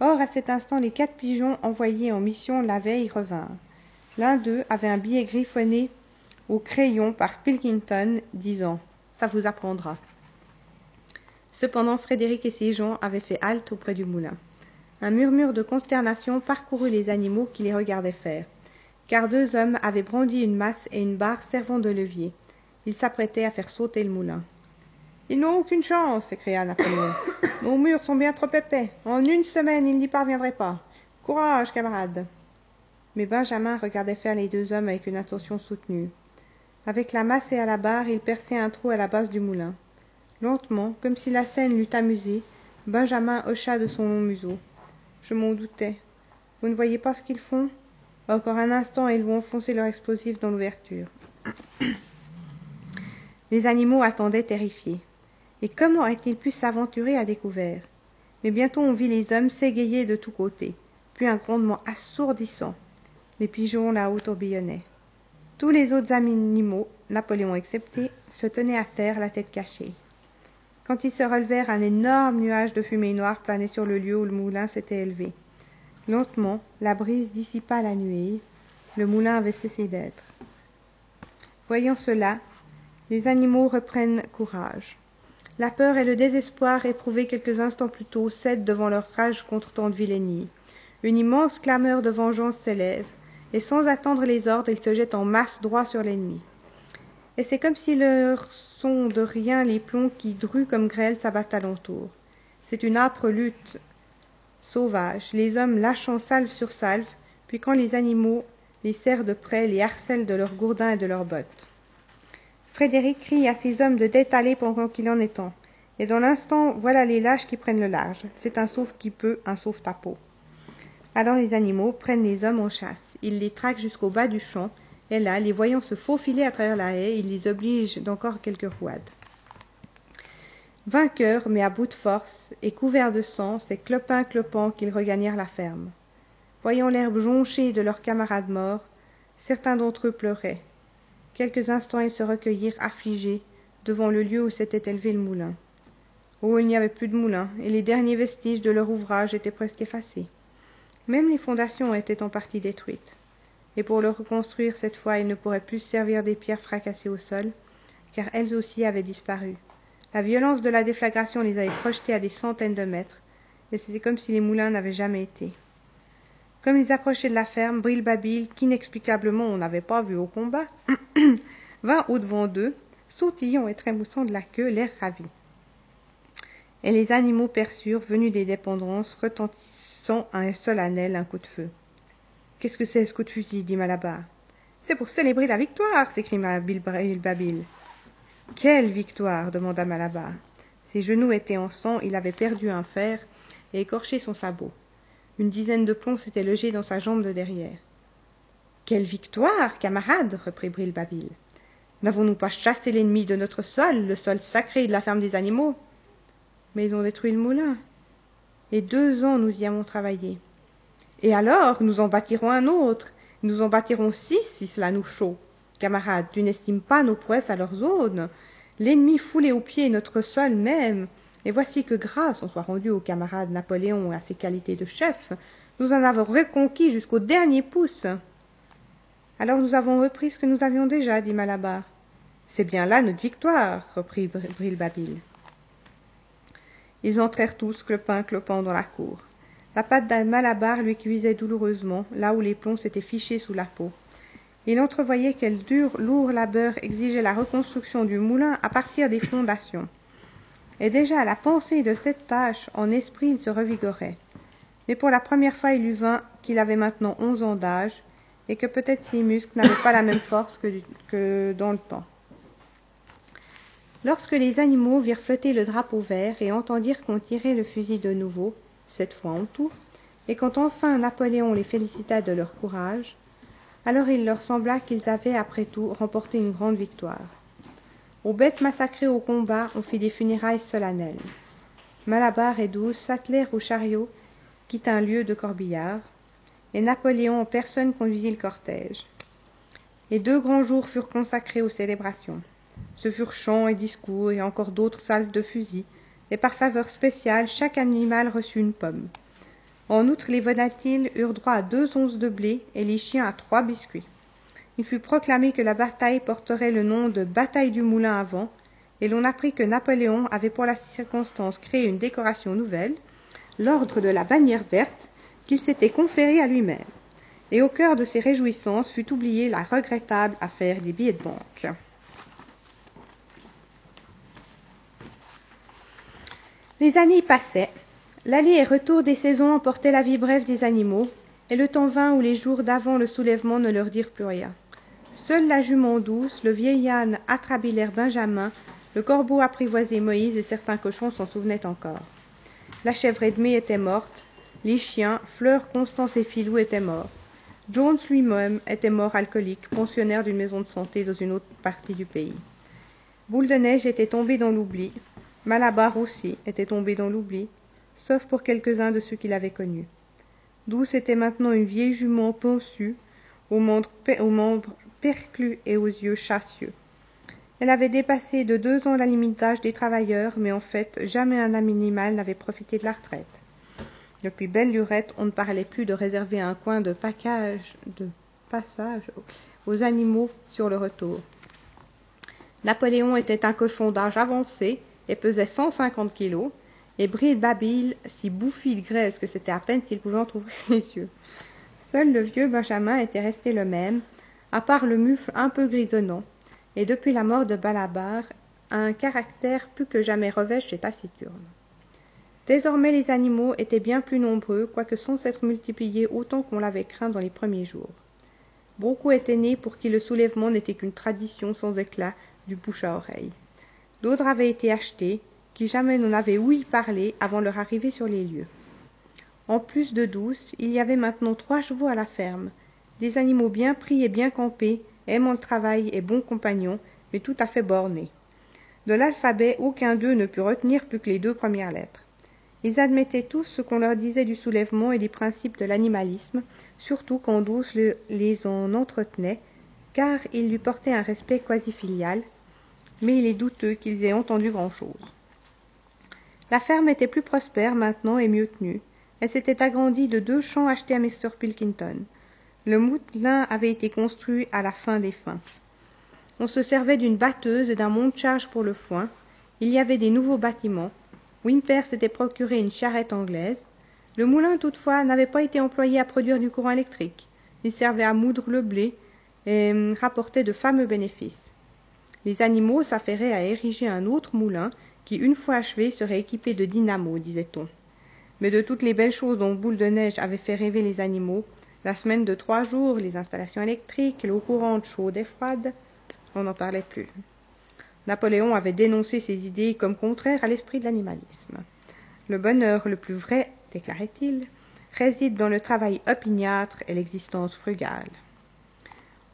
Or, à cet instant, les quatre pigeons envoyés en mission la veille revinrent. L'un d'eux avait un billet griffonné au crayon par Pilkington, disant Ça vous apprendra. Cependant, Frédéric et ses avaient fait halte auprès du moulin. Un murmure de consternation parcourut les animaux qui les regardaient faire, car deux hommes avaient brandi une masse et une barre servant de levier. Ils s'apprêtaient à faire sauter le moulin. Ils n'ont aucune chance, s'écria Napoléon. Nos murs sont bien trop épais. En une semaine, ils n'y parviendraient pas. Courage, camarades. Mais Benjamin regardait faire les deux hommes avec une attention soutenue. Avec la masse et à la barre, il perçait un trou à la base du moulin. Lentement, comme si la scène l'eût amusé, Benjamin hocha de son long museau. Je m'en doutais. Vous ne voyez pas ce qu'ils font? Encore un instant et ils vont enfoncer leur explosif dans l'ouverture. Les animaux attendaient terrifiés. Et comment a-t-il pu s'aventurer à découvert? Mais bientôt on vit les hommes s'égayer de tous côtés, puis un grondement assourdissant. Les pigeons là-haut tourbillonnaient. Tous les autres animaux, Napoléon excepté, se tenaient à terre, la tête cachée. Quand ils se relevèrent, un énorme nuage de fumée noire planait sur le lieu où le moulin s'était élevé. Lentement, la brise dissipa la nuée. Le moulin avait cessé d'être. Voyant cela, les animaux reprennent courage. La peur et le désespoir éprouvés quelques instants plus tôt cèdent devant leur rage contre tant de vilainie. Une immense clameur de vengeance s'élève, et sans attendre les ordres, ils se jettent en masse droit sur l'ennemi. Et c'est comme si leur de rien les plombs qui, drus comme grêle, s'abattent alentour. C'est une âpre lutte sauvage, les hommes lâchant salve sur salve, puis quand les animaux les serrent de près, les harcèlent de leurs gourdins et de leurs bottes. Frédéric crie à ses hommes de détaler pendant qu'il en est temps. Et dans l'instant, voilà les lâches qui prennent le large. C'est un sauve qui peut, un sauve ta peau. Alors les animaux prennent les hommes en chasse. Ils les traquent jusqu'au bas du champ, et là, les voyant se faufiler à travers la haie, ils les obligent d'encore quelques rouades. Vainqueurs, mais à bout de force, et couverts de sang, c'est clopin clopant qu'ils regagnèrent la ferme. Voyant l'herbe jonchée de leurs camarades morts, certains d'entre eux pleuraient. Quelques instants ils se recueillirent affligés devant le lieu où s'était élevé le moulin. Oh, il n'y avait plus de moulin, et les derniers vestiges de leur ouvrage étaient presque effacés. Même les fondations étaient en partie détruites. Et pour le reconstruire cette fois, ils ne pourraient plus servir des pierres fracassées au sol, car elles aussi avaient disparu. La violence de la déflagration les avait projetés à des centaines de mètres, et c'était comme si les moulins n'avaient jamais été. Comme ils approchaient de la ferme, Brille Babil, qu'inexplicablement on n'avait pas vu au combat, vint au-devant d'eux, sautillant et trémoussant de la queue, l'air ravi. Et les animaux perçurent, venus des dépendances, retentissant un solennel un coup de feu. Qu'est-ce que c'est ce coup de fusil dit Malabar. C'est pour célébrer la victoire s'écria Bilbabil. Quelle victoire demanda Malabar. Ses genoux étaient en sang, il avait perdu un fer et écorché son sabot. Une dizaine de plombs s'étaient logés dans sa jambe de derrière. Quelle victoire, camarade reprit Brilbabil. N'avons-nous pas chassé l'ennemi de notre sol, le sol sacré de la ferme des animaux? Mais ils ont détruit le moulin. Et deux ans nous y avons travaillé. Et alors, nous en bâtirons un autre. Nous en bâtirons six si cela nous chaud. Camarade, tu n'estimes pas nos prouesses à leur zone. L'ennemi foulé aux pieds notre sol même. Et voici que grâce on soit rendu au camarade Napoléon et à ses qualités de chef, nous en avons reconquis jusqu'au dernier pouce. Alors nous avons repris ce que nous avions déjà, dit Malabar. C'est bien là notre victoire, reprit Brilbabil. Ils entrèrent tous, clopin clopant, dans la cour. La patte d'un Malabar lui cuisait douloureusement, là où les plombs s'étaient fichés sous la peau. Il entrevoyait quel dur, lourd labeur exigeait la reconstruction du moulin à partir des fondations. Et déjà à la pensée de cette tâche, en esprit, il se revigorait. Mais pour la première fois, il lui vint qu'il avait maintenant onze ans d'âge, et que peut-être ses muscles n'avaient pas la même force que, que dans le temps. Lorsque les animaux virent flotter le drapeau vert et entendirent qu'on tirait le fusil de nouveau, cette fois en tout, et quand enfin Napoléon les félicita de leur courage, alors il leur sembla qu'ils avaient après tout remporté une grande victoire. Aux bêtes massacrées au combat, on fit des funérailles solennelles. Malabar et Douce s'attelèrent au chariot qui un lieu de corbillard, et Napoléon en personne conduisit le cortège. Et deux grands jours furent consacrés aux célébrations. Ce furent chants et discours et encore d'autres salves de fusils, et par faveur spéciale chaque animal reçut une pomme. En outre, les volatiles eurent droit à deux onces de blé et les chiens à trois biscuits. Il fut proclamé que la bataille porterait le nom de bataille du moulin à vent, et l'on apprit que Napoléon avait pour la circonstance créé une décoration nouvelle, l'ordre de la bannière verte, qu'il s'était conféré à lui-même. Et au cœur de ces réjouissances fut oubliée la regrettable affaire des billets de banque. Les années passaient. L'aller et retour des saisons emportaient la vie brève des animaux, et le temps vint où les jours d'avant le soulèvement ne leur dirent plus rien. Seule la jument douce, le vieil âne atrabilaire Benjamin, le corbeau apprivoisé Moïse et certains cochons s'en souvenaient encore. La chèvre Edmée était morte, les chiens, Fleur, Constance et Filou étaient morts. Jones lui-même était mort alcoolique, pensionnaire d'une maison de santé dans une autre partie du pays. Boule de neige était tombé dans l'oubli, Malabar aussi était tombé dans l'oubli, sauf pour quelques-uns de ceux qui l'avaient connu. Douce était maintenant une vieille jument pensue, aux membres, perclus et aux yeux chassieux. Elle avait dépassé de deux ans la limite d'âge des travailleurs, mais en fait, jamais un animal n'avait profité de la retraite. Depuis belle lurette, on ne parlait plus de réserver un coin de package, de passage aux animaux sur le retour. Napoléon était un cochon d'âge avancé, et pesait cent cinquante kilos, et Bril Babil si bouffi de graisse que c'était à peine s'il pouvait en ouvrir les yeux. Seul le vieux Benjamin était resté le même, à part le mufle un peu grisonnant, et depuis la mort de Balabar, un caractère plus que jamais revêche et taciturne. Désormais les animaux étaient bien plus nombreux, quoique sans s'être multipliés autant qu'on l'avait craint dans les premiers jours. Beaucoup étaient nés pour qui le soulèvement n'était qu'une tradition sans éclat du bouche à oreille. D'autres avaient été achetés, qui jamais n'en avaient ouï parler avant leur arrivée sur les lieux. En plus de douce, il y avait maintenant trois chevaux à la ferme, des animaux bien pris et bien campés, aimant le travail et bons compagnons, mais tout à fait bornés. De l'alphabet, aucun d'eux ne put retenir plus que les deux premières lettres. Ils admettaient tous ce qu'on leur disait du soulèvement et des principes de l'animalisme, surtout quand Douce les en entretenait, car ils lui portaient un respect quasi filial, mais il est douteux qu'ils aient entendu grand-chose. La ferme était plus prospère maintenant et mieux tenue. Elle s'était agrandie de deux champs achetés à Mr. Pilkington. Le moulin avait été construit à la fin des fins. On se servait d'une batteuse et d'un monte-charge pour le foin. Il y avait des nouveaux bâtiments. Wimper s'était procuré une charrette anglaise. Le moulin, toutefois, n'avait pas été employé à produire du courant électrique. Il servait à moudre le blé et rapportait de fameux bénéfices. Les animaux s'affairaient à ériger un autre moulin qui, une fois achevé, serait équipé de dynamo, disait-on. Mais de toutes les belles choses dont Boule de Neige avait fait rêver les animaux, la semaine de trois jours, les installations électriques, l'eau courante chaude et froide, on n'en parlait plus. Napoléon avait dénoncé ces idées comme contraires à l'esprit de l'animalisme. Le bonheur le plus vrai, déclarait-il, réside dans le travail opiniâtre et l'existence frugale.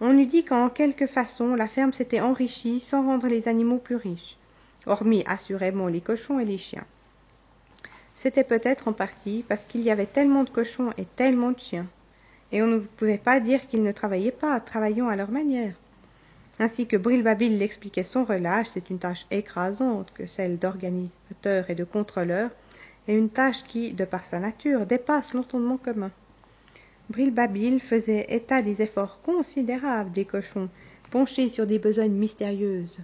On eût dit qu'en quelque façon la ferme s'était enrichie sans rendre les animaux plus riches, hormis assurément les cochons et les chiens. C'était peut-être en partie parce qu'il y avait tellement de cochons et tellement de chiens, et on ne pouvait pas dire qu'ils ne travaillaient pas, travaillant à leur manière. Ainsi que Brilbabil l'expliquait sans relâche, c'est une tâche écrasante que celle d'organisateur et de contrôleur, et une tâche qui, de par sa nature, dépasse l'entendement commun. Brilbabil faisait état des efforts considérables des cochons, penchés sur des besognes mystérieuses.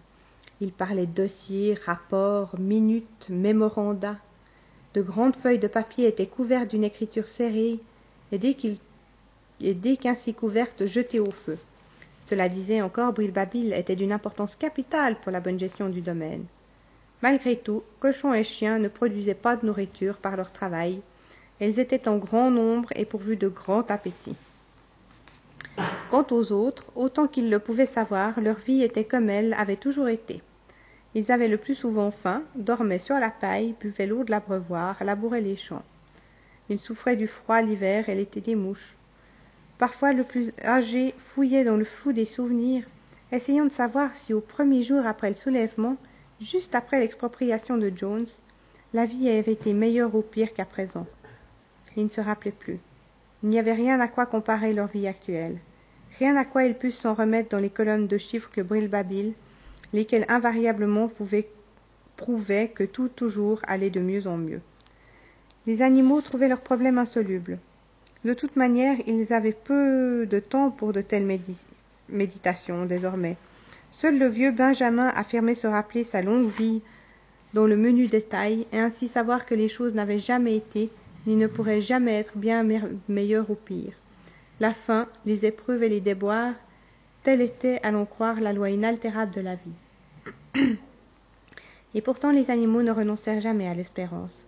Il parlait dossiers, rapports, minutes, mémoranda. De grandes feuilles de papier étaient couvertes d'une écriture serrée, et dès qu'il dès qu'ainsi couvertes, jetées au feu. Cela disait encore, Brilbabil était d'une importance capitale pour la bonne gestion du domaine. Malgré tout, cochons et chiens ne produisaient pas de nourriture par leur travail, elles étaient en grand nombre et pourvues de grand appétit. Quant aux autres, autant qu'ils le pouvaient savoir, leur vie était comme elle avait toujours été. Ils avaient le plus souvent faim, dormaient sur la paille, buvaient l'eau de l'abreuvoir, labouraient les champs. Ils souffraient du froid l'hiver et l'été des mouches. Parfois le plus âgé fouillait dans le flou des souvenirs, essayant de savoir si au premier jour après le soulèvement, juste après l'expropriation de Jones, la vie avait été meilleure ou pire qu'à présent. Ils ne se rappelaient plus. Il n'y avait rien à quoi comparer leur vie actuelle, rien à quoi ils pussent s'en remettre dans les colonnes de chiffres que brille Babil, lesquelles invariablement pouvaient, prouvaient que tout toujours allait de mieux en mieux. Les animaux trouvaient leurs problèmes insolubles. De toute manière, ils avaient peu de temps pour de telles méditations désormais. Seul le vieux Benjamin affirmait se rappeler sa longue vie dans le menu détail, et ainsi savoir que les choses n'avaient jamais été, ni ne pourraient jamais être bien meilleures ou pires. La faim, les épreuves et les déboires, telle était, à croire, la loi inaltérable de la vie. Et pourtant les animaux ne renoncèrent jamais à l'espérance.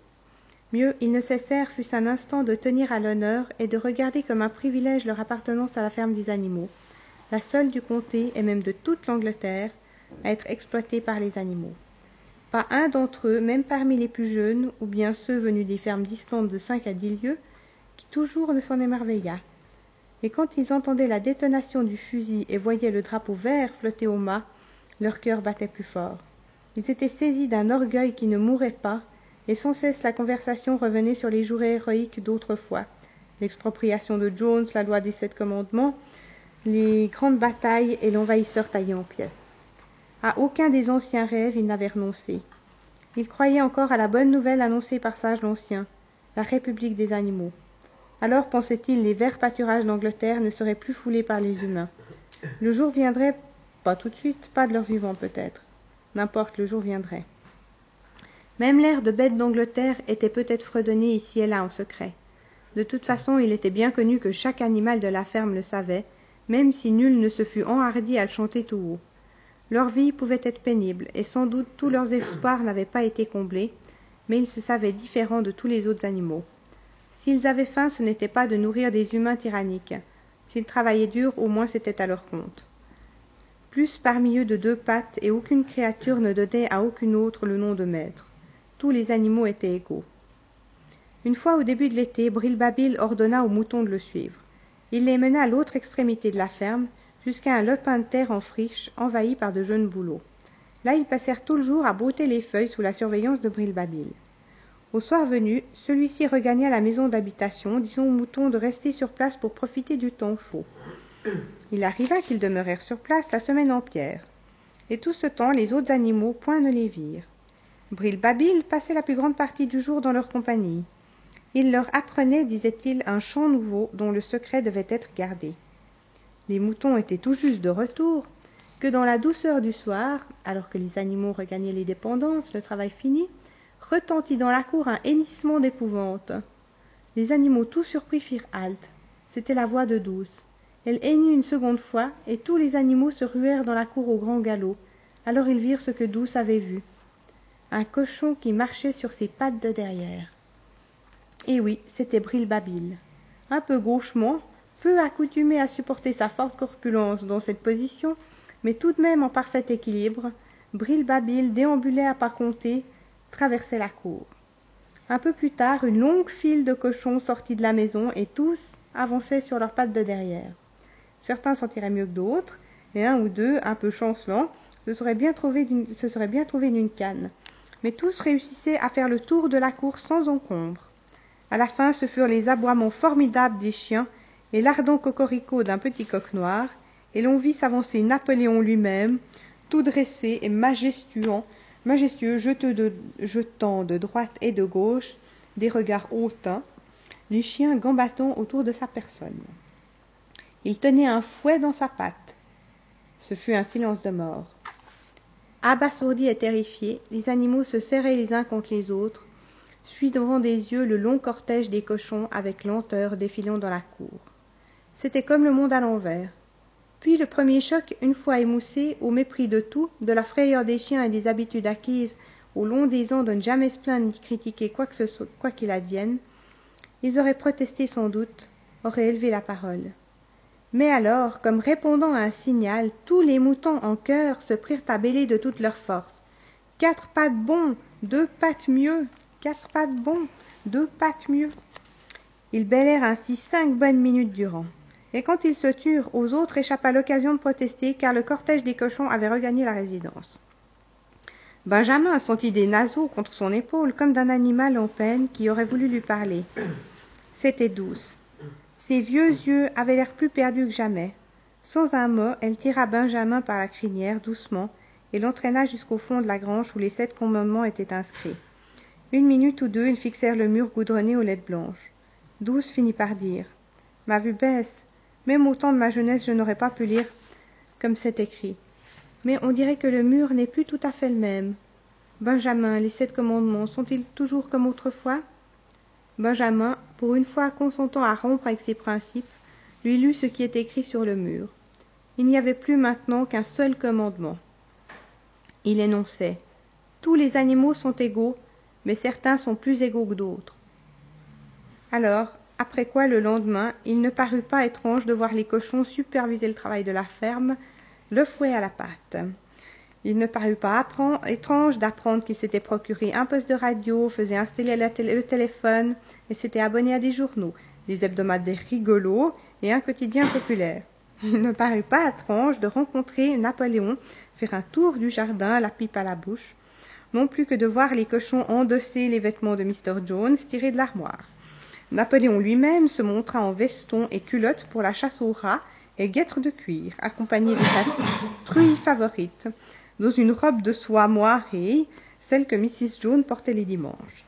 Mieux, ils ne cessèrent, fût-ce un instant, de tenir à l'honneur et de regarder comme un privilège leur appartenance à la ferme des animaux, la seule du comté et même de toute l'Angleterre, à être exploitée par les animaux. Pas un d'entre eux, même parmi les plus jeunes, ou bien ceux venus des fermes distantes de cinq à dix lieues, qui toujours ne s'en émerveilla. Et quand ils entendaient la détonation du fusil et voyaient le drapeau vert flotter au mât, leur cœur battait plus fort. Ils étaient saisis d'un orgueil qui ne mourait pas, et sans cesse la conversation revenait sur les jours héroïques d'autrefois. L'expropriation de Jones, la loi des sept commandements, les grandes batailles et l'envahisseur taillé en pièces. À aucun des anciens rêves il n'avait renoncé. Il croyait encore à la bonne nouvelle annoncée par Sage l'Ancien, la République des animaux. Alors, pensait-il, les verts pâturages d'Angleterre ne seraient plus foulés par les humains. Le jour viendrait, pas tout de suite, pas de leur vivant peut-être. N'importe, le jour viendrait. Même l'air de bête d'Angleterre était peut-être fredonné ici et là en secret. De toute façon, il était bien connu que chaque animal de la ferme le savait, même si nul ne se fût enhardi à le chanter tout haut. Leur vie pouvait être pénible, et sans doute tous leurs espoirs n'avaient pas été comblés, mais ils se savaient différents de tous les autres animaux. S'ils avaient faim, ce n'était pas de nourrir des humains tyranniques. S'ils travaillaient dur, au moins c'était à leur compte. Plus parmi eux de deux pattes, et aucune créature ne donnait à aucune autre le nom de maître. Tous les animaux étaient égaux. Une fois au début de l'été, Brilbabil ordonna aux moutons de le suivre. Il les mena à l'autre extrémité de la ferme, jusqu'à un lopin de terre en friche envahi par de jeunes bouleaux. Là, ils passèrent tout le jour à brouter les feuilles sous la surveillance de Brilbabil. Au soir venu, celui-ci regagna la maison d'habitation, disant aux moutons de rester sur place pour profiter du temps chaud. Il arriva qu'ils demeurèrent sur place la semaine entière. Et tout ce temps, les autres animaux point ne les virent. Brilbabil passait la plus grande partie du jour dans leur compagnie. Il leur apprenait, disait-il, un chant nouveau dont le secret devait être gardé. Les moutons étaient tout juste de retour, que dans la douceur du soir, alors que les animaux regagnaient les dépendances, le travail fini, retentit dans la cour un hennissement d'épouvante. Les animaux tout surpris firent halte. C'était la voix de Douce. Elle hennit une seconde fois, et tous les animaux se ruèrent dans la cour au grand galop, alors ils virent ce que douce avait vu un cochon qui marchait sur ses pattes de derrière et oui c'était brilbabil un peu gauchement peu accoutumé à supporter sa forte corpulence dans cette position mais tout de même en parfait équilibre brilbabil déambulait à pas comptés traversait la cour. Un peu plus tard une longue file de cochons sortit de la maison et tous avançaient sur leurs pattes de derrière. Certains s'en tiraient mieux que d'autres et un ou deux un peu chancelants se seraient bien trouvés d'une canne. Mais tous réussissaient à faire le tour de la cour sans encombre. À la fin ce furent les aboiements formidables des chiens et l'ardent cocorico d'un petit coq noir et l'on vit s'avancer napoléon lui-même tout dressé et majestueux majestueux jetant de droite et de gauche des regards hautains les chiens gambattant autour de sa personne. Il tenait un fouet dans sa patte. Ce fut un silence de mort. Abasourdis et terrifiés les animaux se serraient les uns contre les autres suivant des yeux le long cortège des cochons avec lenteur défilant dans la cour c'était comme le monde à l'envers. Puis le premier choc une fois émoussé au mépris de tout de la frayeur des chiens et des habitudes acquises au long des ans de ne jamais se plaindre ni critiquer quoi qu'il advienne ils auraient protesté sans doute auraient élevé la parole. Mais alors comme répondant à un signal tous les moutons en chœur se prirent à bêler de toute leur force. Quatre pattes bon deux pattes mieux. Quatre pattes bon deux pattes mieux. Ils bêlèrent ainsi cinq bonnes minutes durant et quand ils se turent aux autres échappa l'occasion de protester car le cortège des cochons avait regagné la résidence. Benjamin sentit des naseaux contre son épaule comme d'un animal en peine qui aurait voulu lui parler. C'était douce. Ses vieux yeux avaient l'air plus perdus que jamais. Sans un mot elle tira benjamin par la crinière doucement et l'entraîna jusqu'au fond de la grange où les sept commandements étaient inscrits. Une minute ou deux ils fixèrent le mur goudronné aux lettres blanches. Douce finit par dire ma vue baisse même au temps de ma jeunesse je n'aurais pas pu lire comme c'est écrit. Mais on dirait que le mur n'est plus tout à fait le même. Benjamin les sept commandements sont-ils toujours comme autrefois? Benjamin pour une fois consentant à rompre avec ses principes lui lut ce qui était écrit sur le mur. Il n'y avait plus maintenant qu'un seul commandement. Il énonçait tous les animaux sont égaux mais certains sont plus égaux que d'autres alors après quoi le lendemain il ne parut pas étrange de voir les cochons superviser le travail de la ferme le fouet à la patte il ne parut pas étrange d'apprendre qu'il s'était procuré un poste de radio, faisait installer le téléphone et s'était abonné à des journaux, des hebdomadaires rigolos et un quotidien populaire. Il ne parut pas étrange de rencontrer Napoléon faire un tour du jardin, la pipe à la bouche, non plus que de voir les cochons endosser les vêtements de Mr. Jones tirés de l'armoire. Napoléon lui-même se montra en veston et culotte pour la chasse aux rats et guêtres de cuir, accompagné de sa truie favorite, dans une robe de soie moirée, celle que Mrs. Jones portait les dimanches.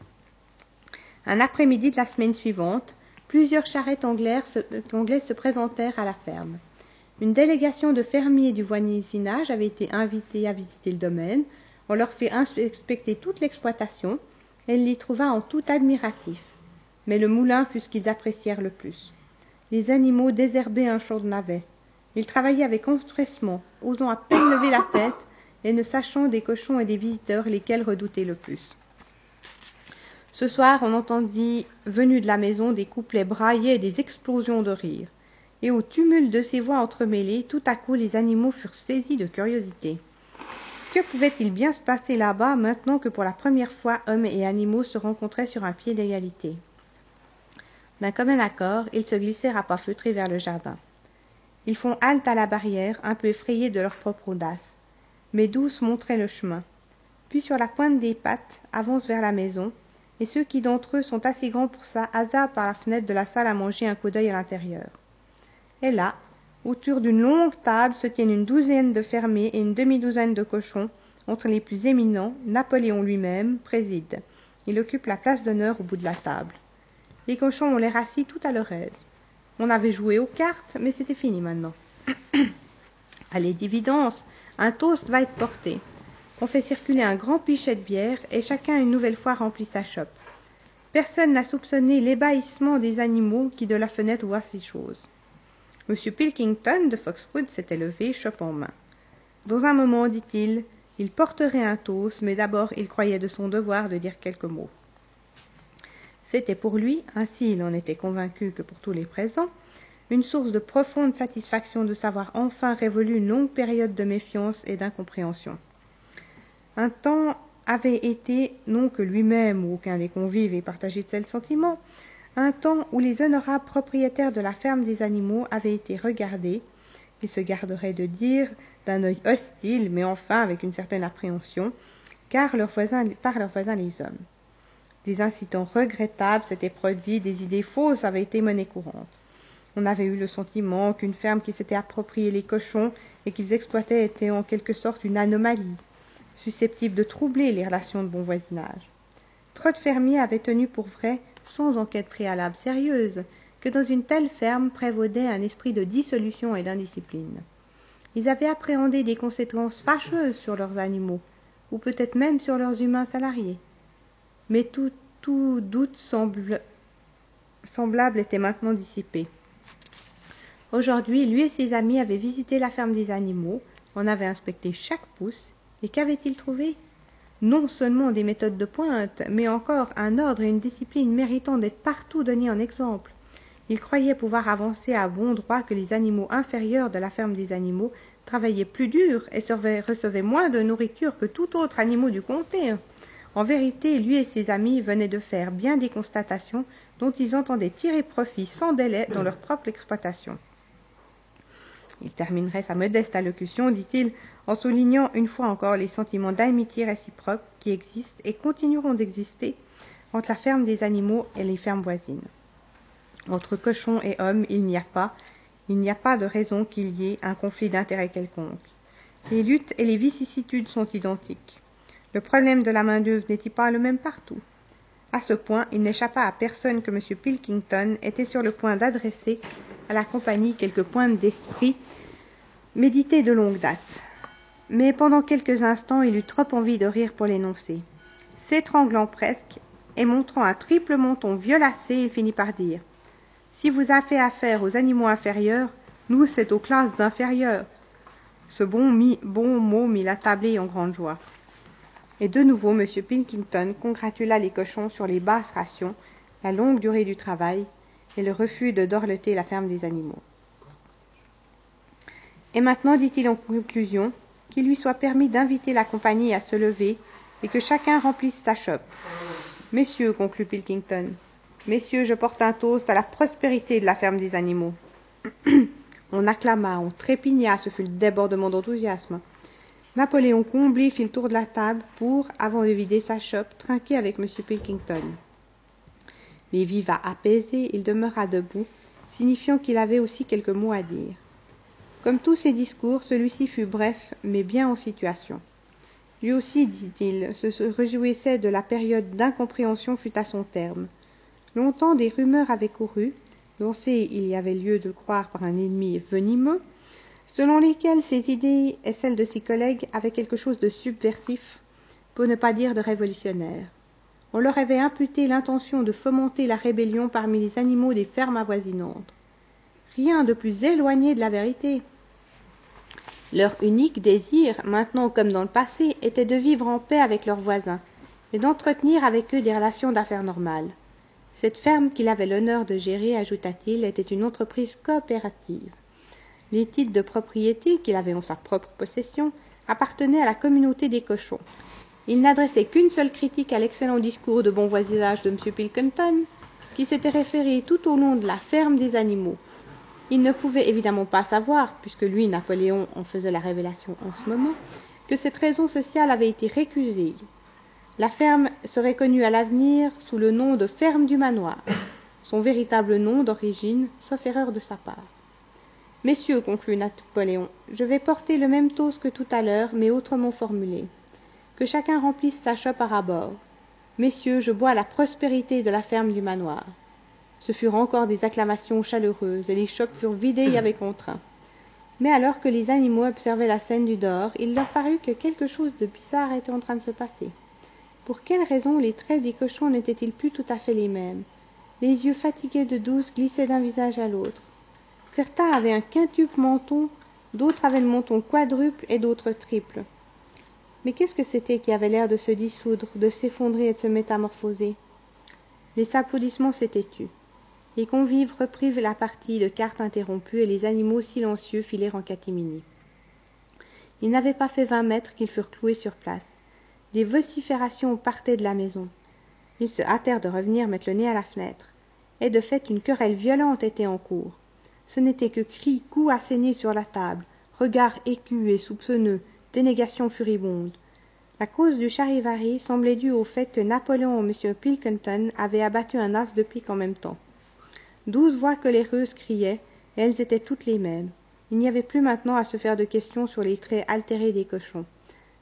Un après-midi de la semaine suivante, plusieurs charrettes anglaises se, anglaises se présentèrent à la ferme. Une délégation de fermiers du voisinage avait été invitée à visiter le domaine. On leur fit inspecter toute l'exploitation et l'y trouva en tout admiratif. Mais le moulin fut ce qu'ils apprécièrent le plus. Les animaux désherbaient un champ de navets. Ils travaillaient avec empressement, osant à peine lever la tête et ne sachant des cochons et des visiteurs lesquels redouter le plus. Ce soir, on entendit, venus de la maison, des couplets braillés et des explosions de rire. Et au tumulte de ces voix entremêlées, tout à coup les animaux furent saisis de curiosité. Que pouvait-il bien se passer là-bas maintenant que pour la première fois hommes et animaux se rencontraient sur un pied d'égalité? D'un commun accord, ils se glissèrent à pas feutrés vers le jardin. Ils font halte à la barrière, un peu effrayés de leur propre audace. Mais douce montrait le chemin. Puis sur la pointe des pattes avance vers la maison et ceux qui d'entre eux sont assez grands pour ça hasardent par la fenêtre de la salle à manger un coup d'œil à l'intérieur. Et là autour d'une longue table se tiennent une douzaine de fermiers et une demi-douzaine de cochons. Entre les plus éminents napoléon lui-même préside. Il occupe la place d'honneur au bout de la table les cochons ont l'air assis tout à leur aise on avait joué aux cartes mais c'était fini maintenant allez d'évidence un toast va être porté. On fait circuler un grand pichet de bière et chacun une nouvelle fois remplit sa chope. Personne n'a soupçonné l'ébahissement des animaux qui de la fenêtre voient ces choses. M. Pilkington de Foxwood s'était levé, chope en main. Dans un moment, dit-il, Il porterait un toast, mais d'abord il croyait de son devoir de dire quelques mots. C'était pour lui, ainsi il en était convaincu que pour tous les présents, une source de profonde satisfaction de savoir enfin révolu une longue période de méfiance et d'incompréhension. Un temps avait été, non que lui-même ou aucun des convives ait partagé de tel sentiment, un temps où les honorables propriétaires de la ferme des animaux avaient été regardés, il se garderait de dire d'un œil hostile, mais enfin avec une certaine appréhension, car par leurs voisins les hommes. Des incidents regrettables s'étaient produits, des idées fausses avaient été monnaie courante. On avait eu le sentiment qu'une ferme qui s'était appropriée les cochons et qu'ils exploitaient était en quelque sorte une anomalie, susceptible de troubler les relations de bon voisinage. Trop de fermiers avaient tenu pour vrai, sans enquête préalable sérieuse, que dans une telle ferme prévaudait un esprit de dissolution et d'indiscipline. Ils avaient appréhendé des conséquences fâcheuses sur leurs animaux, ou peut-être même sur leurs humains salariés. Mais tout, doute semblable était maintenant dissipé. Aujourd'hui, lui et ses amis avaient visité la ferme des animaux, en avaient inspecté chaque pouce, et qu'avaient-ils trouvé? Non seulement des méthodes de pointe, mais encore un ordre et une discipline méritant d'être partout donnés en exemple. Ils croyaient pouvoir avancer à bon droit que les animaux inférieurs de la ferme des animaux travaillaient plus dur et recevaient moins de nourriture que tout autre animal du comté. En vérité, lui et ses amis venaient de faire bien des constatations dont ils entendaient tirer profit sans délai dans leur propre exploitation. Il terminerait sa modeste allocution, dit-il, en soulignant une fois encore les sentiments d'amitié réciproque qui existent et continueront d'exister entre la ferme des animaux et les fermes voisines. Entre cochons et hommes, il n'y a pas, il n'y a pas de raison qu'il y ait un conflit d'intérêts quelconque. Les luttes et les vicissitudes sont identiques. Le problème de la main-d'œuvre n'est-il pas le même partout? À ce point, il n'échappa à personne que M. Pilkington était sur le point d'adresser à la compagnie quelques pointes d'esprit médités de longue date. Mais pendant quelques instants, il eut trop envie de rire pour l'énoncer. S'étranglant presque, et montrant un triple menton violacé, il finit par dire si vous avez affaire aux animaux inférieurs, nous, c'est aux classes inférieures. Ce bon, bon mot mit la tablée en grande joie. Et de nouveau, M. Pilkington congratula les cochons sur les basses rations, la longue durée du travail et le refus de dorleter la ferme des animaux. Et maintenant, dit-il en conclusion, qu'il lui soit permis d'inviter la compagnie à se lever et que chacun remplisse sa chope. Messieurs, conclut Pilkington, Messieurs, je porte un toast à la prospérité de la ferme des animaux. on acclama, on trépigna, ce fut le débordement d'enthousiasme. Napoléon Combly fit le tour de la table pour, avant de vider sa chope, trinquer avec M. Pilkington. Les vivats apaisés, il demeura debout, signifiant qu'il avait aussi quelques mots à dire. Comme tous ses discours, celui-ci fut bref, mais bien en situation. Lui aussi, dit-il, se réjouissait de la période d'incompréhension fut à son terme. Longtemps des rumeurs avaient couru, lancées il y avait lieu de croire par un ennemi venimeux, selon lesquelles ses idées et celles de ses collègues avaient quelque chose de subversif, pour ne pas dire de révolutionnaire. On leur avait imputé l'intention de fomenter la rébellion parmi les animaux des fermes avoisinantes. Rien de plus éloigné de la vérité. Leur unique désir, maintenant comme dans le passé, était de vivre en paix avec leurs voisins et d'entretenir avec eux des relations d'affaires normales. Cette ferme qu'il avait l'honneur de gérer, ajouta-t-il, était une entreprise coopérative. Les titres de propriété qu'il avait en sa propre possession appartenaient à la communauté des cochons. Il n'adressait qu'une seule critique à l'excellent discours de bon voisinage de M. Pilkington, qui s'était référé tout au long de la ferme des animaux. Il ne pouvait évidemment pas savoir, puisque lui, Napoléon, en faisait la révélation en ce moment, que cette raison sociale avait été récusée, la ferme serait connue à l'avenir sous le nom de ferme du manoir, son véritable nom d'origine, sauf erreur de sa part. Messieurs, conclut Napoléon, je vais porter le même toast que tout à l'heure, mais autrement formulé. Que chacun remplisse sa chope à rabord. Messieurs, je bois la prospérité de la ferme du manoir. Ce furent encore des acclamations chaleureuses, et les chopes furent vidées avec entrain. Mais alors que les animaux observaient la scène du dehors, il leur parut que quelque chose de bizarre était en train de se passer. Pour quelle raison les traits des cochons n'étaient-ils plus tout à fait les mêmes? Les yeux fatigués de douce glissaient d'un visage à l'autre. Certains avaient un quintuple menton, d'autres avaient le menton quadruple et d'autres triple. mais qu'est-ce que c'était qui avait l'air de se dissoudre de s'effondrer et de se métamorphoser? Les applaudissements s'étaient tus. Les convives reprirent la partie de cartes interrompue et les animaux silencieux filèrent en catimini. Ils n'avaient pas fait vingt mètres qu'ils furent cloués sur place. Des vociférations partaient de la maison. Ils se hâtèrent de revenir mettre le nez à la fenêtre. Et de fait une querelle violente était en cours ce n'était que cris coups assénés sur la table regards écus et soupçonneux dénégations furibondes. La cause du charivari semblait due au fait que napoléon et m pilkington avaient abattu un as de pique en même temps. Douze voix coléreuses criaient et elles étaient toutes les mêmes. Il n'y avait plus maintenant à se faire de questions sur les traits altérés des cochons.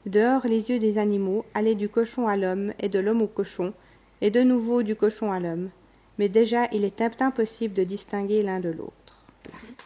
Dehors les yeux des animaux allaient du cochon à l'homme et de l'homme au cochon et de nouveau du cochon à l'homme. Mais déjà il était impossible de distinguer l'un de l'autre black.